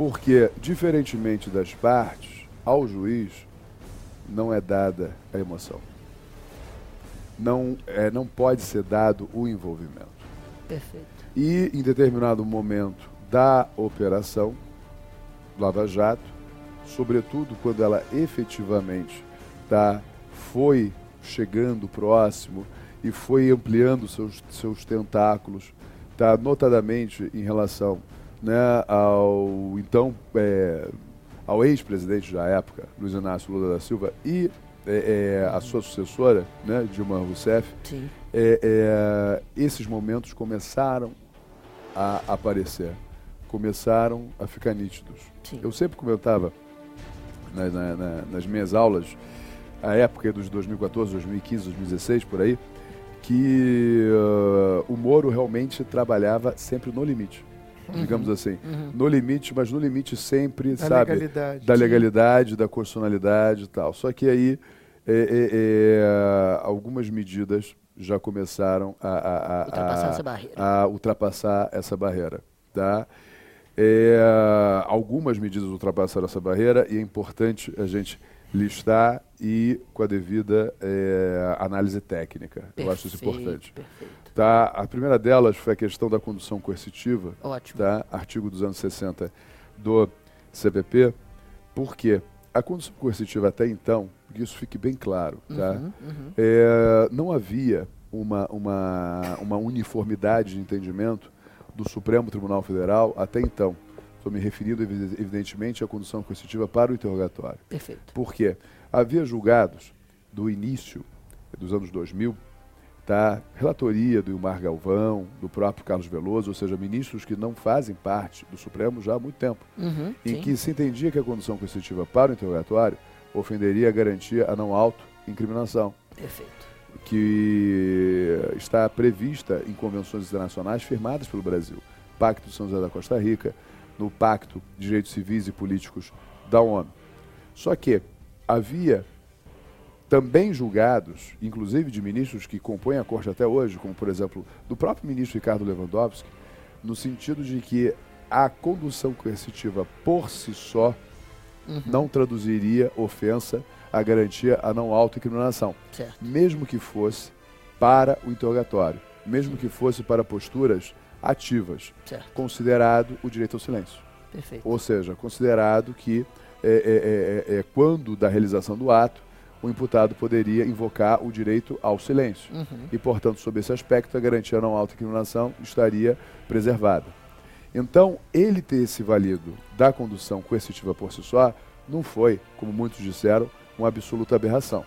Porque, diferentemente das partes, ao juiz não é dada a emoção. Não, é, não pode ser dado o envolvimento. Perfeito. E, em determinado momento da operação Lava Jato, sobretudo quando ela efetivamente tá, foi chegando próximo e foi ampliando seus, seus tentáculos, tá, notadamente em relação né, ao então é, ao ex-presidente da época, Luiz Inácio Lula da Silva, e é, é, a sua sucessora, né, Dilma Rousseff, é, é, esses momentos começaram a aparecer, começaram a ficar nítidos. Sim. Eu sempre comentava na- na- na- nas minhas aulas, a época dos 2014, 2015, 2016, por aí, que ah, o Moro realmente trabalhava sempre no limite, digamos assim. Uhum. No limite, mas no limite sempre, Da sabe? legalidade. da legalidade, da constitucionalidade e tal. Só que aí é, é, é, algumas medidas já começaram a, a- a- Ultrapassar a- essa barreira. a ultrapassar essa barreira, tá? É, algumas medidas ultrapassaram essa barreira e é importante a gente listar e com a devida é, análise técnica. Eu acho isso Perfeito, importante. Perfeito. Tá? A primeira delas foi a questão da condução coercitiva, Ótimo. tá? artigo 260 do CPP, porque a condução coercitiva até então, que isso fique bem claro, tá? Uhum, uhum. É, não havia uma, uma, uma uniformidade de entendimento do Supremo Tribunal Federal até então. Estou me referindo, evi- evidentemente, à condução coercitiva para o interrogatório. Perfeito. Porque havia julgados do início dos anos 2000, tá? relatoria do Ilmar Galvão, do próprio Carlos Veloso, ou seja, ministros que não fazem parte do Supremo já há muito tempo, Uhum, em sim. que se entendia que a condução coercitiva para o interrogatório ofenderia a garantia a não auto-incriminação, Perfeito. que está prevista em convenções internacionais firmadas pelo Brasil, Pacto de São José da Costa Rica, no Pacto de Direitos Civis e Políticos da ONU. Só que havia também julgados, inclusive de ministros que compõem a corte até hoje, como por exemplo do próprio ministro Ricardo Lewandowski, no sentido de que a condução coercitiva por si só Uhum. não traduziria ofensa à garantia a não autoincriminação, mesmo que fosse para o interrogatório, mesmo que fosse para posturas ativas, Certo. considerado o direito ao silêncio. Perfeito. Ou seja, considerado que é, é, é, é, quando da realização do ato, o imputado poderia invocar o direito ao silêncio. Uhum. E, portanto, sob esse aspecto, a garantia não autoincriminação estaria preservada. Então, ele ter se valido da condução coercitiva por si só não foi, como muitos disseram, uma absoluta aberração.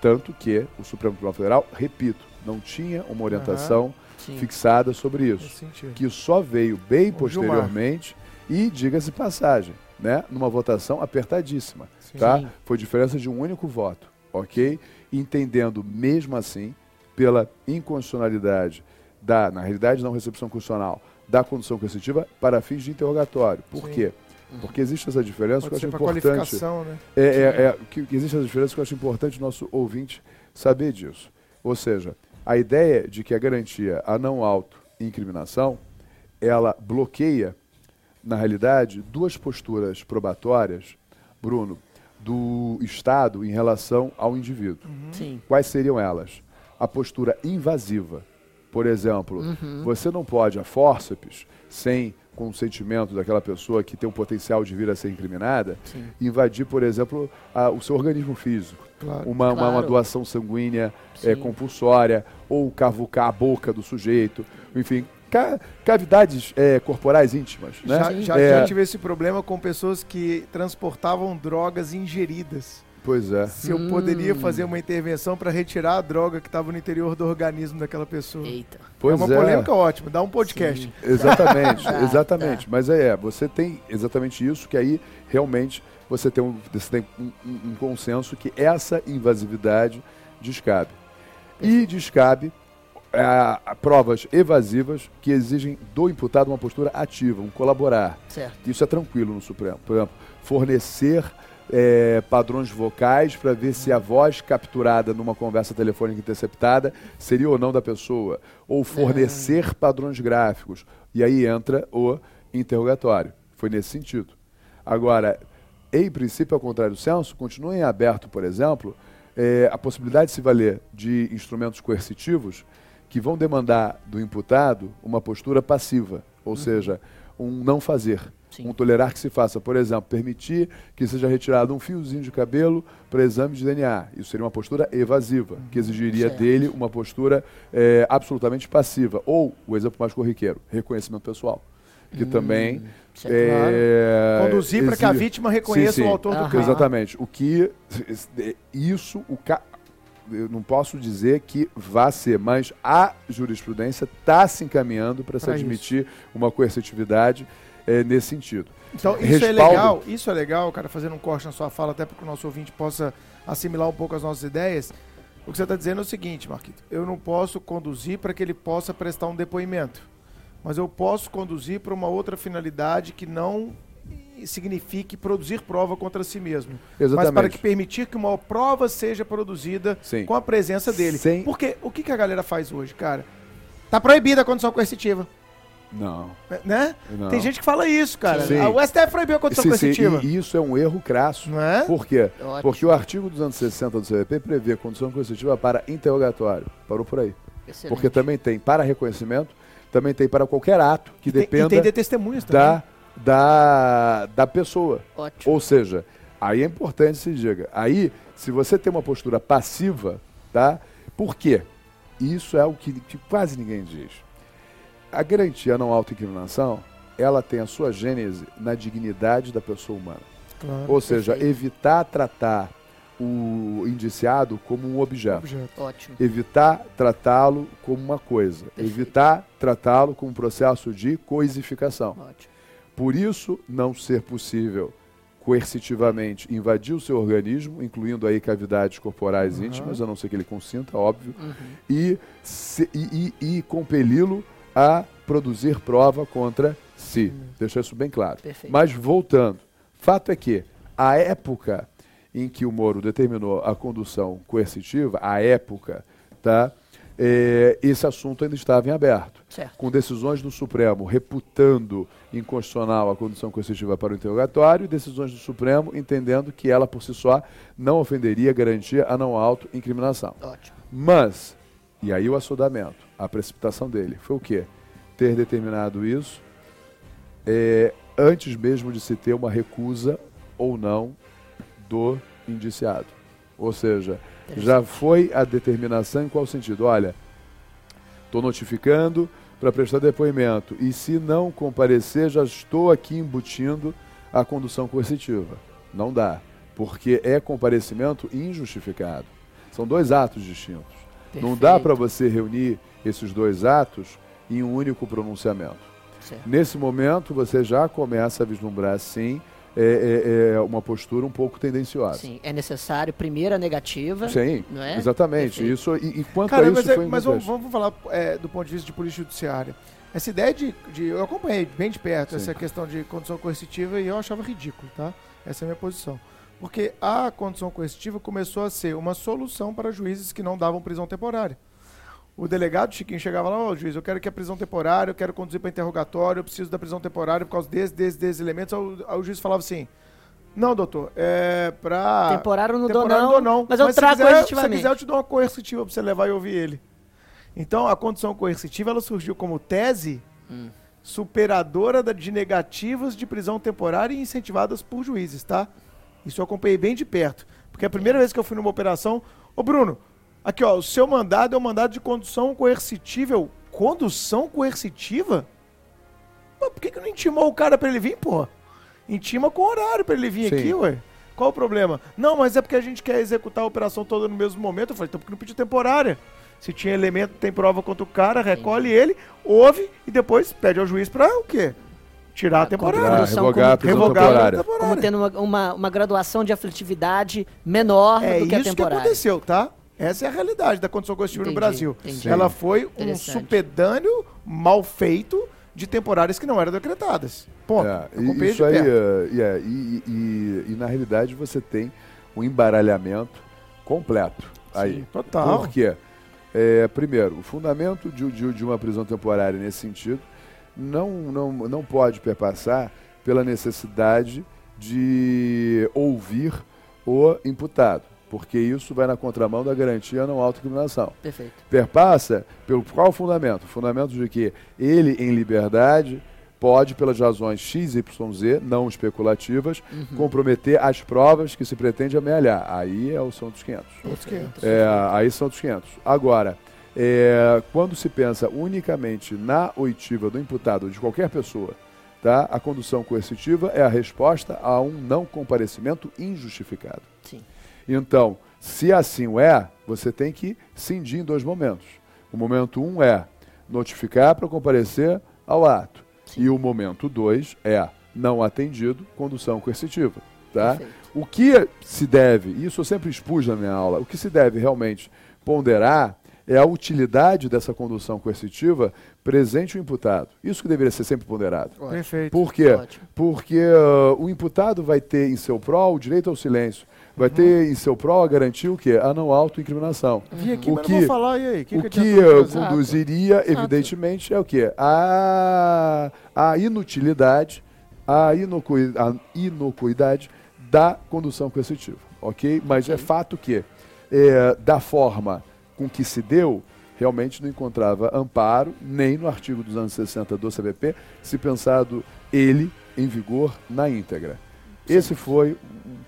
Tanto que o Supremo Tribunal Federal, repito, não tinha uma orientação Sim. fixada sobre isso que só veio bem O posteriormente e, diga-se passagem, né, numa votação apertadíssima, Sim. tá? Foi diferença de um único voto, ok? Entendendo mesmo assim pela inconstitucionalidade da, na realidade não recepção constitucional, da condução coercitiva para fins de interrogatório. Por Sim. quê? Porque existe essa diferença Pode que eu acho importante. né? É, é, é, que, que existe essa diferença que eu acho importante o nosso ouvinte saber disso. Ou seja, a ideia de que a garantia a não auto-incriminação, ela bloqueia, na realidade, duas posturas probatórias, Bruno, do Estado em relação ao indivíduo. Sim. Quais seriam elas? A postura invasiva. Por exemplo, Uhum. você não pode, a fórceps, sem consentimento daquela pessoa que tem o potencial de vir a ser incriminada, Sim. invadir, por exemplo, a- o seu organismo físico. Claro. Uma, uma- uma doação sanguínea é, compulsória, ou cavucar a boca do sujeito, enfim, ca- cavidades é, corporais íntimas. Né? Já, já, É, já tive esse problema com pessoas que transportavam drogas ingeridas. Pois é. Se eu Hum. poderia fazer uma intervenção para retirar a droga que estava no interior do organismo daquela pessoa. Eita. Pois é uma polêmica ótima, dá um podcast. Sim. Exatamente, exatamente. Mas é, é, você tem exatamente isso, que aí realmente você tem um, você tem um, um- consenso que essa invasividade descabe. E descabe a, a provas evasivas que exigem do imputado uma postura ativa, um colaborar. Certo. Isso é tranquilo no Supremo. Por exemplo, fornecer é, padrões vocais para ver se a voz capturada numa conversa telefônica interceptada seria ou não da pessoa. Ou fornecer padrões gráficos. E aí entra o interrogatório. Foi nesse sentido. Agora, em princípio, ao contrário do senso, continua em aberto, por exemplo, é, a possibilidade de se valer de instrumentos coercitivos que vão demandar do imputado uma postura passiva, ou seja, um não fazer, Sim. um tolerar que se faça. Por exemplo, permitir que seja retirado um fiozinho de cabelo para exame de DNA. Isso seria uma postura evasiva, que exigiria Certo. dele uma postura é, absolutamente passiva. Ou, o exemplo mais corriqueiro, reconhecimento pessoal, que também certo. é, Conduzir para que a vítima reconheça Sim, sim. o autor do crime. Exatamente. O que isso o ca... eu não posso dizer que vá ser, mas a jurisprudência está se encaminhando para se admitir uma coercitividade eh, nesse sentido. Então, isso é Respaldo. legal, isso é legal, cara, fazendo um corte na sua fala, até para que o nosso ouvinte possa assimilar um pouco as nossas ideias. O que você está dizendo é o seguinte, Marquito, eu não posso conduzir para que ele possa prestar um depoimento, mas eu posso conduzir para uma outra finalidade que não signifique produzir prova contra si mesmo, mas Exatamente. para que permitir que uma prova seja produzida Sim. com a presença dele. Sem- Porque o que, que a galera faz hoje, cara? Tá proibida a condição coercitiva, Não. né? não. Tem gente que fala isso, cara. Sim. Ah, O STF proibiu a condição Sim, sim, coercitiva. e isso é um erro crasso. Não é? Por quê? Ótimo. Porque o artigo 260 do CVP prevê condição coercitiva para interrogatório. Parou por aí. Excelente. Porque também tem para reconhecimento, também tem para qualquer ato que E tem, dependa e tem de testemunhas também. da, da, da pessoa. Ótimo. Ou seja, aí é importante se diga. Aí, se você tem uma postura passiva, tá? Por quê? Isso é o que, que quase ninguém diz. A garantia não autoincriminação, ela tem a sua gênese na dignidade da pessoa humana. Claro. Ou seja, perfeito. evitar tratar o indiciado como um objeto. Objeto. Ótimo. Evitar tratá-lo como uma coisa. Perfeito. Evitar tratá-lo como um processo de coisificação. Ótimo. Por isso, não ser possível coercitivamente invadir o seu organismo, incluindo aí cavidades corporais Uhum. íntimas, a não ser que ele consinta, óbvio, Uhum. e, se- e, e- e compeli-lo a produzir prova contra si. Deixar isso bem claro. Perfeito. Mas voltando, fato é que a época em que o Moro determinou a condução coercitiva, a época, tá? É, esse assunto ainda estava em aberto. Certo. Com decisões do Supremo reputando inconstitucional a condução coercitiva para o interrogatório e decisões do Supremo entendendo que ela por si só não ofenderia garantia a não auto-incriminação. Ótimo. Mas, e aí o assodamento, a precipitação dele, foi o quê? Ter determinado isso é, antes mesmo de se ter uma recusa ou não do indiciado. Ou seja, já foi a determinação em qual sentido? Olha, estou notificando para prestar depoimento e se não comparecer, já estou aqui embutindo a condução coercitiva. Não dá, porque é comparecimento injustificado. São dois atos distintos. Não dá Perfeito. para você reunir esses dois atos em um único pronunciamento. Certo. Nesse momento, você já começa a vislumbrar, sim, é, é, é uma postura um pouco tendenciosa. Sim, é necessário primeiro a negativa. Sim, Não é? exatamente. Perfeito. Isso, e, e quanto Cara, a isso mas, é- foi mas vamos, vamos falar é, do ponto de vista de polícia judiciária. Essa ideia de, de- Eu acompanhei bem de perto Sim. essa questão de condição coercitiva e eu achava ridículo, tá? Essa é a minha posição. Porque a condição coercitiva começou a ser uma solução para juízes que não davam prisão temporária. O delegado Chiquinho chegava lá, ô juiz, eu quero que a prisão temporária, eu quero conduzir para interrogatório, eu preciso da prisão temporária por causa desses, desses, desses elementos. Aí o, aí o juiz falava assim: Não, doutor, é pra. Temporário não dou Temporário não, não, mas eu se trago quiser- coercitivamente. Se quiser, eu te dou uma coercitiva pra você levar e ouvir ele. Então, a condição coercitiva ela surgiu como tese Hum. superadora de negativas de prisão temporária e incentivadas por juízes, tá? Isso eu acompanhei bem de perto. Porque a primeira vez que eu fui numa operação. Ô, Bruno, aqui, ó, o seu mandado é o mandado de condução coercitiva. Eu, condução coercitiva? Pô, por que, que não intimou o cara pra ele vir, pô? Intima com horário pra ele vir Sim. aqui, ué. Qual o problema? Não, mas é porque a gente quer executar a operação toda no mesmo momento. Eu falei, então por que não pediu temporária? Se tinha elemento, tem prova contra o cara, recolhe ele, ouve e depois pede ao juiz pra o quê? Tirar a A temporária. Ah, condução revogar a como- Revogar temporária. temporária. Como tendo uma, uma, uma graduação de aflitividade menor É do que a isso que temporária. aconteceu, tá? Essa é a realidade da condição coercitiva no Brasil. entendi. Ela foi um supedâneo mal feito de temporárias que não eram decretadas. Ponto. É, Eu e acompanhei isso de aí, é, é, e, e- e na realidade você tem um embaralhamento completo aí. total. Por quê? É, primeiro, o fundamento de, de- de uma prisão temporária nesse sentido não, não, não pode perpassar pela necessidade de ouvir o imputado, porque isso vai na contramão da garantia não autoincriminação Perfeito. perpassa pelo qual fundamento? O fundamento de que ele, em liberdade, pode, pelas razões X, Y, Z, não especulativas, Uhum. comprometer as provas que se pretende amealhar. Aí é o são dos 500. Outros 500. É, aí são dos 500. Agora, é, quando se pensa unicamente na oitiva do imputado ou de qualquer pessoa, tá? a condução coercitiva é a resposta a um não comparecimento injustificado. Sim. Então, se assim o é, você tem que cindir em dois momentos. O momento um é notificar para comparecer ao ato. E o momento dois é não atendido, condução coercitiva. Tá? Perfeito. O que se deve, e isso eu sempre expus na minha aula, o que se deve realmente ponderar é a utilidade dessa condução coercitiva presente o imputado. Isso que deveria ser sempre ponderado. Perfeito. Por quê? Ótimo. Porque ah, o imputado vai ter em seu prol o direito ao silêncio. Vai ter em seu a garantia o quê? A não autoincriminação. Aqui, O que- falar, e aí? o que adiantou ah, fazer? conduziria, evidentemente, é o quê? A, a inutilidade, a, inocui, a inocuidade da condução coercitiva, ok? Mas é fato que, é, da forma com que se deu, realmente não encontrava amparo, nem no artigo 260 do CVP, se pensado ele em vigor na íntegra. Esse foi o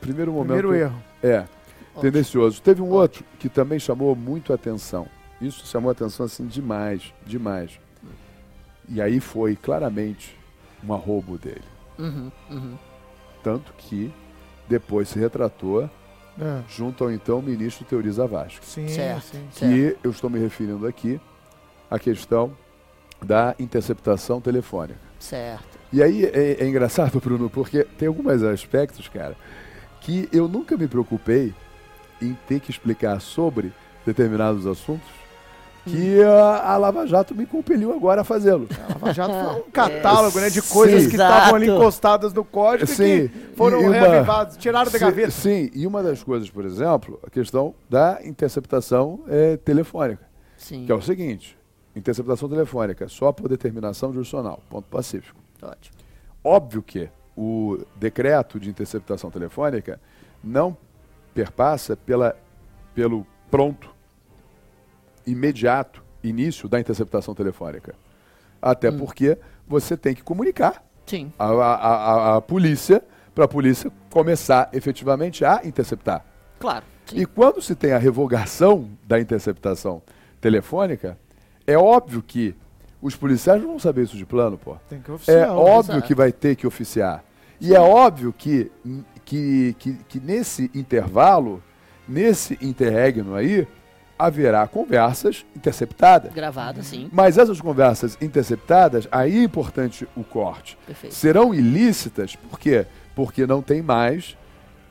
primeiro momento. Primeiro erro. É, Ótimo. tendencioso. Teve um outro que também chamou muito atenção. Isso chamou atenção assim demais, demais. E aí foi claramente um arrobo dele. Uhum, uhum. Tanto que depois se retratou É. junto ao então ministro Teoriza Vasco. Sim, Certo. sim. Que eu estou me referindo aqui à questão da interceptação telefônica. Certo. E aí é, é engraçado, Bruno, porque tem alguns aspectos, cara, que eu nunca me preocupei em ter que explicar sobre determinados assuntos que a, a Lava Jato me compeliu agora a fazê-lo. A Lava Jato foi um catálogo né, de coisas Sim. que estavam ali encostadas no código Sim. e que foram E- uma- tiraram da Sim, gaveta. Sim, e uma das coisas, por exemplo, a questão da interceptação eh, telefônica, Sim. que é o seguinte, interceptação telefônica só por determinação jurisdicional, ponto pacífico. Ótimo. Óbvio que o decreto de interceptação telefônica não perpassa pela, pelo pronto, imediato início da interceptação telefônica. Até porque você tem que comunicar a, a, a- a polícia para a polícia começar efetivamente a interceptar. Claro. Sim. E quando se tem a revogação da interceptação telefônica, é óbvio que os policiais não vão saber isso de plano, pô. Tem que É oficiar. óbvio exato. que vai ter que oficiar. E é óbvio que, que, que, que nesse intervalo, nesse interregno aí, haverá conversas interceptadas. Gravada, sim. Mas essas conversas interceptadas, aí é importante o corte. Perfeito. Serão ilícitas, por quê? Porque não tem mais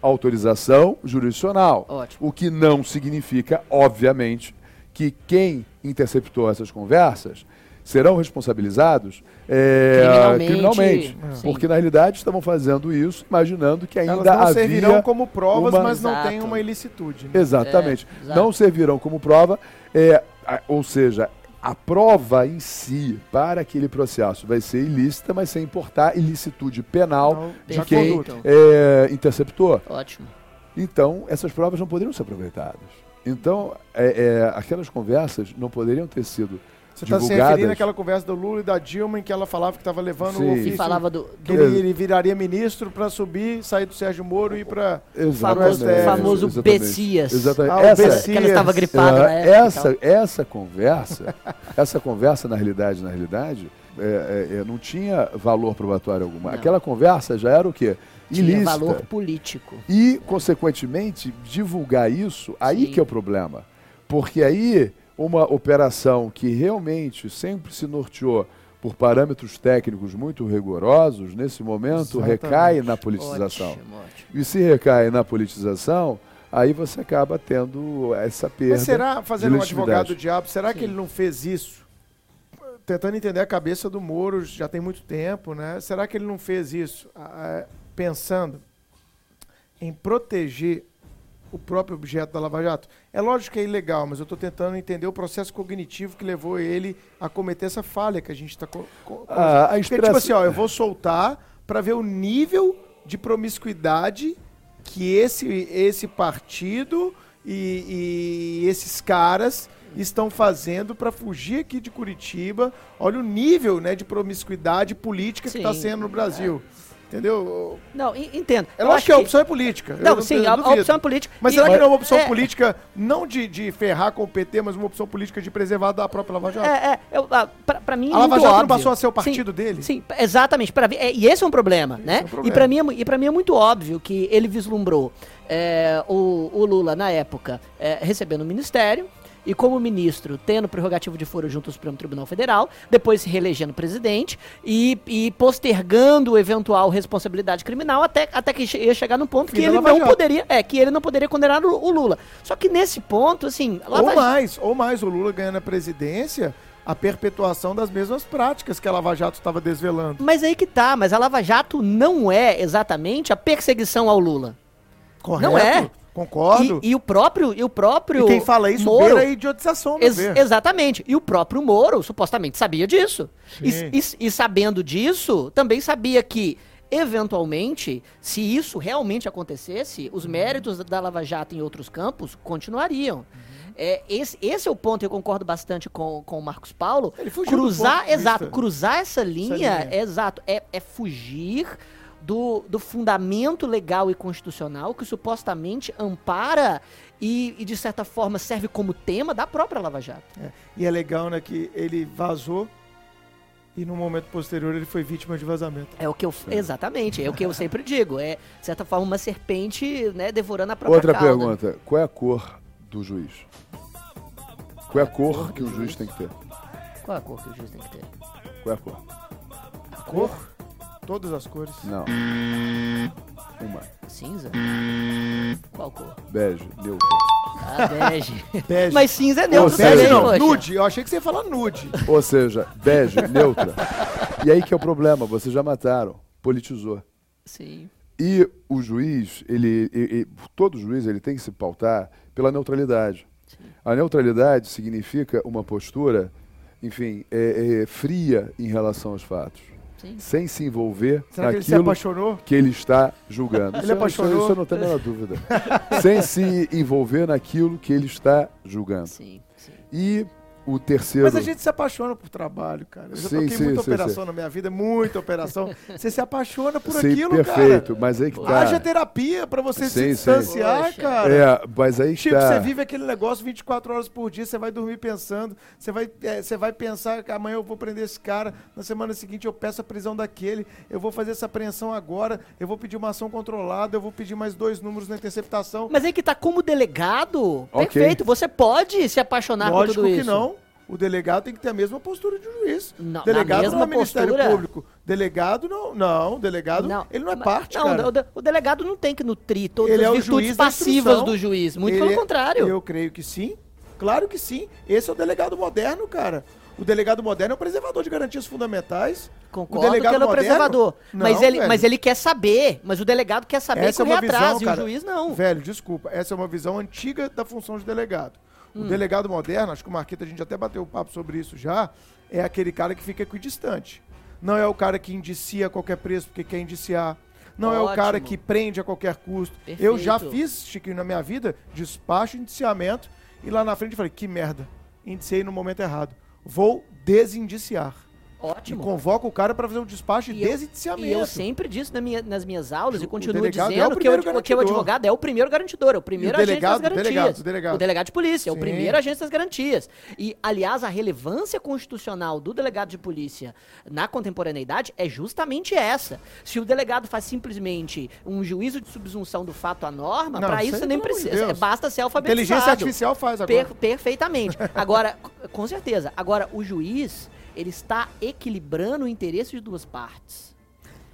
autorização jurisdicional. Ótimo. O que não significa, obviamente, que quem interceptou essas conversas serão responsabilizados é, Criminalmente, criminalmente. sim. Porque, na realidade, estavam fazendo isso imaginando que ainda Elas não havia... servirão como provas, uma- mas não Exato. tem uma ilicitude. né? Exatamente. É, não servirão como prova, é, a- ou seja, a prova em si para aquele processo vai ser ilícita, mas sem importar ilicitude penal Não, de quem é, interceptou. Ótimo. Então, essas provas não poderiam ser aproveitadas. Então, é, é, aquelas conversas não poderiam ter sido Você está se referindo àquela conversa do Lula e da Dilma em que ela falava que estava levando Sim. o ofício. E falava do, que do ele, ele viraria ministro para subir, sair do Sérgio Moro e ir para. Exatamente, famoso- famoso exatamente. Bessias. Exatamente. Ah, o Essa, Bessias. que ela estava gripada Ah, na época. e essa, tal. essa conversa, essa conversa na realidade, na realidade, é, é, é, não tinha valor probatório alguma. Não. Aquela conversa já era o quê? Tinha Ilícita. valor político. E, consequentemente, divulgar isso, aí Sim. que é o problema. Porque aí, uma operação que realmente sempre se norteou por parâmetros técnicos muito rigorosos, nesse momento Exatamente. recai na politização. Ótimo, ótimo. E se recai na politização, aí você acaba tendo essa perda. Mas será, fazendo de um advogado do diabo, será que Sim. ele não fez isso? Tentando entender a cabeça do Moro já tem muito tempo, né? Será que ele não fez isso ah, pensando em proteger o próprio objeto da Lava Jato? É lógico que é ilegal, mas eu estou tentando entender o processo cognitivo que levou ele a cometer essa falha que a gente está. Co co- Ah, a Porque, expressa- tipo assim, ó, eu vou soltar para ver o nível de promiscuidade que esse, esse partido e, e esses caras estão fazendo para fugir aqui de Curitiba. Olha o nível né, de promiscuidade política que está Sim. sendo no Brasil. Entendeu? Não, en- entendo. É lógico acho que a opção é política. eu Não, sim, eu a, a opção é política. Mas E- será que não é uma opção é, política, não de, de ferrar com o PT, mas uma opção política de preservar da própria Lava Jato? É, é, eu, pra, pra mim é a Lava Jato não óbvio. passou a ser o Sim, partido dele? Sim, exatamente. Pra, é, e esse é um problema, né? é um problema. E para mim, é e pra mim é muito óbvio que ele vislumbrou é, o, o Lula, na época, é, recebendo o ministério, e como ministro, tendo prerrogativo de foro junto ao Supremo Tribunal Federal, depois se reelegendo presidente e, e postergando eventual responsabilidade criminal até, até que ia chegar no ponto que ele não poderia, é, que ele não poderia condenar o, o Lula. Só que nesse ponto, assim, Ou mais, ou mais, o Lula ganhando a presidência, a perpetuação das mesmas práticas que a Lava Jato estava desvelando. Mas aí que tá, mas a Lava Jato não é exatamente a perseguição ao Lula. Correto? Não é. Concordo. E, e o próprio, e o próprio E quem fala isso Moro, beira a idiotização, ex- ver. exatamente. E o próprio Moro supostamente sabia disso. E, e- e sabendo disso, também sabia que eventualmente, se isso realmente acontecesse, Uhum. os méritos da Lava Jato em outros campos continuariam. Uhum. É, esse, esse é o ponto, eu concordo bastante com, com o Marcos Paulo. Ele fugiu cruzar, exato, cruzar essa linha, linha. é exato, é, é fugir do, do fundamento legal e constitucional que supostamente ampara e, e, de certa forma, serve como tema da própria Lava Jato. É. E é legal, né, que ele vazou E no momento posterior ele foi vítima de vazamento. É o que eu. Exatamente, é o que eu sempre digo. É, de certa forma, uma serpente, né, devorando a própria Outra cauda. pergunta: qual é a cor do juiz? Qual é a cor que o juiz tem que ter? Qual é a cor que o juiz tem que ter? Qual é a cor? A Cor? Todas as cores. Não. Uma. Cinza? Qual cor? Bege, neutro. Ah, bege. Bege. Mas cinza é neutro seja, também, não, poxa. nude. Eu achei que você ia falar nude. Ou seja, bege, neutra. E aí que é o problema, vocês já mataram, politizou. Sim. E o juiz, ele, e- e- todo juiz, ele tem que se pautar pela neutralidade. A neutralidade significa uma postura, enfim, é- é fria em relação aos fatos, Sim. sem se envolver Será que ele se naquilo apaixonou? que ele está julgando. Ele Isso- apaixonou? Isso, isso eu não tenho a menor dúvida. sem se envolver naquilo que ele está julgando. Sim, sim. E o terceiro... Mas a gente se apaixona por trabalho, cara. Eu já Sim, toquei sim, muita sim, operação na minha vida, muita operação. Você se apaixona por Sim, aquilo, perfeito, cara. mas aí que tá. Haja terapia pra você se Sim, sim. distanciar, Poxa. cara. É, mas aí que Tipo, tá. você vive aquele negócio 24 horas por dia, você vai dormir pensando, você vai, é, você vai pensar que amanhã eu vou prender esse cara, na semana seguinte eu peço a prisão daquele, eu vou fazer essa apreensão agora, eu vou pedir uma ação controlada, eu vou pedir mais dois números na interceptação. Mas aí que tá como delegado, Ok. perfeito. Você pode se apaixonar por Lógico tudo que isso. não. O delegado tem que ter a mesma postura de juiz. Não, delegado não é Ministério postura? Público. Delegado não. Não, delegado ele não é mas- parte, não, cara. o, o delegado não tem que nutrir todas Ele é as o virtudes passivas do juiz. Muito Ele pelo é- contrário. Eu creio que sim. Claro que sim. Esse é o delegado moderno, cara. O delegado moderno é o preservador de garantias fundamentais. Concordo o que delegado ele é preservador. mas, Não, ele, velho. mas ele quer saber. Mas o delegado quer saber Essa e é correr uma visão, atrás. cara, E o juiz não. Velho, desculpa. Essa é uma visão antiga da função de delegado. O Hum. delegado moderno, acho que o Marquito, a gente até bateu o papo sobre isso já, é aquele cara que fica equidistante. Não é o cara que indicia a qualquer preço porque quer indiciar. Não é o cara Ótimo. que prende a qualquer custo. Eu Perfeito. já fiz, Chiquinho, na minha vida, despacho, indiciamento, e lá na frente eu falei, que merda, indiciei no momento errado. Vou desindiciar. E Ótimo. convoco o cara para fazer um despacho de E eu- desindiciamento. E eu sempre disse na minha- nas minhas aulas e O continuo é o dizendo que, primeiro o, que o advogado é o primeiro garantidor, é o primeiro E o agente delegado, das garantias. delegado, delegado. O delegado de polícia, é o Sim. primeiro agente das garantias. E, aliás, a relevância constitucional do delegado de polícia na contemporaneidade é justamente essa. Se o delegado faz simplesmente um juízo de subsunção do fato à norma, para isso nem precisa. Deus. Basta ser alfabetizado. Inteligência artificial faz agora. Per- perfeitamente. Agora, com certeza. Agora, o juiz, ele está equilibrando o interesse de duas partes.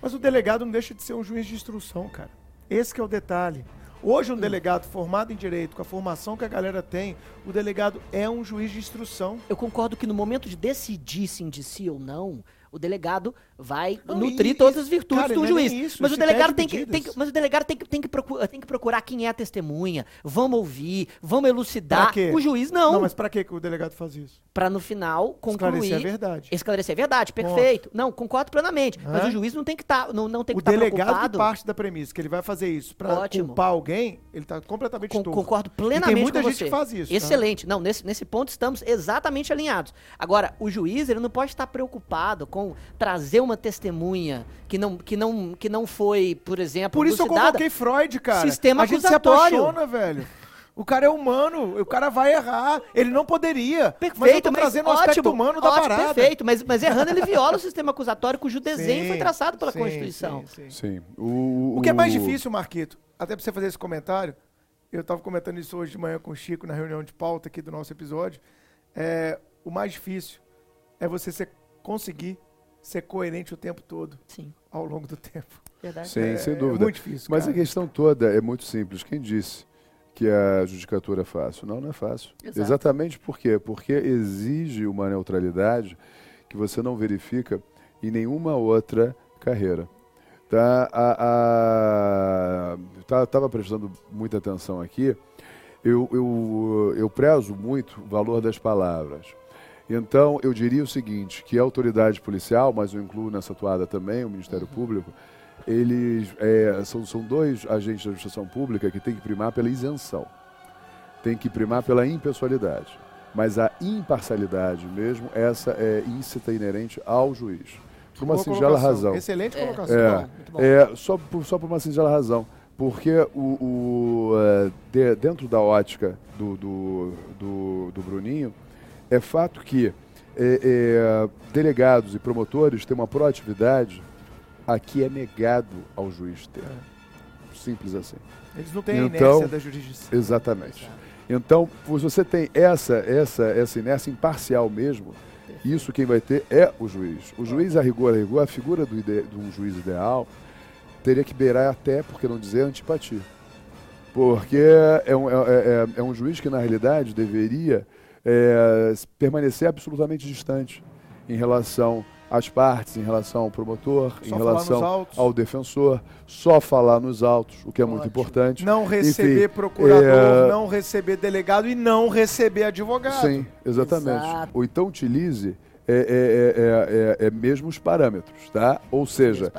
Mas o delegado não deixa de ser um juiz de instrução, cara. Esse que é o detalhe. Hoje um delegado formado em direito, com a formação que a galera tem, o delegado é um juiz de instrução. Eu concordo que no momento de decidir se indicia ou não, o delegado vai Não, nutrir e- todas e- as virtudes cara, do é juiz. isso, mas o delegado tem que, tem que- mas o delegado tem que, tem, que procurar, tem que procurar quem é a testemunha. Vamos ouvir, vamos elucidar. O juiz não, Não, mas pra que o delegado faz isso? Pra no final concluir. Esclarecer a verdade. Esclarecer a verdade, perfeito. Não, concordo plenamente. Mas Hã? o juiz não tem que estar, não, não tem que O estar delegado que preocupado. parte da premissa que ele vai fazer isso Ótimo. culpar alguém, ele tá completamente Con- concordo E plenamente tem muita gente você. que faz isso. tá? Excelente. Não, nesse, nesse ponto estamos exatamente alinhados. Agora, o juiz ele não pode estar preocupado com trazer uma testemunha que não, que não, que não foi, por exemplo, Por isso eu coloquei Freud, cara. Sistema a gente se acusatório. apaixona, velho. O cara é humano, o cara vai errar. Ele não poderia. Perfeito, mas eu tô trazendo o aspecto ótimo, humano da ótimo, parada. Perfeito, mas, mas errando ele viola o sistema acusatório cujo desenho Sim, foi traçado pela sim, Constituição. sim, sim. Sim. O, O que é mais difícil, Marquito, até pra você fazer esse comentário, eu tava comentando isso hoje de manhã com o Chico na reunião de pauta aqui do nosso episódio. É, o mais difícil é você ser- conseguir ser coerente o tempo todo, Sim, ao longo do tempo. verdade. Sim, é, sem É dúvida. muito difícil. Mas a cara. questão toda é muito simples. Quem disse que a judicatura é fácil? Não, não é fácil. Exato. Exatamente por quê? Porque exige uma neutralidade que você não verifica em nenhuma outra carreira. Tá, a, a, tá, tava prestando muita atenção aqui. Eu, eu, eu prezo muito o valor das palavras. Então, eu diria o seguinte, que a autoridade policial, mas eu incluo nessa toada também o Ministério Público, eles é, são, são dois agentes da administração pública que têm que primar pela isenção, tem que primar pela impessoalidade. Mas a imparcialidade mesmo, essa é íncita e inerente ao juiz. Por uma Boa singela colocação. razão. Excelente É. colocação. É, bom. é só, por, só por uma singela razão. Porque o, o, é, de- dentro da ótica do, do, do, do Bruninho, é fato que é, é, delegados e promotores têm uma proatividade, aqui é negado ao juiz ter. Simples assim. Eles não têm a Então, inércia da jurisdição. Exatamente. Então, se você tem essa, essa, essa inércia imparcial mesmo, isso quem vai ter é o juiz. O juiz, a rigor, a rigor, a figura do ide- de um juiz ideal teria que beirar até, por que não dizer, antipatia. Porque é um, é, é- é um juiz que, na realidade, deveria é, permanecer absolutamente distante em relação às partes, em relação ao promotor, Só em relação ao defensor, só falar nos autos, o que é muito Ótimo. importante. Não receber Enfim, procurador, é- não receber delegado e não receber advogado. Sim, exatamente. Exato. Ou então utilize é, é, é, é, é mesmo os parâmetros, tá? Ou seja,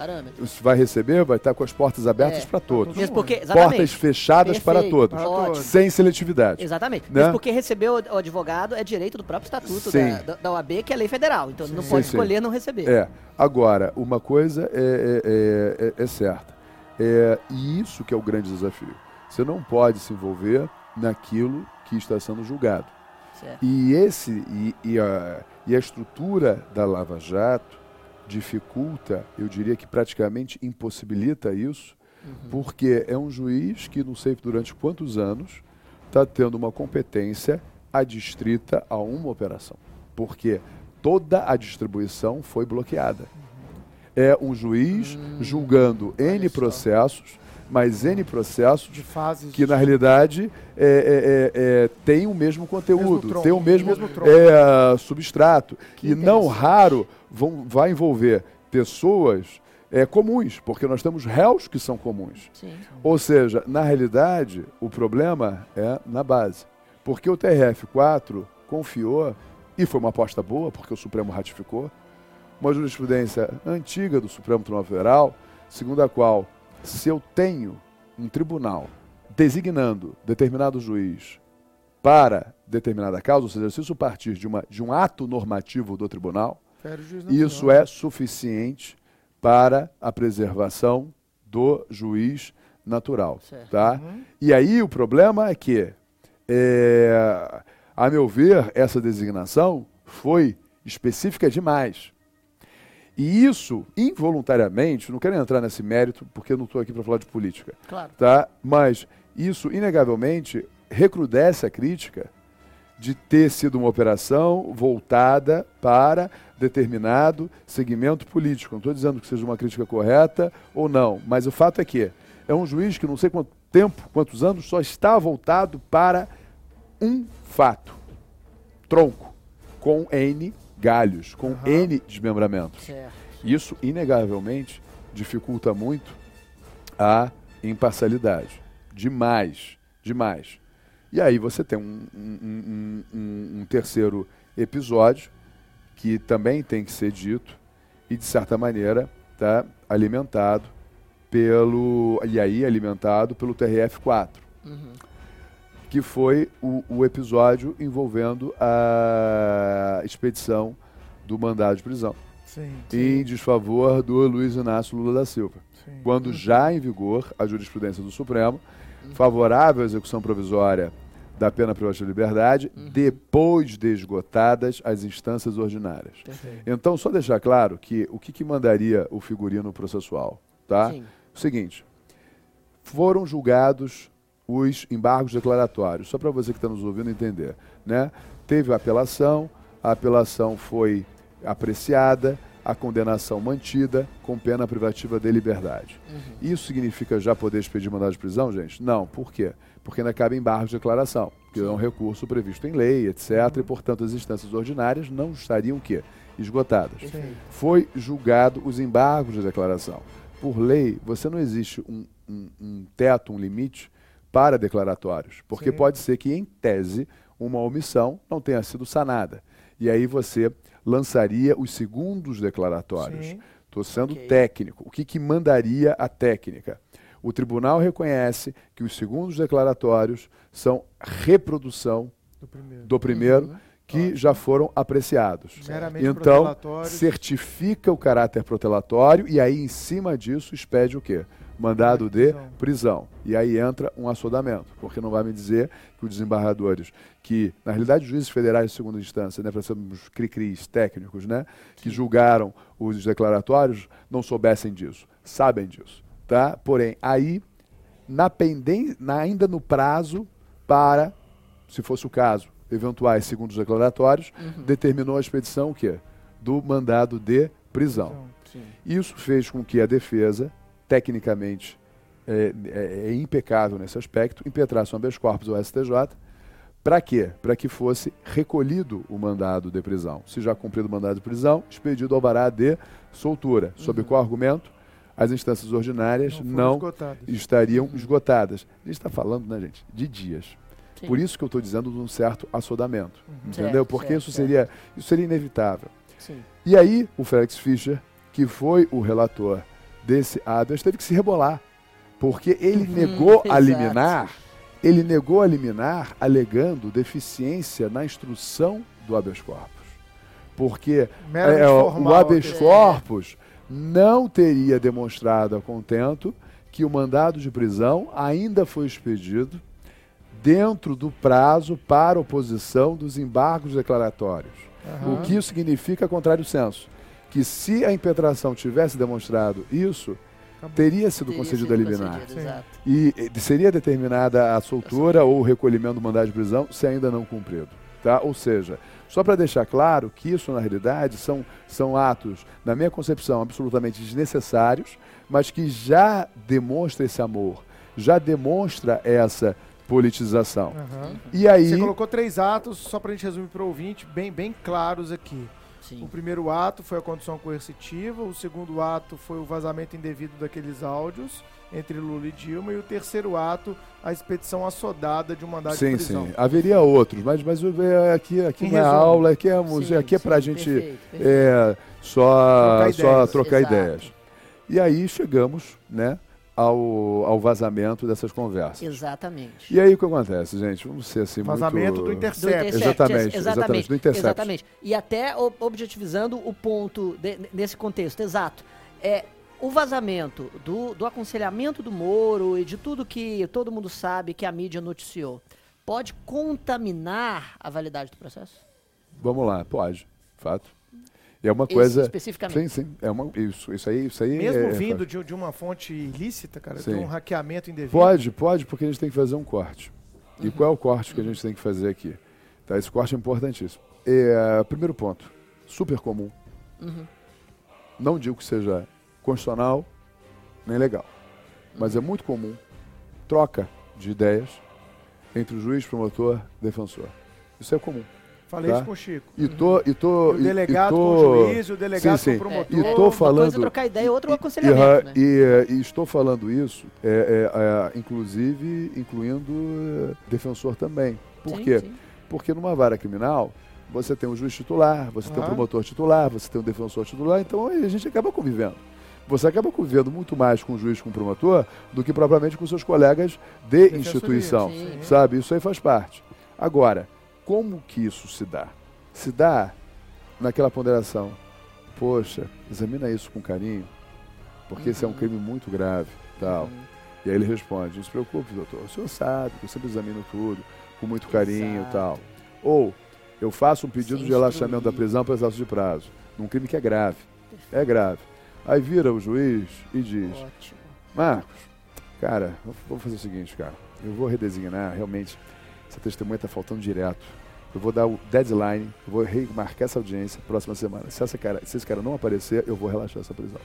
se vai receber, vai estar com as portas abertas É. para todos. Mesmo porque, exatamente. Portas fechadas para Perfeito, todos, ótimo. sem seletividade. Exatamente. Né? Mesmo porque receber o, advogado é direito do próprio estatuto Sim. da, da, OAB, que é lei federal. Então ele não Sim, pode sim. escolher não receber. É. Agora, uma coisa é, é- é- é certa. É, e isso que é o grande desafio. Você não pode se envolver naquilo que está sendo julgado. Certo. E esse e, e a, e a estrutura da Lava Jato dificulta, eu diria que praticamente impossibilita isso, porque é um juiz que não sei durante quantos anos está tendo uma competência adstrita a uma operação, porque toda a distribuição foi bloqueada. É um juiz julgando N processos, mas N processos De fases. que na realidade é, é, é, é, tem o mesmo conteúdo, tronco, tem o mesmo, mesmo é, substrato. Que e não raro vão, vai envolver pessoas é, comuns, porque nós temos réus que são comuns. Sim. Ou seja, na realidade, o problema é na base. Porque o TRF4 confiou, e foi uma aposta boa, porque o Supremo ratificou, uma jurisprudência antiga do Supremo Tribunal Federal, segundo a qual, se eu tenho um tribunal designando determinado juiz para determinada causa, ou seja, se isso partir de, uma, de um ato normativo do tribunal, isso é suficiente para a preservação do juiz natural, Certo. tá? Uhum. E aí o problema é que, é, a meu ver, essa designação foi específica demais. E isso, involuntariamente, não quero entrar nesse mérito, porque eu não estou aqui para falar de política, Claro. tá? Mas isso, inegavelmente, recrudesce a crítica de ter sido uma operação voltada para determinado segmento político. Não estou dizendo que seja uma crítica correta ou não, mas o fato é que é um juiz que não sei quanto tempo, quantos anos, só está voltado para um fato, tronco, com N galhos, com Aham. N desmembramentos. Certo. Isso, inegavelmente, dificulta muito a imparcialidade. Demais, demais. E aí você tem um, um- um- um- um terceiro episódio que também tem que ser dito e, de certa maneira, está alimentado pelo. E aí alimentado pelo TRF4 Uhum. Que foi o, o episódio envolvendo a expedição do mandado de prisão Sim, em desfavor do Luiz Inácio Lula da Silva, sim. quando já em vigor a jurisprudência do Supremo favorável à execução provisória da pena privativa de liberdade depois de esgotadas as instâncias ordinárias. Perfeito. Então, só deixar claro que o que, que mandaria o figurino processual, tá? Sim. O seguinte, foram julgados os embargos declaratórios, só para você que está nos ouvindo entender, né? Teve a apelação, a apelação foi apreciada, a condenação mantida com pena privativa de liberdade. Isso significa já poder expedir mandado de prisão, gente? Não. Por quê? Porque ainda cabe embargo de declaração, que é um recurso previsto em lei, etc. E, portanto, as instâncias ordinárias não estariam o quê? Esgotadas foi julgado os embargos de declaração. Por lei, você não existe um, um- um teto, um limite para declaratórios, porque Sim. pode ser que, em tese, uma omissão não tenha sido sanada. E aí você lançaria os segundos declaratórios. Estou sendo Ok. técnico. O que, que mandaria a técnica? O tribunal reconhece que os segundos declaratórios são reprodução Do primeiro. do primeiro, que já foram apreciados. Meramente Então, certifica o caráter protelatório e aí, em cima disso, expede o quê? Mandado de Prisão. E aí entra um assodamento, porque não vai me dizer que os desembargadores, que na realidade os juízes federais de segunda instância, né, para sermos cri-cris técnicos, né, que julgaram os declaratórios, não soubessem disso. Sabem disso. Tá? Porém, aí, na penden na- ainda no prazo para, se fosse o caso, eventuais segundos declaratórios, determinou a expedição o quê? Do mandado de prisão. Sim. Isso fez com que a defesa, tecnicamente, é, é- é impecável nesse aspecto, impetrasse um habeas corpus ao STJ. Para quê? Para que fosse recolhido o mandado de prisão. Se já cumprido o mandado de prisão, expedido ao alvará de soltura. Sob qual argumento? As instâncias ordinárias foram não, esgotadas. estariam esgotadas. A gente está falando, né, gente, de dias. Sim. Por isso que eu estou dizendo de um certo assodamento. Entendeu? Certo, Porque certo, isso, seria, isso seria inevitável. Sim. E aí, o Felix Fischer, que foi o relator desse habeas, teve que se rebolar. Porque ele negou a liminar, ele negou a liminar alegando deficiência na instrução do habeas corpus. Porque Meramente é, o- formal o habeas corpus não teria demonstrado a contento que o mandado de prisão ainda foi expedido dentro do prazo para oposição dos embargos declaratórios. Aham. O que isso significa contrário senso? Que se a impetração tivesse demonstrado isso, Acabou. teria sido Teria concedida a liminar. concedido. E eh, seria determinada a soltura ou o recolhimento do mandado de prisão se ainda não cumprido. Tá? Ou seja, só para deixar claro que isso, na realidade, são, são atos, na minha concepção, absolutamente desnecessários, mas que já demonstra esse amor, já demonstra essa politização. Aham. E aí. Você colocou três atos, só pra gente resumir para o ouvinte, bem, bem claros aqui. Sim. O primeiro ato foi a condição coercitiva, o segundo ato foi o vazamento indevido daqueles áudios entre Lula e Dilma, e o terceiro ato, a expedição assodada de um mandado de Sim, prisão. sim. Haveria outros, mas, mas é, aqui, aqui Em não é resumo. aula, aqui é, museu, Sim, aqui é pra sim, gente perfeito, perfeito. é, só, Trocar só ideias. trocar ideias. E aí chegamos né, ao, ao vazamento dessas conversas. Exatamente. E aí o que acontece, gente? Vamos ser assim Vazamento muito... do Do Intercept. Intercept, Exatamente, exatamente, exatamente, do Intercept. exatamente. E até objetivizando o ponto de- nesse contexto, exato. É o vazamento do, do aconselhamento do Moro e de tudo que todo mundo sabe que a mídia noticiou pode contaminar a validade do processo? Vamos lá, pode, fato. É uma Esse coisa... especificamente. Sim, sim. É uma, isso, isso aí, isso aí Mesmo é, é vindo fato. de, de uma fonte ilícita, cara, de Sim. um hackeamento indevido. Pode, pode, porque a gente tem que fazer um corte. E qual é o corte que a gente tem que fazer aqui? Tá, esse corte é importantíssimo. É, primeiro ponto, super comum. Uhum. Não digo que seja constitucional nem legal, mas é muito comum troca de ideias entre o juiz, promotor, defensor. Isso é comum. Falei Tá. isso com o Chico. E tô, e tô, o e- delegado e com tô, o juiz, o delegado Sim, sim. com o É, promotor. E tô uma falando- coisa é trocar ideia, outra é o E, aconselhamento, né? e, é, e estou falando isso, é, é, é, inclusive incluindo é, defensor também. Por Sim, quê? sim. Porque numa vara criminal, você tem um juiz titular, você tem um promotor titular, você tem um defensor titular, então a gente acaba convivendo. Você acaba convivendo muito mais com o juiz, com o promotor, do que propriamente com seus colegas de instituição. sim. Sabe? Isso aí faz parte. Agora, como que isso se dá? Se dá naquela ponderação. Poxa, examina isso com carinho, porque esse é um Uhum. crime muito grave. Tal. Uhum. E aí ele responde: Não se preocupe, doutor. O senhor sabe que eu sempre examino tudo com muito carinho e Exato. tal. Ou eu faço um pedido Sem de relaxamento da prisão para exaustio de prazo, num crime que é grave. É grave. Aí vira o juiz e diz: Ótimo. Marcos, cara, vou fazer o seguinte, cara. Eu vou redesignar, realmente, essa testemunha está faltando direto. Eu vou dar o deadline, eu vou remarcar essa audiência próxima semana. Se, essa cara, se esse cara não aparecer, eu vou relaxar essa prisão.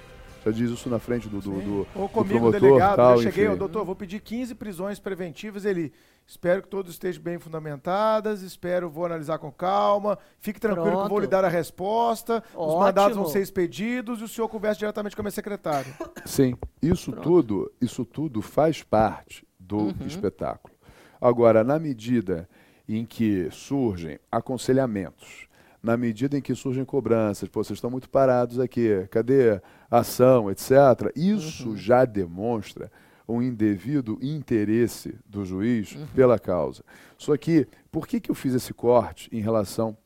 Já diz isso na frente do, do, do, Ou do comigo, promotor, delegado, tal, eu cheguei, enfim. doutor, vou pedir 15 prisões preventivas. Ele, espero que todas estejam bem fundamentadas, espero, vou analisar com calma. Fique tranquilo que eu vou Pronto. lhe dar a resposta. Os Ótimo. mandados vão ser expedidos e o senhor conversa diretamente com a minha secretária. Sim, isso Pronto. tudo, isso tudo faz parte do Uhum. espetáculo. Agora, na medida em que surgem aconselhamentos, na medida em que surgem cobranças, pô, vocês estão muito parados aqui, cadê a ação, etc. Isso Uhum. já demonstra um indevido interesse do juiz Uhum. pela causa. Só que, por que, que eu fiz esse corte em relação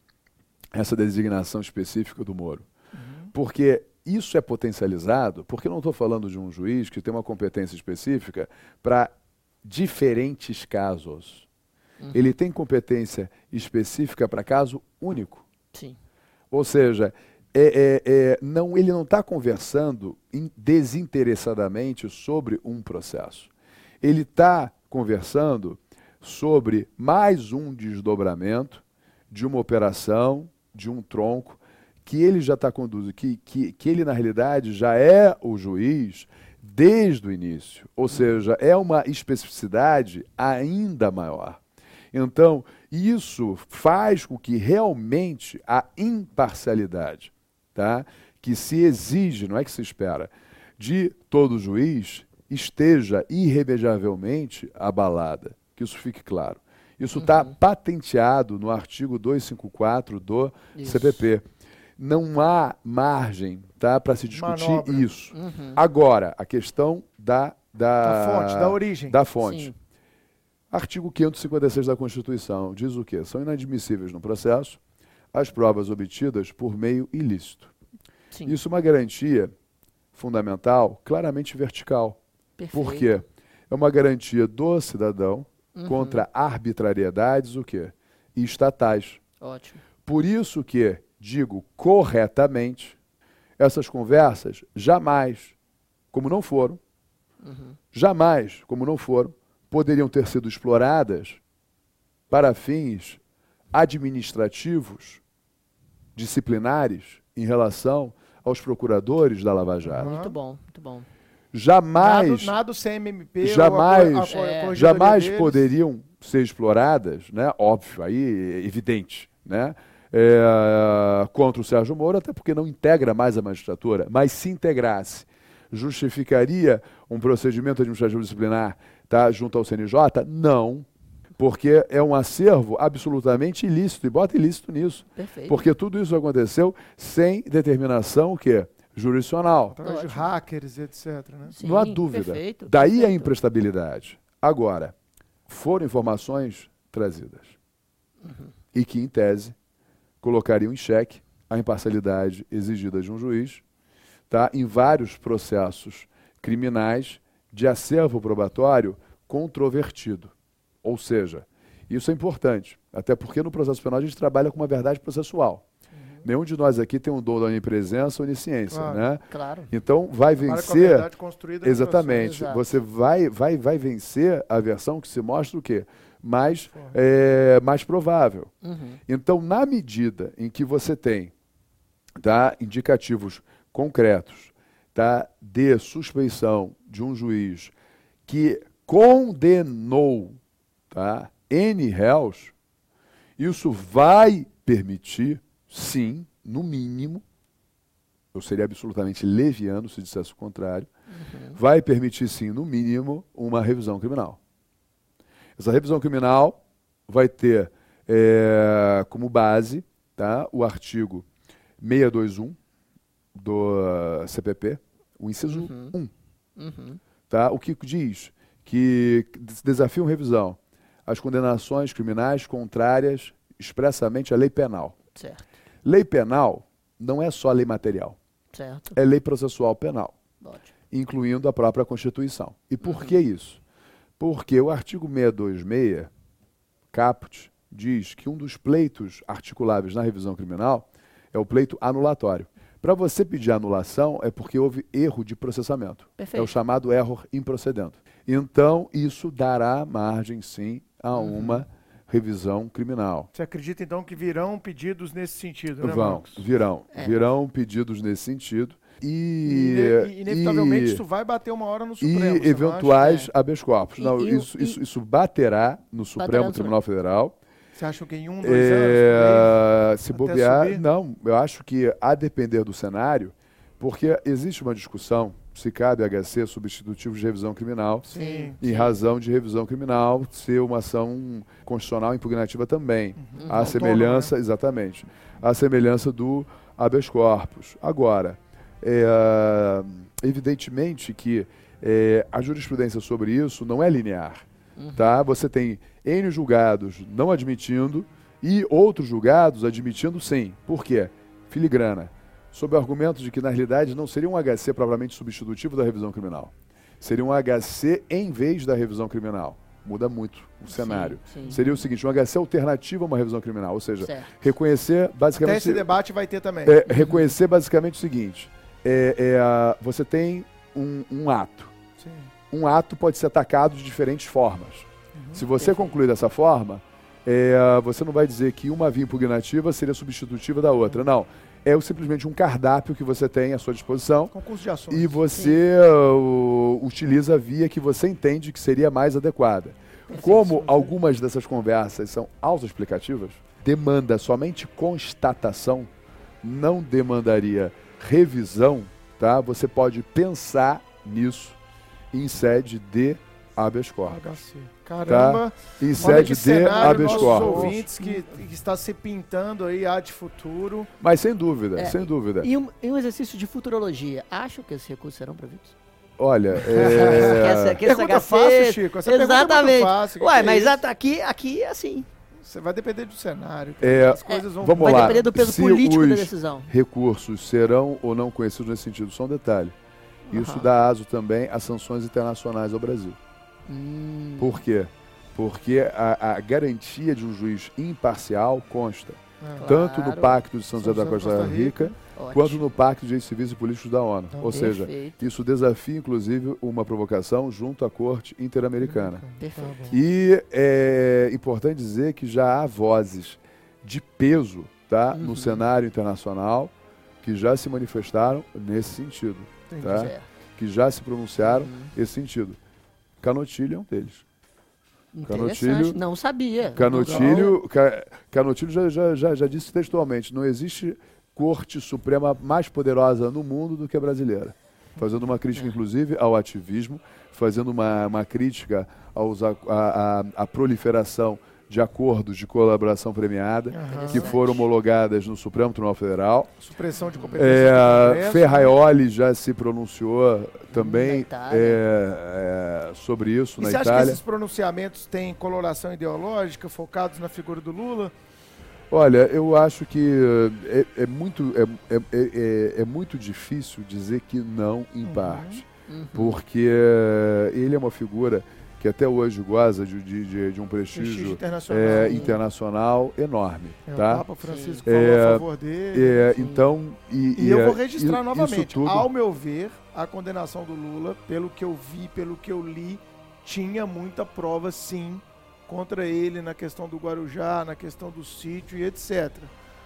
essa designação específica do Moro. Porque isso é potencializado, porque eu não estou falando de um juiz que tem uma competência específica para diferentes casos. Ele tem competência específica para caso único. Sim. Ou seja, é, é, é, não, ele não está conversando in- desinteressadamente sobre um processo. Ele está conversando sobre mais um desdobramento de uma operação, de um tronco, que ele já está conduzindo, que, que, que ele, na realidade, já é o juiz desde o início. Ou seja, é uma especificidade ainda maior. Então, isso faz com que realmente a imparcialidade, tá? que se exige, não é que se espera, de todo juiz esteja irremediavelmente abalada. Que isso fique claro. Isso está patenteado no artigo 254 do Isso. CPP. Não há margem tá, para se discutir Manobra. isso. Uhum. Agora, a questão da, da, Da fonte, da origem. Da fonte. Sim. Artigo 556 da Constituição diz o quê? São inadmissíveis no processo as provas obtidas por meio ilícito. Sim. Isso é uma garantia fundamental, claramente vertical. Perfeito. Por quê? É uma garantia do cidadão Uhum. contra arbitrariedades o quê? estatais. Ótimo. Por isso que, digo corretamente, essas conversas jamais, como não foram, Uhum. jamais, como não foram, poderiam ter sido exploradas para fins administrativos, disciplinares, em relação aos procuradores da Lava Jato. Muito bom, muito bom. Jamais, Nada, nada o CMMP. jamais- ou a, a, a É. jamais deles. poderiam ser exploradas, né? Óbvio, aí é evidente, né? É, contra o Sérgio Moro, até porque não integra mais a magistratura, mas se integrasse, justificaria um procedimento administrativo disciplinar tá, junto ao CNJ? Não, porque é um acervo absolutamente ilícito, e bota ilícito nisso, Perfeito. porque tudo isso aconteceu sem determinação o quê? jurisdicional. Através de hackers, etc. Né? Sim, não há dúvida. Perfeito, Daí a perfeito. imprestabilidade. Agora, foram informações trazidas Uhum. e que, em tese, colocariam em xeque a imparcialidade exigida de um juiz tá, em vários processos criminais de acervo probatório controvertido. Ou seja, isso é importante, até porque no processo penal a gente trabalha com uma verdade processual. Nenhum de nós aqui tem um dom da onipresença ou onisciência, Claro. né? Claro. Então vai vencer verdade construída no Exatamente. Você vai, vai, vai vencer a versão que se mostra o quê? Mais, é, mais provável. Uhum. Então, na medida em que você tem tá, indicativos concretos tá, de suspeição de um juiz que condenou tá, N réus, isso vai permitir, sim, no mínimo, eu seria absolutamente leviano se dissesse o contrário, vai permitir, sim, no mínimo, uma revisão criminal. Essa revisão criminal vai ter eh, como base tá, o artigo 621 do ah, CPP, o inciso Uhum. 1, Uhum. tá? o que diz que des- desafiam revisão as condenações criminais contrárias expressamente à lei penal. Certo. Lei penal não é só lei material, Certo. é lei processual penal Ótimo. incluindo a própria Constituição. E por que isso? Porque o artigo 626, caput, diz que um dos pleitos articuláveis na revisão criminal é o pleito anulatório. Para você pedir anulação é porque houve erro de processamento. Perfeito. É o chamado error improcedendo. Então, isso dará margem, sim, a Uhum. uma revisão criminal. Você acredita, então, que virão pedidos nesse sentido, né, Vão, Marcos? virão, É. virão pedidos nesse sentido. E, E, ine- inevitavelmente, e- isso vai bater uma hora no e Supremo. acha? eventuais É. habeas corpus. E- Não, e isso, e- isso, isso baterá no Supremo no Tribunal Federal. Você acha que em um, dois anos... É, se até bobear, subir? não. Eu acho que a depender do cenário, porque existe uma discussão se cabe HC substitutivo de revisão criminal, Sim. em razão de revisão criminal ser uma ação constitucional impugnativa também. Uhum. A Autônoma, semelhança, né? exatamente, a semelhança do habeas corpus. Agora, é, evidentemente que é, a jurisprudência sobre isso não é linear. Uhum. Tá? Você tem N julgados não admitindo E outros julgados admitindo sim. Por quê? Filigrana. Sob o argumento de que, na realidade, não seria um HC propriamente substitutivo da revisão criminal. Seria um HC em vez da revisão criminal. Muda muito o cenário. sim. Seria o seguinte, um HC alternativo a uma revisão criminal. Ou seja, Certo. reconhecer Até basicamente... esse debate vai ter também. É, reconhecer basicamente o seguinte: é, é, você tem um, um ato. Um ato pode ser atacado de diferentes formas. Uhum. Se você perfeito. concluir dessa forma, é, você não vai dizer que uma via impugnativa seria substitutiva da outra. Não. É simplesmente um cardápio que você tem à sua disposição Concurso de ações. e você uh, utiliza a via que você entende que seria mais adequada. Como algumas dessas conversas são autoexplicativas, demanda somente constatação, não demandaria revisão, tá? Você pode pensar nisso em sede de habeas corpus. HC. Caramba. Em Olha sede de habeas corpus. ouvintes que, que está se pintando aí há de futuro. Mas sem dúvida, É, sem dúvida. E um, e um exercício de futurologia. Acham que esses recursos serão previstos? Olha, Que é... essa- que HC fácil, Chico. Essa pergunta é muito Exatamente. fácil. Que Ué, que é mas at- aqui, aqui é assim. Você vai depender do cenário. É, As coisas vão... vamos Vai lá. depender do peso Se político da decisão. recursos serão ou não conhecidos nesse sentido. Só um detalhe. Isso dá aso também a sanções internacionais ao Brasil. Hum, Por quê? Porque a, a garantia de um juiz imparcial consta É. tanto no Claro. Pacto de São José da José Costa Rica, ótimo. quanto no Pacto de Direitos Civis e Políticos da ONU. Então, Ou seja, Perfeito, isso desafia, inclusive, uma provocação junto à Corte Interamericana. perfeito. E é importante dizer que já há vozes de peso tá, Uhum. no cenário internacional que já se manifestaram nesse sentido, Entendi. tá? Que já se pronunciaram Uhum. nesse sentido. Canotilho é um deles. Interessante. Canotilho- Não sabia. Canotilho, Ca- Canotilho já, já, já, já disse textualmente: não existe corte suprema mais poderosa no mundo do que a brasileira. Fazendo uma crítica, inclusive, ao ativismo, fazendo uma, uma crítica aos, a, a- a proliferação de acordos de colaboração premiada Aham. que foram homologadas no Supremo Tribunal Federal. Supressão de competência É, Congresso. Ferraioli já se pronunciou também Itália. é, é, sobre isso E na você acha que Itália. esses pronunciamentos têm coloração ideológica, focados na figura do Lula? Olha, eu acho que é, é muito, é, é- é- é muito difícil dizer que não em parte, Uhum. porque ele é uma figura que até hoje goza de, de- de- um Prestígio prestígio internacional. eh, internacional enorme, É, O tá? Papa Francisco É, falou a favor dele. É, então, e, E eu eh, vou registrar i- novamente. Tudo, Ao meu ver, a condenação do Lula, pelo que eu vi, pelo que eu li, tinha muita prova, sim, contra ele na questão do Guarujá, na questão do sítio e etc.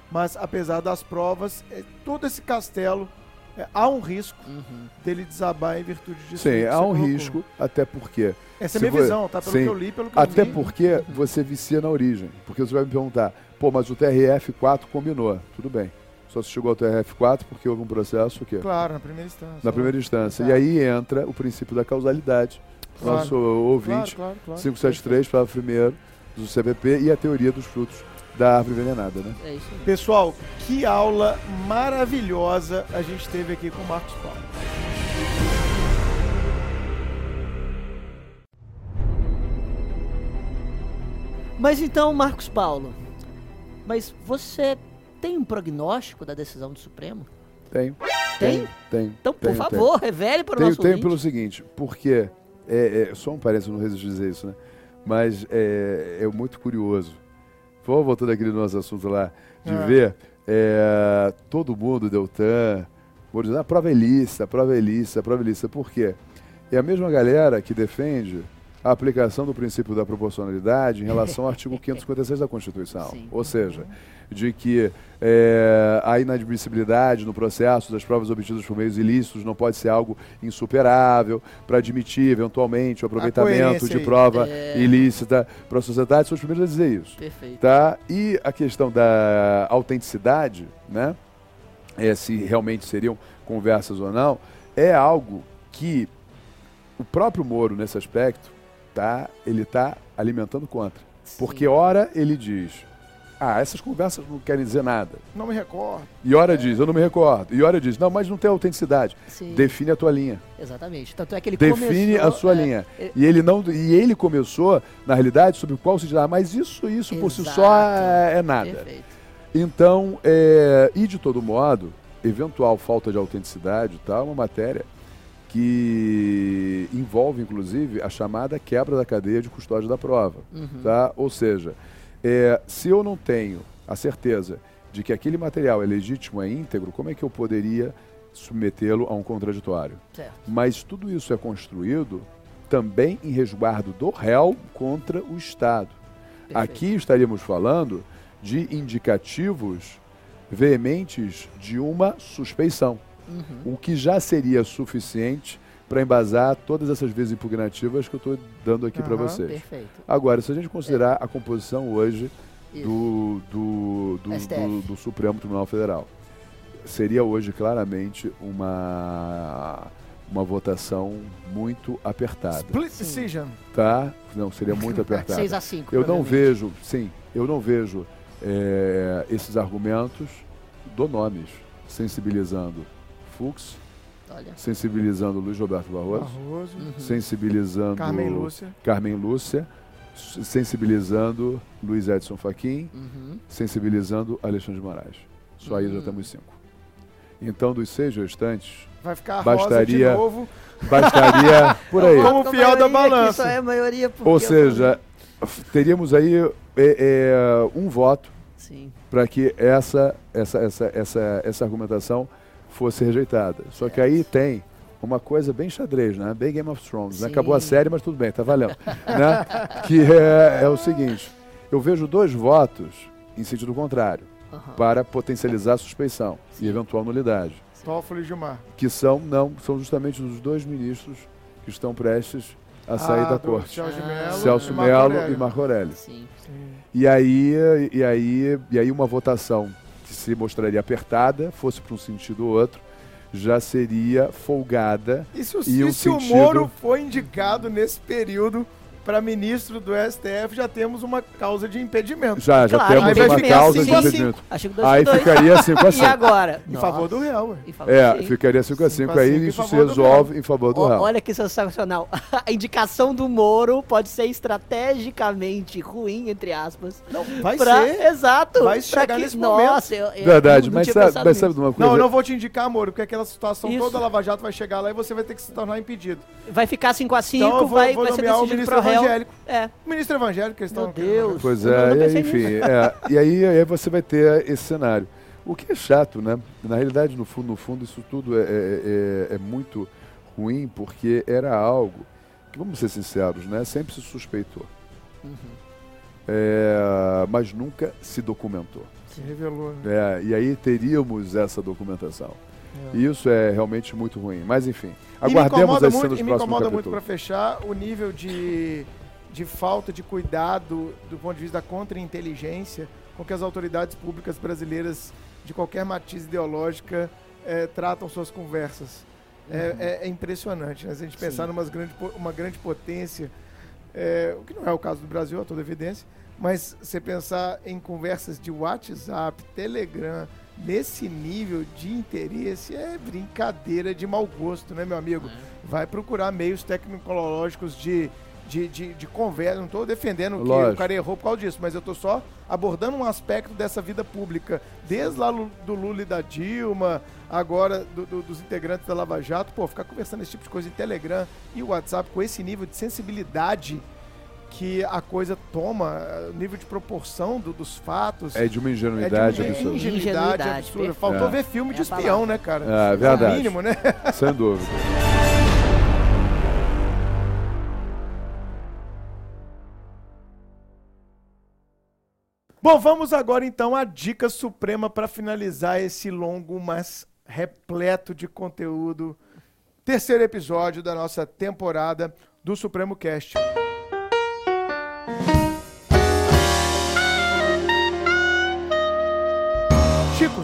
Mas, apesar das provas, é, todo esse castelo, é, há um risco Uhum. dele desabar em virtude disso. sim, há um colocou. risco, até porque Essa é a minha visão, tá? Pelo sim. que eu li, pelo que eu Até vi. porque você vicia na origem. Porque você vai me perguntar, pô, mas o TRF4 combinou. Tudo bem. Só se chegou ao TRF4 porque houve um processo o quê? Claro, na primeira instância. Na primeira instância. E aí entra o princípio da causalidade. Claro. Nosso ouvinte, Claro, claro, claro. 573, parágrafo primeiro do CVP e a teoria dos frutos da árvore envenenada, né? É isso aí. Pessoal, que aula maravilhosa a gente teve aqui com o Marcos Paulo. Mas então, Marcos Paulo, mas você tem um prognóstico da decisão do Supremo? Tem. Tem? Tem. Então, por favor, revele para o Tenho, nosso tenho ouvinte. pelo seguinte, porque, é, é, só um parênteses, não resisto a dizer isso, né? Mas é, é muito curioso. Vamos voltando aquele nosso assunto lá, de Ah. ver é, todo mundo, Deltan, vou dizer, a prova é lícita, a prova é lícita, a prova é lícita. Por quê? É a mesma galera que defende a aplicação do princípio da proporcionalidade em relação ao artigo 556 da Constituição. Sim. Ou seja, de que é, a inadmissibilidade no processo das provas obtidas por meios ilícitos não pode ser algo insuperável para admitir, eventualmente, o aproveitamento de prova É. ilícita para a sociedade. São os primeiros a dizer isso. Perfeito. Tá? E a questão da autenticidade, né? É, se realmente seriam conversas ou não, é algo que o próprio Moro, nesse aspecto, tá, ele está alimentando contra. Porque, ora, ele diz Ah, essas conversas não querem dizer nada. Não me recordo. E hora diz, eu não me recordo. E hora diz, não, mas não tem autenticidade. Sim. Define a tua linha. Exatamente. Tanto é que ele Define começou, a sua é, linha. é, E ele não e ele começou, na realidade, sobre o qual se diz, ah, mas isso, isso por si Exato. só é, é nada. Perfeito. Então, é, e de todo modo, eventual falta de autenticidade tá, é uma matéria que envolve, inclusive, a chamada quebra da cadeia de custódia da prova. Uhum. Tá? Ou seja, é, se eu não tenho a certeza de que aquele material é legítimo, é íntegro, como é que eu poderia submetê-lo a um contraditório? Certo. Mas tudo isso é construído também em resguardo do réu contra o Estado. Perfeito. Aqui estaríamos falando de indicativos veementes de uma suspeição, Uhum. o que já seria suficiente para embasar todas essas vezes impugnativas que eu estou dando aqui para Aham, vocês. Perfeito. Agora, se a gente considerar a composição hoje do, do, do, do- do Supremo Tribunal Federal, seria hoje claramente uma, uma votação muito apertada. Split decision. Tá? Não, seria muito apertada. 6 a 5 Eu não vejo, sim, eu não vejo é, esses argumentos, dou nomes, sensibilizando Fux, Olha. sensibilizando Luiz Roberto Barroso, Barroso. Uhum. sensibilizando Carmen Lúcia. Carmen Lúcia, sensibilizando Luiz Edson Fachin, Uhum. sensibilizando Alexandre de Moraes. Só aí já Hum. temos cinco. Então, dos seis restantes, Vai ficar rosa de Bastaria- novo. bastaria por aí. Como Com a fiel da que balança. É maioria Ou seja, teríamos aí é, é, um voto Sim. para que essa, essa, essa, essa, essa argumentação fosse rejeitada. Só que aí tem uma coisa bem xadrez, né? Bem Game of Thrones. né? Sim. Acabou a série, mas tudo bem, tá valendo. né? Que é, é o seguinte: eu vejo dois votos em sentido contrário, para potencializar a suspeição e eventual nulidade. Toffoli e Gilmar. Que são, não, são justamente os dois ministros que estão prestes a sair Ah, da corte. Celso Ah. Mello Celso e Marco Melo Aurélio. e Marco Aurélio. Sim. Sim. E aí, e aí, e aí uma votação que se mostraria apertada, fosse para um sentido ou outro, já seria folgada. E se o, E e um se o sentido- Moro foi indicado nesse período para ministro do STF, já temos uma causa de impedimento. Já, já Claro, temos uma ficar causa de cinco a cinco. impedimento. Acho que dois Aí a dois. ficaria 5 a 5. E agora? Em favor do favor É, ficaria 5 a 5 Cinco a aí cinco isso se resolve em favor do réu. olha que sensacional. A indicação do Moro pode ser estrategicamente ruim, entre aspas. Não, vai pra- ser. Exato. Vai chegar que- nesse momento. Nossa, eu, eu Verdade, não mas, tinha sabe, pensado mas sabe de uma coisa? Não, eu não vou te indicar, Moro, porque aquela situação Isso. toda Lava Jato vai chegar lá e você vai ter que se tornar impedido. Vai ficar 5x5, Então eu vou, vai, vou vai ser decidido pro réu. Evangélico. É. O ministro evangélico que eles Meu estão... Deus. Pois é, e enfim, é, e aí, aí você vai ter esse cenário. O que é chato, né? Na realidade, no fundo, no fundo, isso tudo é, é- é- é muito ruim, porque era algo que, vamos ser sinceros, né? Sempre se suspeitou. Uhum. É, mas nunca se documentou. Se revelou, né? É, e aí teríamos essa documentação. É. E isso é realmente muito ruim. Mas enfim, E me aguardemos as muito, cenas e do me próximo incomoda muito capítulo. para fechar o nível de, de falta de cuidado do ponto de vista da contra-inteligência com que as autoridades públicas brasileiras de qualquer matiz ideológica eh, tratam suas conversas. É, Uhum. é- é impressionante, né? Se a gente pensar numa grande, uma grande potência, eh, o que não é o caso do Brasil, a toda evidência, mas você pensar em conversas de WhatsApp, Telegram, nesse nível de interesse, é brincadeira de mau gosto, né, meu amigo? Vai procurar meios tecnológicos de, de, de, de conversa. Não estou defendendo que Lógico. o cara errou por causa disso, mas eu estou só abordando um aspecto dessa vida pública. Desde lá do Lula e da Dilma, agora do- do- dos integrantes da Lava Jato. Pô, ficar conversando esse tipo de coisa em Telegram e WhatsApp com esse nível de sensibilidade que a coisa toma, eh, o nível de proporção do- dos fatos. É de uma É ingenuidade de uma absurda. ingenuidade Ingenuidade, absurda. Faltou É. ver filme de É espião, né, cara? É, o verdade. mínimo, né? Sem dúvida. Bom, vamos agora então à dica suprema para finalizar esse longo, mas repleto de conteúdo. Terceiro episódio da nossa temporada do Supremo Cast.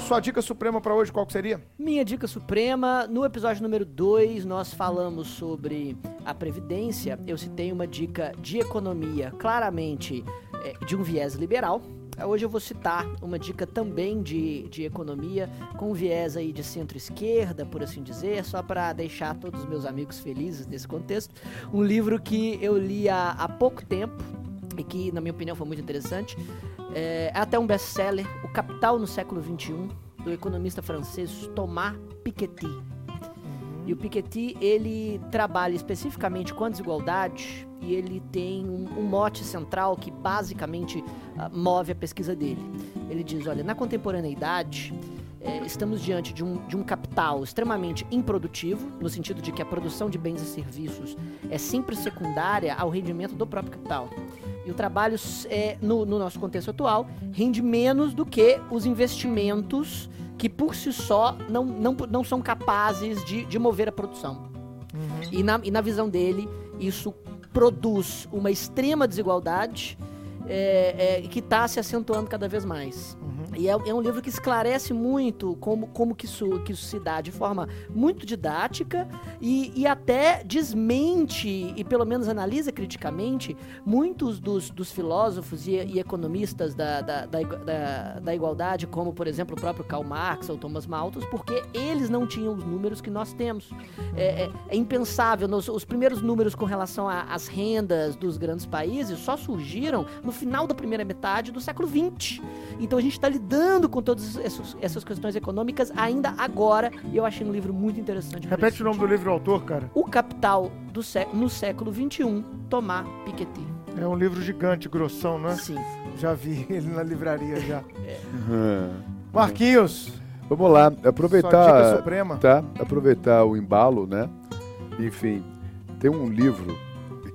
Sua dica suprema para hoje qual que seria? Minha dica suprema, no episódio número 2, nós falamos sobre a Previdência. Eu citei uma dica de economia, claramente é, de um viés liberal, Hoje eu vou citar uma dica também de, de economia, com viés aí de centro-esquerda, por assim dizer, só para deixar todos os meus amigos felizes nesse contexto. Um livro que eu li há, há pouco tempo e que, na minha opinião, foi muito interessante. É, é até um best-seller, O Capital no Século XXI, do economista francês Thomas Piketty. E o Piketty, ele trabalha especificamente com a desigualdade e ele tem um, um mote central que basicamente uh, move a pesquisa dele. Ele diz, olha, na contemporaneidade, é, estamos diante de um, de um capital extremamente improdutivo, no sentido de que a produção de bens e serviços é sempre secundária ao rendimento do próprio capital. E o trabalho, é, no, no nosso contexto atual, rende menos do que os investimentos que por si só não, não, não são capazes de, de mover a produção. Uhum. E, na, e na visão dele, isso produz uma extrema desigualdade é, é, que está se acentuando cada vez mais. E é, é, um livro que esclarece muito como, como que, isso, que isso se dá de forma muito didática e, e até desmente, e pelo menos analisa criticamente, muitos dos, dos filósofos e, e economistas da, da, da, da, da igualdade, como por exemplo o próprio Karl Marx ou Thomas Malthus, porque eles não tinham os números que nós temos. É, é, é impensável, nos, os primeiros números com relação às rendas dos grandes países só surgiram no final da primeira metade do século XX. Então a gente está lidando com todas essas, essas questões econômicas ainda agora. E eu achei um livro muito interessante. Repete o nome do livro autor, cara. O Capital do sé no século XXI, Tomás Piketty. É um livro gigante, grossão, né? Sim. Já vi ele na livraria já. é. Marquinhos. Vamos lá, aproveitar. Suprema. Tá, aproveitar o embalo, né? Enfim, tem um livro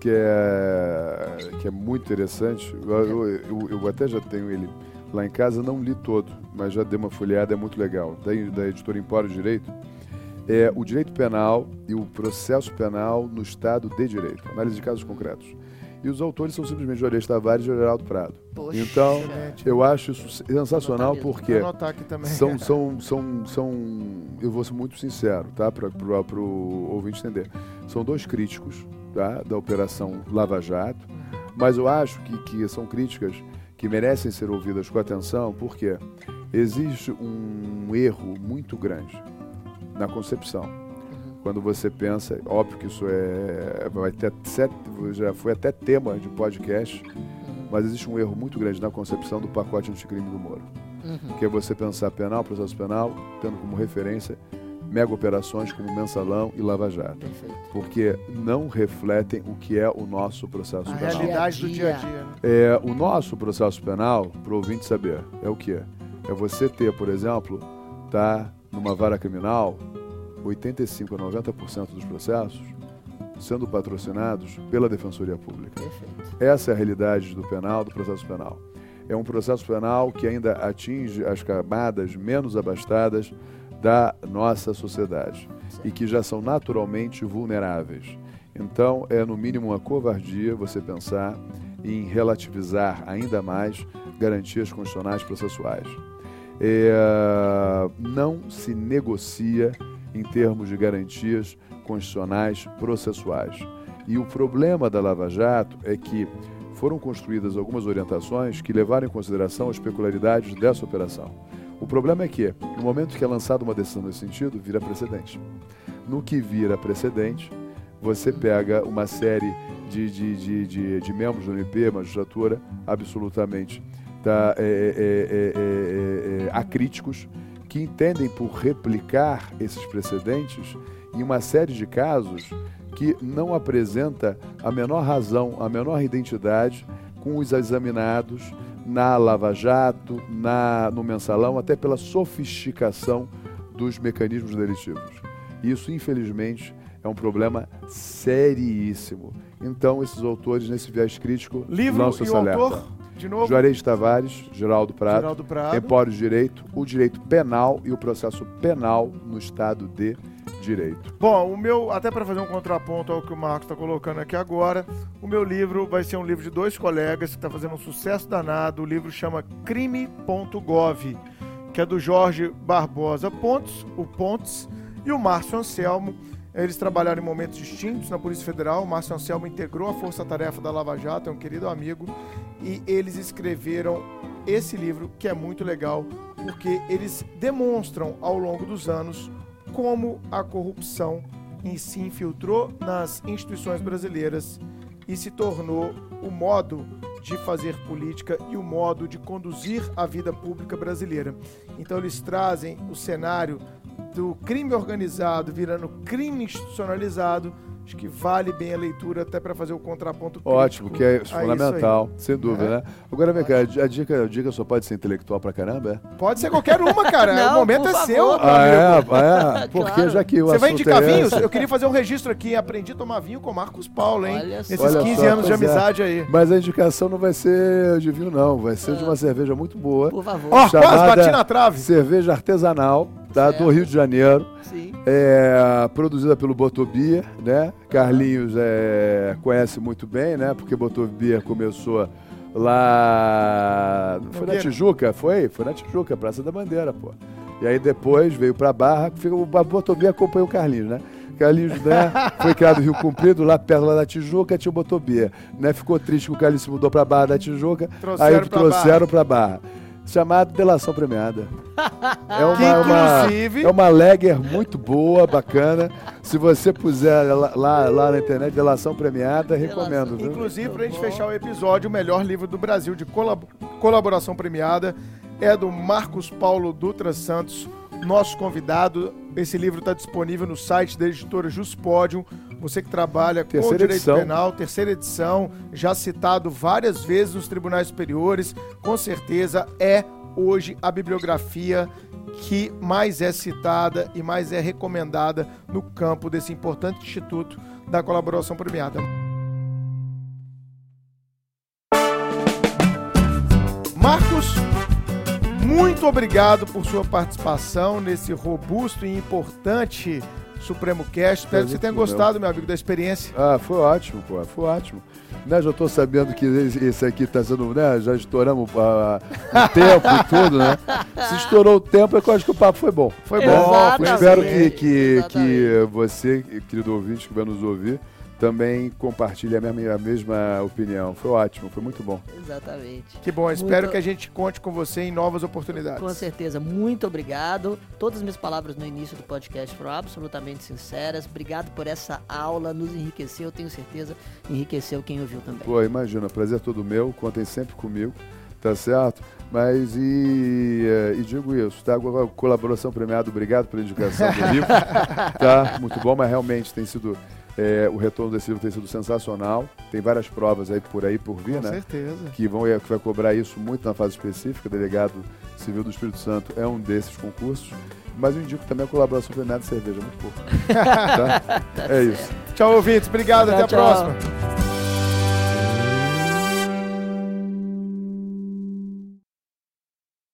que é, que é muito interessante. Eu, eu, eu até já tenho ele Lá em casa não li todo, mas já dei uma folheada, é muito legal. Da, da editora Empório Direito, é o direito penal e o processo penal no Estado de Direito, análise de casos concretos. E os autores são simplesmente Juarez Tavares e Geraldo Prado. Poxa, então, eu acho isso sensacional porque são, são, são, são, eu vou ser muito sincero, tá, para o ouvinte entender. São dois críticos tá, da Operação Lava Jato, mas eu acho que, que são críticas que merecem ser ouvidas com atenção, porque existe um erro muito grande na concepção. Quando você pensa, óbvio que isso é vai ter já foi até tema de podcast, mas existe um erro muito grande na concepção do pacote anticrime do Moro. Uhum. Que é você pensar penal, processo penal, tendo como referência mega operações como Mensalão e Lava Jato. Perfeito. Porque não refletem o que é o nosso processo a penal. A realidade do dia a dia. Né? É, o nosso processo penal, para o ouvinte saber, é o que? É você ter, por exemplo, tá numa vara criminal, 85 a 90% dos processos sendo patrocinados pela Defensoria Pública. Perfeito. Essa é a realidade do penal, do processo penal. É um processo penal que ainda atinge as camadas menos abastadas da nossa sociedade e que já são naturalmente vulneráveis. Então, é no mínimo uma covardia você pensar em relativizar ainda mais garantias constitucionais processuais. É, não se negocia em termos de garantias constitucionais processuais. E o problema da Lava Jato é que foram construídas algumas orientações que levaram em consideração as peculiaridades dessa operação. O problema é que, no momento que é lançada uma decisão nesse sentido, vira precedente. No que vira precedente, você pega uma série de, de, de, de, de membros do MP, magistratura, absolutamente tá, é, é, é, acríticos, que entendem por replicar esses precedentes em uma série de casos que não apresenta a menor razão, a menor identidade com os examinados na Lava Jato, na, no mensalão, até pela sofisticação dos mecanismos delitivos. Isso, infelizmente, é um problema seríssimo. Então, esses autores, nesse viés crítico, Livro lançam esse alerta. Autor, de novo? Juarez Tavares, Geraldo Prado, Geraldo Prado. Empório de Direito, o direito penal e o processo penal no Estado de direito. Bom, o meu, até para fazer um contraponto ao que o Marcos está colocando aqui agora, o meu livro vai ser um livro de dois colegas que está fazendo um sucesso danado. O livro chama Crime.gov, que é do Jorge Barbosa Pontes, o Pontes, e o Márcio Anselmo. Eles trabalharam em momentos distintos na Polícia Federal. O Márcio Anselmo integrou a Força Tarefa da Lava Jato, é um querido amigo, e eles escreveram esse livro que é muito legal, porque eles demonstram ao longo dos anos como a corrupção se infiltrou nas instituições brasileiras e se tornou o modo de fazer política e o modo de conduzir a vida pública brasileira. Então eles trazem o cenário do crime organizado virando crime institucionalizado. Acho que vale bem a leitura até para fazer o contraponto Ótimo, que é fundamental, sem dúvida, é. né? Agora vem cá, a dica, a dica só pode ser intelectual pra caramba, é? Pode ser qualquer uma, cara. Não, o momento é favor. seu. Ah, é? Ah, é? Porque claro. já que o Você vai indicar é vinhos? Eu queria fazer um registro aqui. Aprendi a tomar vinho com Marcos Paulo, hein? Olha Nesses Olha 15 só, anos de é. amizade é. aí. Mas a indicação não vai ser de vinho, não. Vai ser de uma cerveja muito boa. Por favor. Ó, oh, quase bati na trave. Cerveja artesanal tá? do Rio de Janeiro. Sim. É, produzida pelo Botobia, né? Carlinhos é, conhece muito bem, né? Porque Botobia começou lá. Foi na Tijuca? Foi? Foi na Tijuca, Praça da Bandeira, pô. E aí depois veio pra Barra, o Botobia acompanhou o Carlinhos, né? Carlinhos né, foi criado no Rio Comprido, lá perto lá da Tijuca, tinha o Botobia. Né? Ficou triste que o Carlinhos se mudou pra Barra da Tijuca, trouxeram aí trouxeram pra Barra. Pra Barra chamado Delação Premiada. É uma, uma, é uma legger muito boa, bacana. Se você puser lá, lá, lá na internet, Delação Premiada, recomendo. Viu? Inclusive, para a gente fechar o episódio, o melhor livro do Brasil de colab colaboração premiada é do Marcos Paulo Dutra Santos, nosso convidado. Esse livro está disponível no site da editora Juspodium. Você que trabalha terceira com direito edição. penal, terceira edição, já citado várias vezes nos tribunais superiores, com certeza é hoje a bibliografia que mais é citada e mais é recomendada no campo desse importante instituto da colaboração premiada. Marcos, muito obrigado por sua participação nesse robusto e importante Supremo Cast. Espero que você tenha gostado, meu amigo, da experiência. Ah, foi ótimo, pô, foi ótimo. Né, já estou sabendo que esse aqui está sendo, né? Já estouramos uh, o tempo e tudo, né? Se estourou o tempo, é eu acho que o papo foi bom. Foi bom. Exatamente. Espero que, que, que você, querido ouvinte que vai nos ouvir, também compartilha a mesma, a mesma opinião. Foi ótimo, foi muito bom. Exatamente. Que bom, espero muito... que a gente conte com você em novas oportunidades. Com certeza, muito obrigado. Todas as minhas palavras no início do podcast foram absolutamente sinceras. Obrigado por essa aula, nos enriqueceu, tenho certeza, enriqueceu quem ouviu também. Pô, imagina, prazer é todo meu, contem sempre comigo, tá certo? Mas e, eh, e, digo isso, tá? Colaboração premiada, obrigado pela indicação do livro. tá? Muito bom, mas realmente tem sido é, o retorno desse livro tem sido sensacional. Tem várias provas aí por aí por vir, Com né? Com certeza. Que, vão, que vai cobrar isso muito na fase específica. O delegado civil do Espírito Santo é um desses concursos. Mas eu indico também a colaboração premiada de cerveja, muito pouco. tá? tá é isso. Tchau, ouvintes. Obrigado. Tchau, até a tchau. próxima.